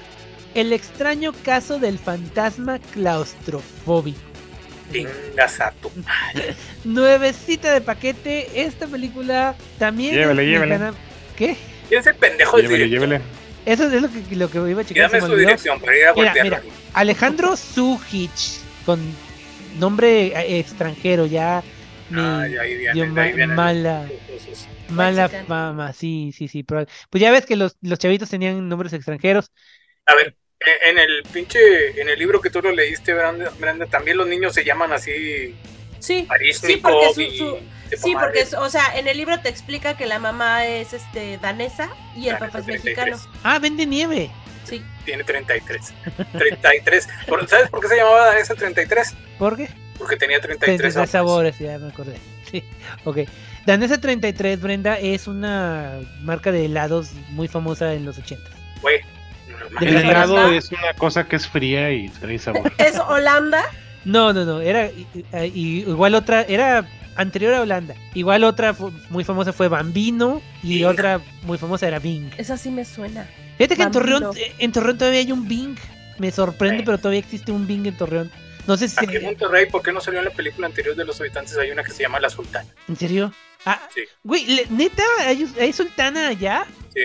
El extraño caso del fantasma claustrofóbico. Chingas a tu Nuevecita de paquete. Esta película también. Llévele, es llévele. ¿Qué? ¿Quién es el pendejo del Llévele, llévele. Eso es lo que, lo que iba a checar. dame su olvidó. dirección para ir a Mira, mira. Alejandro Sujich. Con nombre eh, extranjero. Ya. Me Ah, ya ahí viene, dio ahí ma- vienen mala. Mala fama, sí, sí, sí. pero- pues ya ves que los, los chavitos tenían nombres extranjeros. A ver, en el pinche, en el libro que tú lo leíste, Brenda, Brenda, también los niños se llaman así Sí. Arístico porque su- su- Sí, porque, es- o sea, en el libro te explica que la mamá es este danesa y el Danesa, papá es 33. mexicano. Ah, vende nieve. Sí. tiene 33. 33. Por- ¿Sabes por qué se llamaba Danesa 33? ¿Por qué? Porque tenía 33 33 sabores. sabores, ya me acordé. Sí, ok. Danesa 33, Brenda, es una marca de helados muy famosa en los 80. Güey. El helado es una cosa que es fría y trae sabor. Es Holanda. No, no, no, era y- y- igual otra, era anterior a Holanda. Igual otra muy famosa fue Bambino y Bing. otra muy famosa era Bing. Esa sí me suena. Fíjate que en. Torreón, eh, en Torreón todavía hay un Bing. Me sorprende, Sí. pero todavía existe un Bing en Torreón. No sé si Aquí en Monterrey, ¿por qué no salió en la película anterior de los habitantes? Hay una que se llama La Sultana. ¿En serio? Ah, Sí. güey, neta, ¿hay, hay sultana allá? ¿Sí?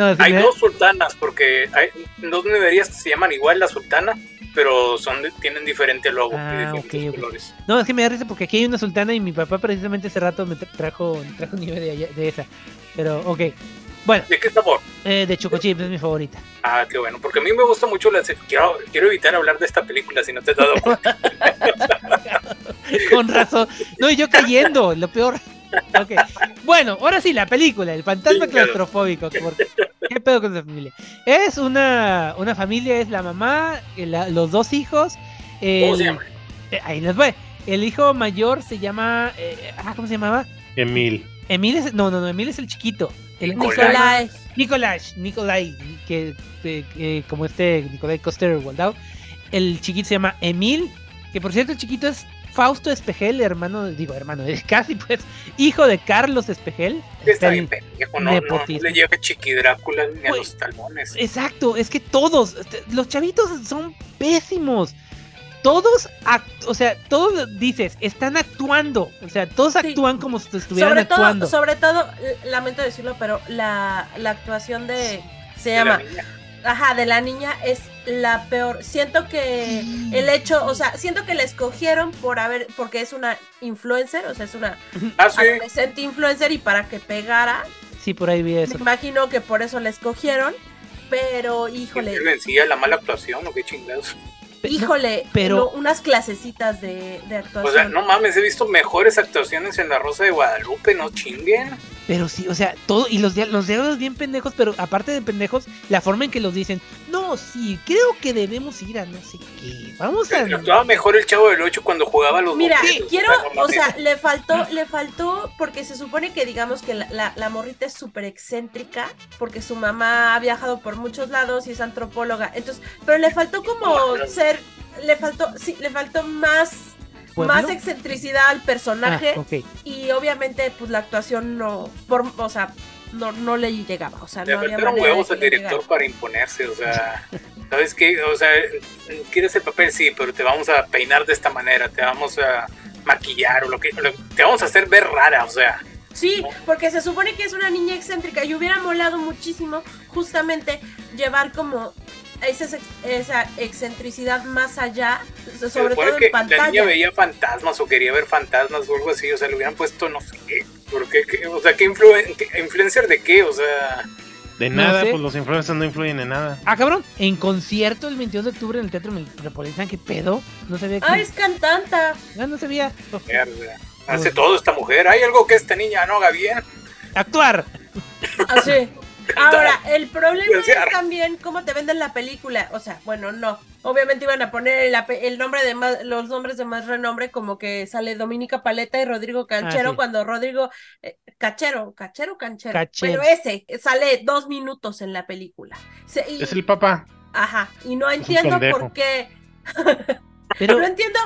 No, Hay me- dos sultanas, porque hay dos neverías que se llaman igual La Sultana, pero son de- tienen diferente logo Ah, y diferentes colores. No, es que me da risa porque aquí hay una sultana y mi papá precisamente ese rato me tra- trajo, trajo nieve de, allá- de esa. Pero, ok. Bueno, ¿De qué sabor? eh, de Choco Chip es mi favorita. Ah, qué bueno, porque a mí me gusta mucho la... Quiero, quiero evitar hablar de esta película si no te has dado cuenta. Con razón. No, y yo cayendo, lo peor. Ok. Bueno, ahora sí, la película, el fantasma Sí, claustrofóbico. ¿por ¿Qué, ¿Qué pedo con esa familia? Es una, una familia, es la mamá, el- los dos hijos. ¿Cómo el- se llama? eh, ahí les voy. El hijo mayor se llama. eh, ah, ¿Cómo se llamaba? Emil. Emil es. No, no, no, Emil es el chiquito. El Nicolás. Nicolai. Nicolás, Nicolai, que, que- que como este Nicolai Coster Waldau. El chiquito se llama Emil, que por cierto el chiquito es Fausto Espejel, hermano, digo hermano, es casi pues hijo de Carlos Espejel. Está bien pendejo, no, no, no le llega Chiqui Drácula ni a Güey, los talones. Exacto, es que todos, este, los chavitos son pésimos. Todos, act- o sea, todos dices, están actuando. O sea, todos Sí. actúan como si estuvieran Sobre todo, actuando. sobre todo, l- lamento decirlo, pero la, la actuación de. Se De la llama niña. Ajá, de la niña es la peor. Siento que Sí. el hecho, o sea, siento que la escogieron por haber, porque es una influencer, o sea, es una Ah, sí. adolescente influencer y para que pegara, Sí, por ahí vi me eso. imagino que por eso la escogieron, pero híjole, ¿Quién vencía la mala actuación o qué chingados? híjole, pero- no, unas clasecitas de, de actuación. O sea, no mames, he visto mejores actuaciones en La Rosa de Guadalupe, no chinguen. Pero sí, o sea, todo, y los, los diálogos bien pendejos, pero aparte de pendejos, la forma en que los dicen, no, sí, creo que debemos ir a no sé qué, vamos a... Actuaba mejor el Chavo del 8 cuando jugaba a los Mira, quiero, o sea, le faltó, le faltó, porque se supone que digamos que la, la, la morrita es súper excéntrica, porque su mamá ha viajado por muchos lados y es antropóloga, entonces, pero le faltó como ser, le faltó, sí, le faltó más, ¿Pueblo? más excentricidad al personaje, Ah, y obviamente, pues la actuación no, por, o sea, no, no le llegaba, o sea, Le no había huevos al director llegara. para imponerse, o sea, ¿sabes qué? O sea, quieres el papel, sí, pero te vamos a peinar de esta manera, te vamos a maquillar o lo que, lo- te vamos a hacer ver rara, o sea, Sí, porque se supone que es una niña excéntrica y hubiera molado muchísimo justamente llevar como esa, ex- esa excentricidad más allá, sobre todo que en la niña pantalla. veía fantasmas o quería ver fantasmas o algo así, o sea, le hubieran puesto no sé qué, porque, qué- o sea, ¿qué influen- qué- influencer de qué? O sea, De No nada, sé. pues los influencers no influyen en nada. Ah, cabrón, en concierto el 22 de octubre en el Teatro Metropolitano, ¿qué pedo? No se ve Ah, es cantanta. Ah, no se veía. mierda, hace todo esta mujer, hay algo que esta niña no haga bien. Actuar. Así. Ahora, el problema es también cómo te venden la película. O sea, bueno, no. Obviamente iban a poner el nombre de más, los nombres de más renombre, como que sale Dominica Paleta y Rodrigo Canchero, Ah, sí. cuando Rodrigo eh, Cachero, Cachero, Canchero. Cachero. Pero ese sale dos minutos en la película. Se- y- Es el papá. Ajá. Y no entiendo por qué. Pero No entiendo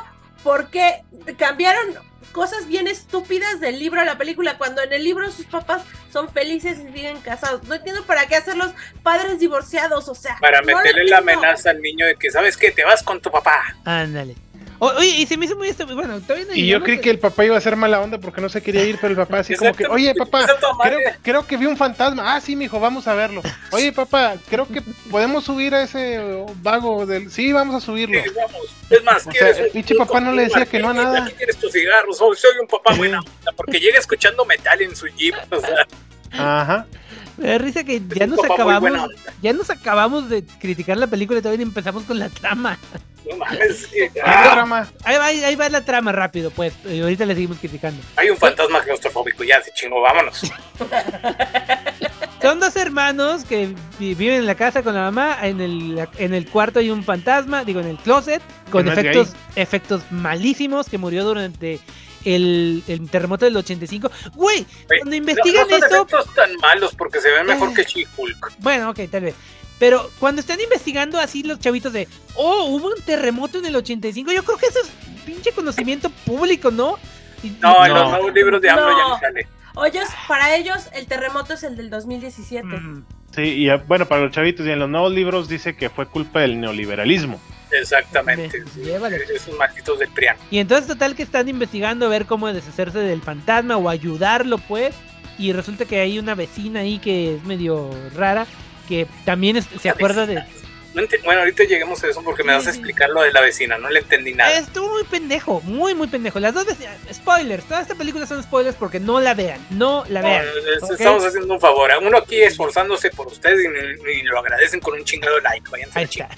por qué cambiaron cosas bien estúpidas del libro a la película cuando en el libro sus papás son felices y siguen casados. No entiendo para qué hacerlos padres divorciados, o sea. Para no meterle la amenaza al niño de que, ¿sabes qué? Te vas con tu papá. ándale. Oye, y se me hizo muy esto. Bueno, todavía no Y yo creí a- que el papá iba a ser mala onda porque no se quería ir, pero el papá así como que, oye papá, creo, creo que vi un fantasma. Ah, sí, mijo, vamos a verlo. Oye papá, creo que podemos subir a ese vago del... Sí, vamos a subirlo. Sí, vamos. Es más, O ¿quieres sea, el pinche papá no le decía que no a nada. Aquí tienes tus cigarros. Soy, soy un papá buena onda, porque llega escuchando metal en su jeep. O sea, Ajá. Me da risa que ya nos acabamos. Ya nos acabamos de criticar la película y todavía empezamos con la trama. No mames. sí. ¿Qué Ah? Ahí va, ahí va la trama rápido, pues. Y ahorita le seguimos criticando. hay un fantasma claustrofóbico. Ya se chingó, vámonos. Son dos hermanos que vi- viven en la casa con la mamá. En el, en el cuarto hay un fantasma, digo, en el closet, con efectos, efectos malísimos que murió durante el, el terremoto del 85. Güey, Güey, cuando investigan no, no son eso, efectos tan malos porque se ven mejor Eh. que She-Hulk. bueno, ok, tal vez. Pero cuando están investigando así los chavitos de, oh, hubo un terremoto en el 85, yo creo que eso es pinche conocimiento público, ¿no? No, en No. los nuevos libros de AMLO ya No. sale. Ellos, para ellos, el terremoto es el del 2017. Mm, Sí, y bueno, para los chavitos y en los nuevos libros dice que fue culpa del neoliberalismo. Exactamente. Me- sí. llévale. Esos malditos del Prián. Y entonces total que están investigando a ver cómo deshacerse del fantasma o ayudarlo pues. Y resulta que hay una vecina ahí que es medio rara. Que también es- se acuerda de... No bueno, ahorita lleguemos a eso porque me vas a explicar lo de la vecina. No le entendí nada. Estuvo muy pendejo, muy muy pendejo. Las dos vecinas... Spoilers, toda esta película son spoilers porque no la vean. No la vean. Estamos haciendo un favor. a Uno aquí esforzándose por ustedes y lo agradecen con un chingado like. Váyanse a Ahí está.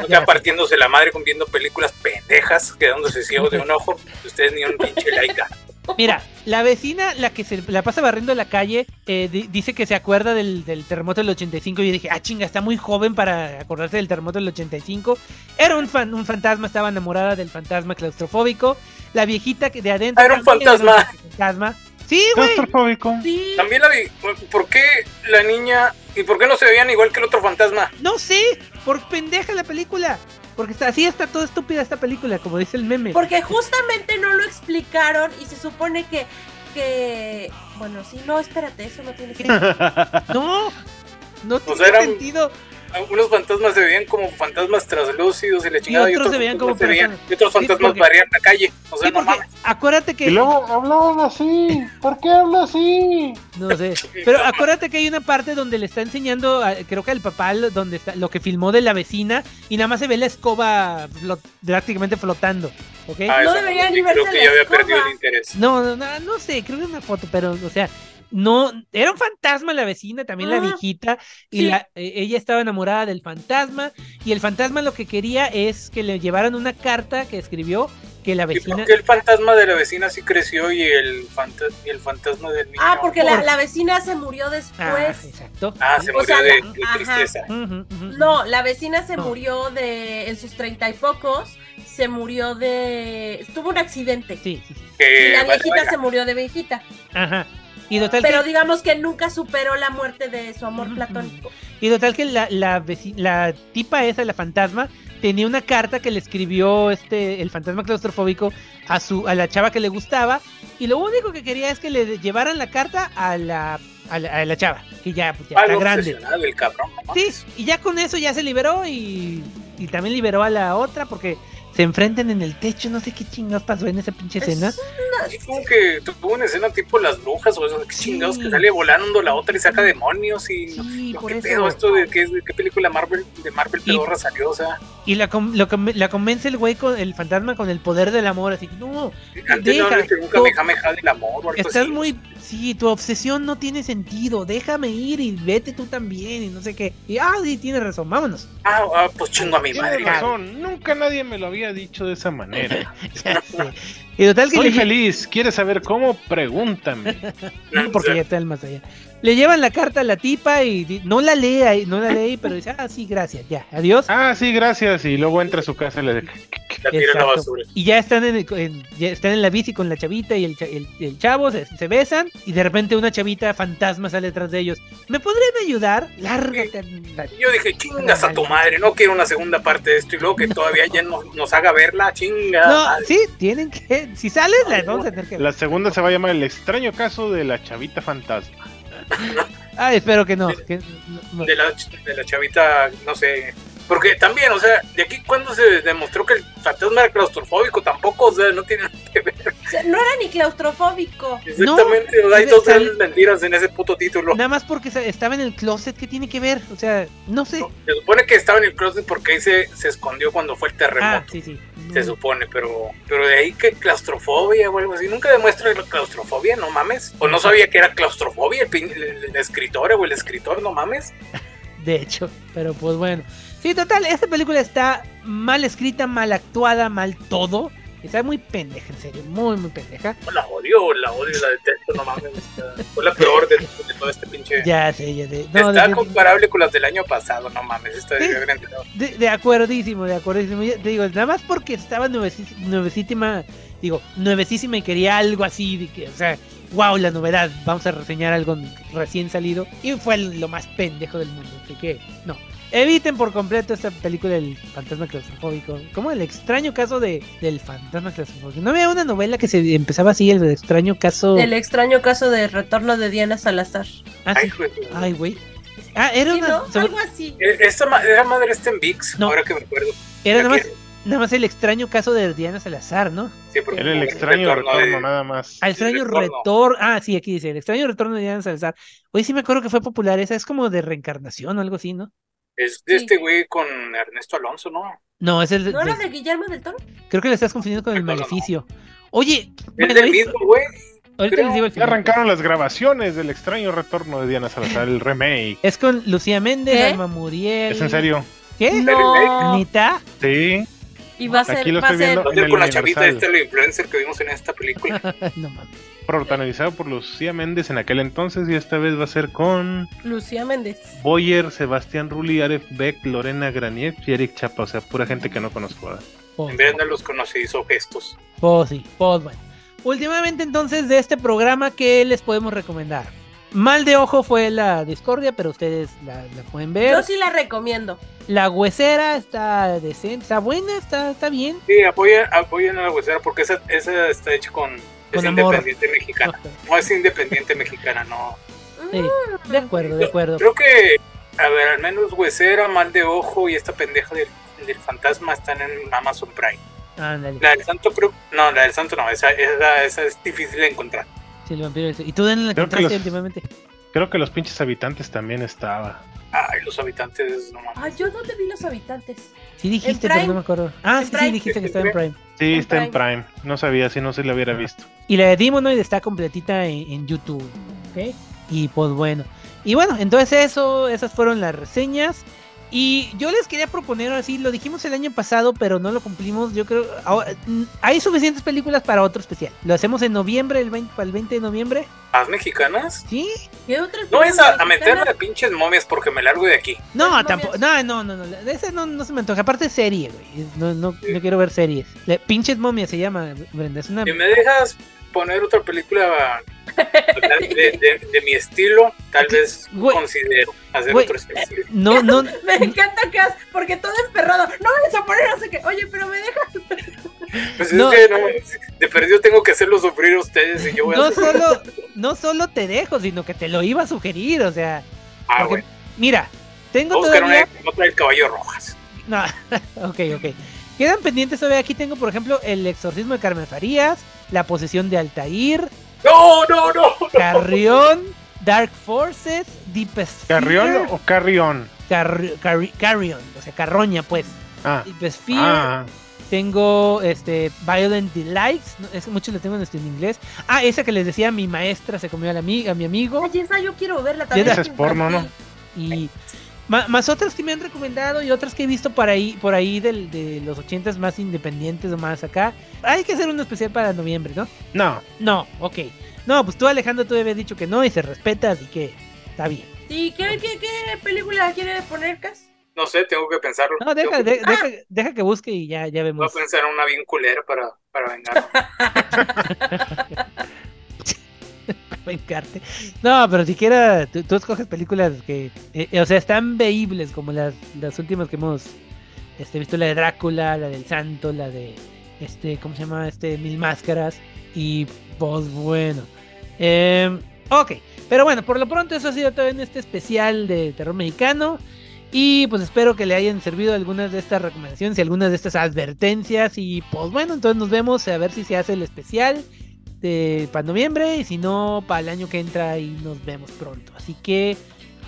No queda partiéndose la madre con viendo películas pendejas, quedándose ciego de un ojo. Ustedes ni un pinche like. Mira, la vecina, la que se la pasa barriendo la calle, eh, di- dice que se acuerda del, del terremoto del 85. Y yo dije, ah, chinga, está muy joven para acordarse del terremoto del 85. Era un, fan, un fantasma, estaba enamorada del fantasma claustrofóbico. La viejita que de adentro. Era un fantasma. un fantasma. Sí, güey. Claustrofóbico. Sí. También la vi. ¿Por qué la niña y por qué no se veían igual que el otro fantasma? No sé, por pendeja la película. Porque está, así está toda estúpida esta película, como dice el meme. Porque justamente no lo explicaron y se supone que. que bueno, sí, no, espérate, eso no tiene sentido. No, no tiene era un- sentido. Unos fantasmas se veían como fantasmas translúcidos y la chingada. otros se veían como fantasmas personas. y otros Sí, fantasmas porque- varían la calle. O sea, Sí, no porque mames. acuérdate que Y luego hablaban así. ¿Por qué habla así? No sé. Pero acuérdate que hay una parte donde le está enseñando, a- creo que al papá, lo- donde está, lo que filmó de la vecina, y nada más se ve la escoba flot- prácticamente flotando. ¿Ok? Ah, No eso debería sí, ni verse Creo que la ya había escoba. perdido el interés. No, no, no, no sé, creo que es una foto, pero, o sea, no, era un fantasma la vecina, también la viejita, y Sí. la, eh, ella estaba enamorada del fantasma, y el fantasma lo que quería es que le llevaran una carta que escribió que la ¿Y vecina... por qué el fantasma de la vecina sí creció y el, fanta- y el fantasma del niño? Ah, porque la, la vecina se murió Ah, después. exacto. Ah, se O murió sea, de, la- de ajá. tristeza. No, la vecina se No. murió de en sus treinta y pocos, se murió de tuvo un accidente. Sí, sí, y la vale, viejita vaya. se murió de viejita. Ajá. Y total Pero que... digamos que nunca superó la muerte de su amor platónico. Y total que la, la, tipa esa, la fantasma, tenía una carta que le escribió este el fantasma claustrofóbico a su a la chava que le gustaba y lo único que quería es que le llevaran la carta a la a la, a la chava, que ya, pues, ya está grande. el cabrón. ¿no? Sí, y ya con eso ya se liberó y, y también liberó a la otra porque se enfrentan en el techo, no sé qué chingados pasó en esa pinche escena. Es una- Sí, como que tuvo una escena tipo las brujas o eso, que Sí. chingados que sale volando la otra y saca demonios y Sí, no, por ¿qué eso. pedo esto de qué, de qué película Marvel de Marvel Y- pedorra salió? O sea, Y la, com- lo com- la convence el güey con el fantasma con el poder del amor, así que no, antes no Deja, le nunca tú- me Kamehameha del amor o algo Estás así. muy. Sí, tu obsesión no tiene sentido. Déjame ir y vete tú también y no sé qué. Y ah, sí, tienes razón, vámonos. Ah, ah, pues chingo a mi Tienes madre. razón, nunca nadie me lo había dicho de esa manera. Y total que Soy le feliz, ¿quieres saber cómo? Pregúntame. No, porque ya está el más allá. Le llevan la carta a la tipa y no la lee, ahí- no la lee, pero dice, ah, sí, gracias, ya, adiós. Ah, sí, gracias. Y luego entra a su casa y le dice, La tira la basura. Y ya están en, el- en- ya están en la bici con la chavita y el, el- el chavo, se, se besan y de repente una chavita fantasma sale detrás de ellos. ¿Me podrían ayudar? Lárgate. anda". Y Yo dije, chingas a tu madre, no quiero una segunda parte de esto y luego que todavía ya nos, nos haga verla, chinga. No, madre. sí, tienen que. Si sales, la vamos a tener que ver. La segunda se va a llamar El extraño caso de la chavita fantasma. Ah, espero que no. que no. de la, de la chavita, no sé. Porque también, o sea, de aquí cuando se demostró que el fantasma era claustrofóbico, tampoco, o sea, no tiene sea, no era ni claustrofóbico. Exactamente, o sea, hay dos de- grandes mentiras en ese puto título. Nada más porque estaba en el closet, ¿qué tiene que ver? O sea, no sé. Se supone que estaba en el closet porque ahí se, se escondió cuando fue el Ah, terremoto. sí, sí. Se supone, pero pero de ahí que claustrofobia o algo así. Nunca demuestra la claustrofobia, no mames. O no sabía que era claustrofobia el, pin- el, el escritor o el escritor, no mames. De hecho, pero pues bueno. Sí, total, esta película está mal escrita, mal actuada, mal todo. Está muy pendeja, en serio, muy, muy pendeja. La odio, la odio, la detesto, no mames. Fue la peor de, de todo este pinche. Ya sé, ya sé. No, está de, comparable con las del año pasado, no mames. Esta Sí. de de, de acuerdísimo, de acuerdísimo. Ya Te digo, nada más porque estaba nuevecísima, digo, nuevecísima y quería algo así, de que, o sea, wow, la novedad, vamos a reseñar algo recién salido. Y fue lo más pendejo del mundo, así que, no. Eviten por completo esta película del fantasma claustrofóbico. Como el extraño caso de, del fantasma claustrofóbico. No había una novela que se empezaba así, el extraño caso. El extraño caso de retorno de Diana Salazar. Ah, Ay, sí. güey. Ay, güey. Ah, era Sí, una. ¿no? sobre- Algo así. Esta ma- esa madre está en VIX, No. ahora que me acuerdo. Era nada más, nada más el extraño caso de Diana Salazar, ¿no? Sí, porque Era el extraño retorno retorno, de- nada más. Ah, el extraño retorno. retorno. Ah, sí, aquí dice, el extraño retorno de Diana Salazar. Oye, sí me acuerdo que fue popular esa, es como de reencarnación o algo así, ¿no? Es de Sí. este güey con Ernesto Alonso, ¿no? No, es el. ¿No era de- de Guillermo del Toro? Creo que lo estás confundiendo con el No, no, no. maleficio. Oye, Es del mismo, güey. ahorita les digo el Ya arrancaron las grabaciones del extraño retorno de Diana Salazar, el remake. Es con Lucía Méndez, ¿Qué? Alma Muriel. ¿Es en serio? ¿Qué? No. ¿Nita? Sí. Y va a ser, Aquí lo va estoy ser viendo. Va a En ser el con la chavita la influencer que vimos en esta película. no mames. Protagonizado por Lucía Méndez en aquel entonces y esta vez va a ser con Lucía Méndez. Boyer, Sebastián Rulli, Aref Beck, Lorena Granier y Eric Chapa. O sea, pura gente que no conozco. ¿verdad? Pues, En vez de los conocí, hizo gestos. pues sí, pues bueno. Últimamente entonces de este programa, ¿qué les podemos recomendar? Mal de ojo fue la discordia, pero ustedes la, la pueden ver. Yo sí la recomiendo. La huesera está decente, está buena, está, está bien. Sí, apoyen, apoyen a la huesera porque esa, esa está hecha con. Es amor. independiente mexicana. No es independiente mexicana, no. Sí, de acuerdo, de acuerdo. Creo que A ver, al menos Huesera, Mal de Ojo y esta pendeja del, del fantasma están en Amazon Prime. Ándale. La del Santo creo... No, la del Santo no, esa, esa, esa es difícil de encontrar. Sí, el vampiro ese. ¿Y tú dónde la Creo que encontraste los- últimamente? Creo que los pinches habitantes también estaba. Ay, los habitantes, no mames. Ay, yo dónde vi los habitantes. Sí dijiste, En pero no me acuerdo. Ah, En sí, sí, dijiste que estaba en Prime. Sí, En está en Prime. No sabía, si no se lo hubiera visto. Y la de Demonoid está completita en, en YouTube. ¿Ok? Y pues bueno. Y bueno, entonces eso, esas fueron las reseñas. Y yo les quería proponer así, lo dijimos el año pasado, pero no lo cumplimos. Yo creo, ahora- mm, hay suficientes películas para otro especial. Lo hacemos en noviembre, el 20, para el 20 de noviembre. ¿Más mexicanas? ¿Sí? ¿Qué otras No es a, a meterme de pinches momias porque me largo de aquí. No, Las tampoco. No, no, no, no. de Ese no, no se me antoja. Aparte es serie, güey. No, no, no quiero ver series. Le- pinches momias se llama, Brenda. Es una. Si me dejas poner otra película de, de- de mi estilo, tal vez considero hacer otro especial. No, no. Me encanta que has, porque todo es perrado. No vayas a poner no sé qué. Oye, pero me dejas. Pues no. es que no, de perdido tengo que hacerlo sufrir a ustedes y yo voy a No hacer- solo, no solo te dejo, sino que te lo iba a sugerir. O sea, Ah, porque- bueno. mira, tengo Voy a buscar todavía. una que no trae el caballo rojas. No, ok, ok. Quedan pendientes todavía. Aquí tengo, por ejemplo, El exorcismo de Carmen Farías, La posesión de Altair, No, no, no. Carrión, Dark Forces, Deepest ¿Carrión o Carrión? Carri- Carri- Carrion, o sea, Carroña, pues. Ah, Deepest Fear. ah, Tengo este Violent Delights, no, es muchos lo tengo en, este, en inglés. Ah, esa que les decía mi maestra se comió a, la a mi amigo. Oye, esa yo quiero verla también. Esa es porno, ¿no? Y más otras que me han recomendado y otras que he visto por ahí, por ahí del, de los ochentas más independientes o más acá. Hay que hacer un especial para noviembre, ¿no? no. No, ok. No, pues tú Alejandro tú habías dicho que no y se respeta, así que está bien. ¿Y qué, qué, qué película quiere poner, Cas? No sé, tengo que pensarlo. No, deja, que- de- deja, deja que busque y ya, ya Voy a vemos. pensar en una bien culera para, para vengar. No, pero siquiera tú, escoges películas que, eh, eh, o sea, están veíbles como las, las últimas que hemos este, visto, la de Drácula, la del Santo, la de, este, ¿cómo se llama? Este, Mil Máscaras. Y pues bueno. Em, ok, pero bueno, por lo pronto eso ha sido todo en este especial de terror mexicano. Y pues espero que le hayan servido algunas de estas recomendaciones y algunas de estas advertencias. Y pues bueno, entonces nos vemos a ver si se hace el especial de para noviembre. Y si no, para el año que entra y nos vemos pronto. Así que,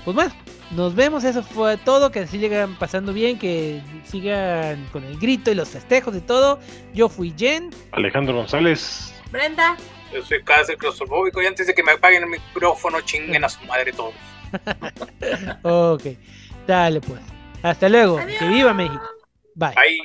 pues bueno, nos vemos. Eso fue todo. Que sigan pasando bien, que sigan con el grito y los festejos y todo. Yo fui Jen. Alejandro González. Brenda. Yo soy casi claustrofóbico y antes de que me apaguen el micrófono, chinguen a su madre todos. Ok, dale pues. Hasta luego. Adiós. Que viva México. Bye. Ahí.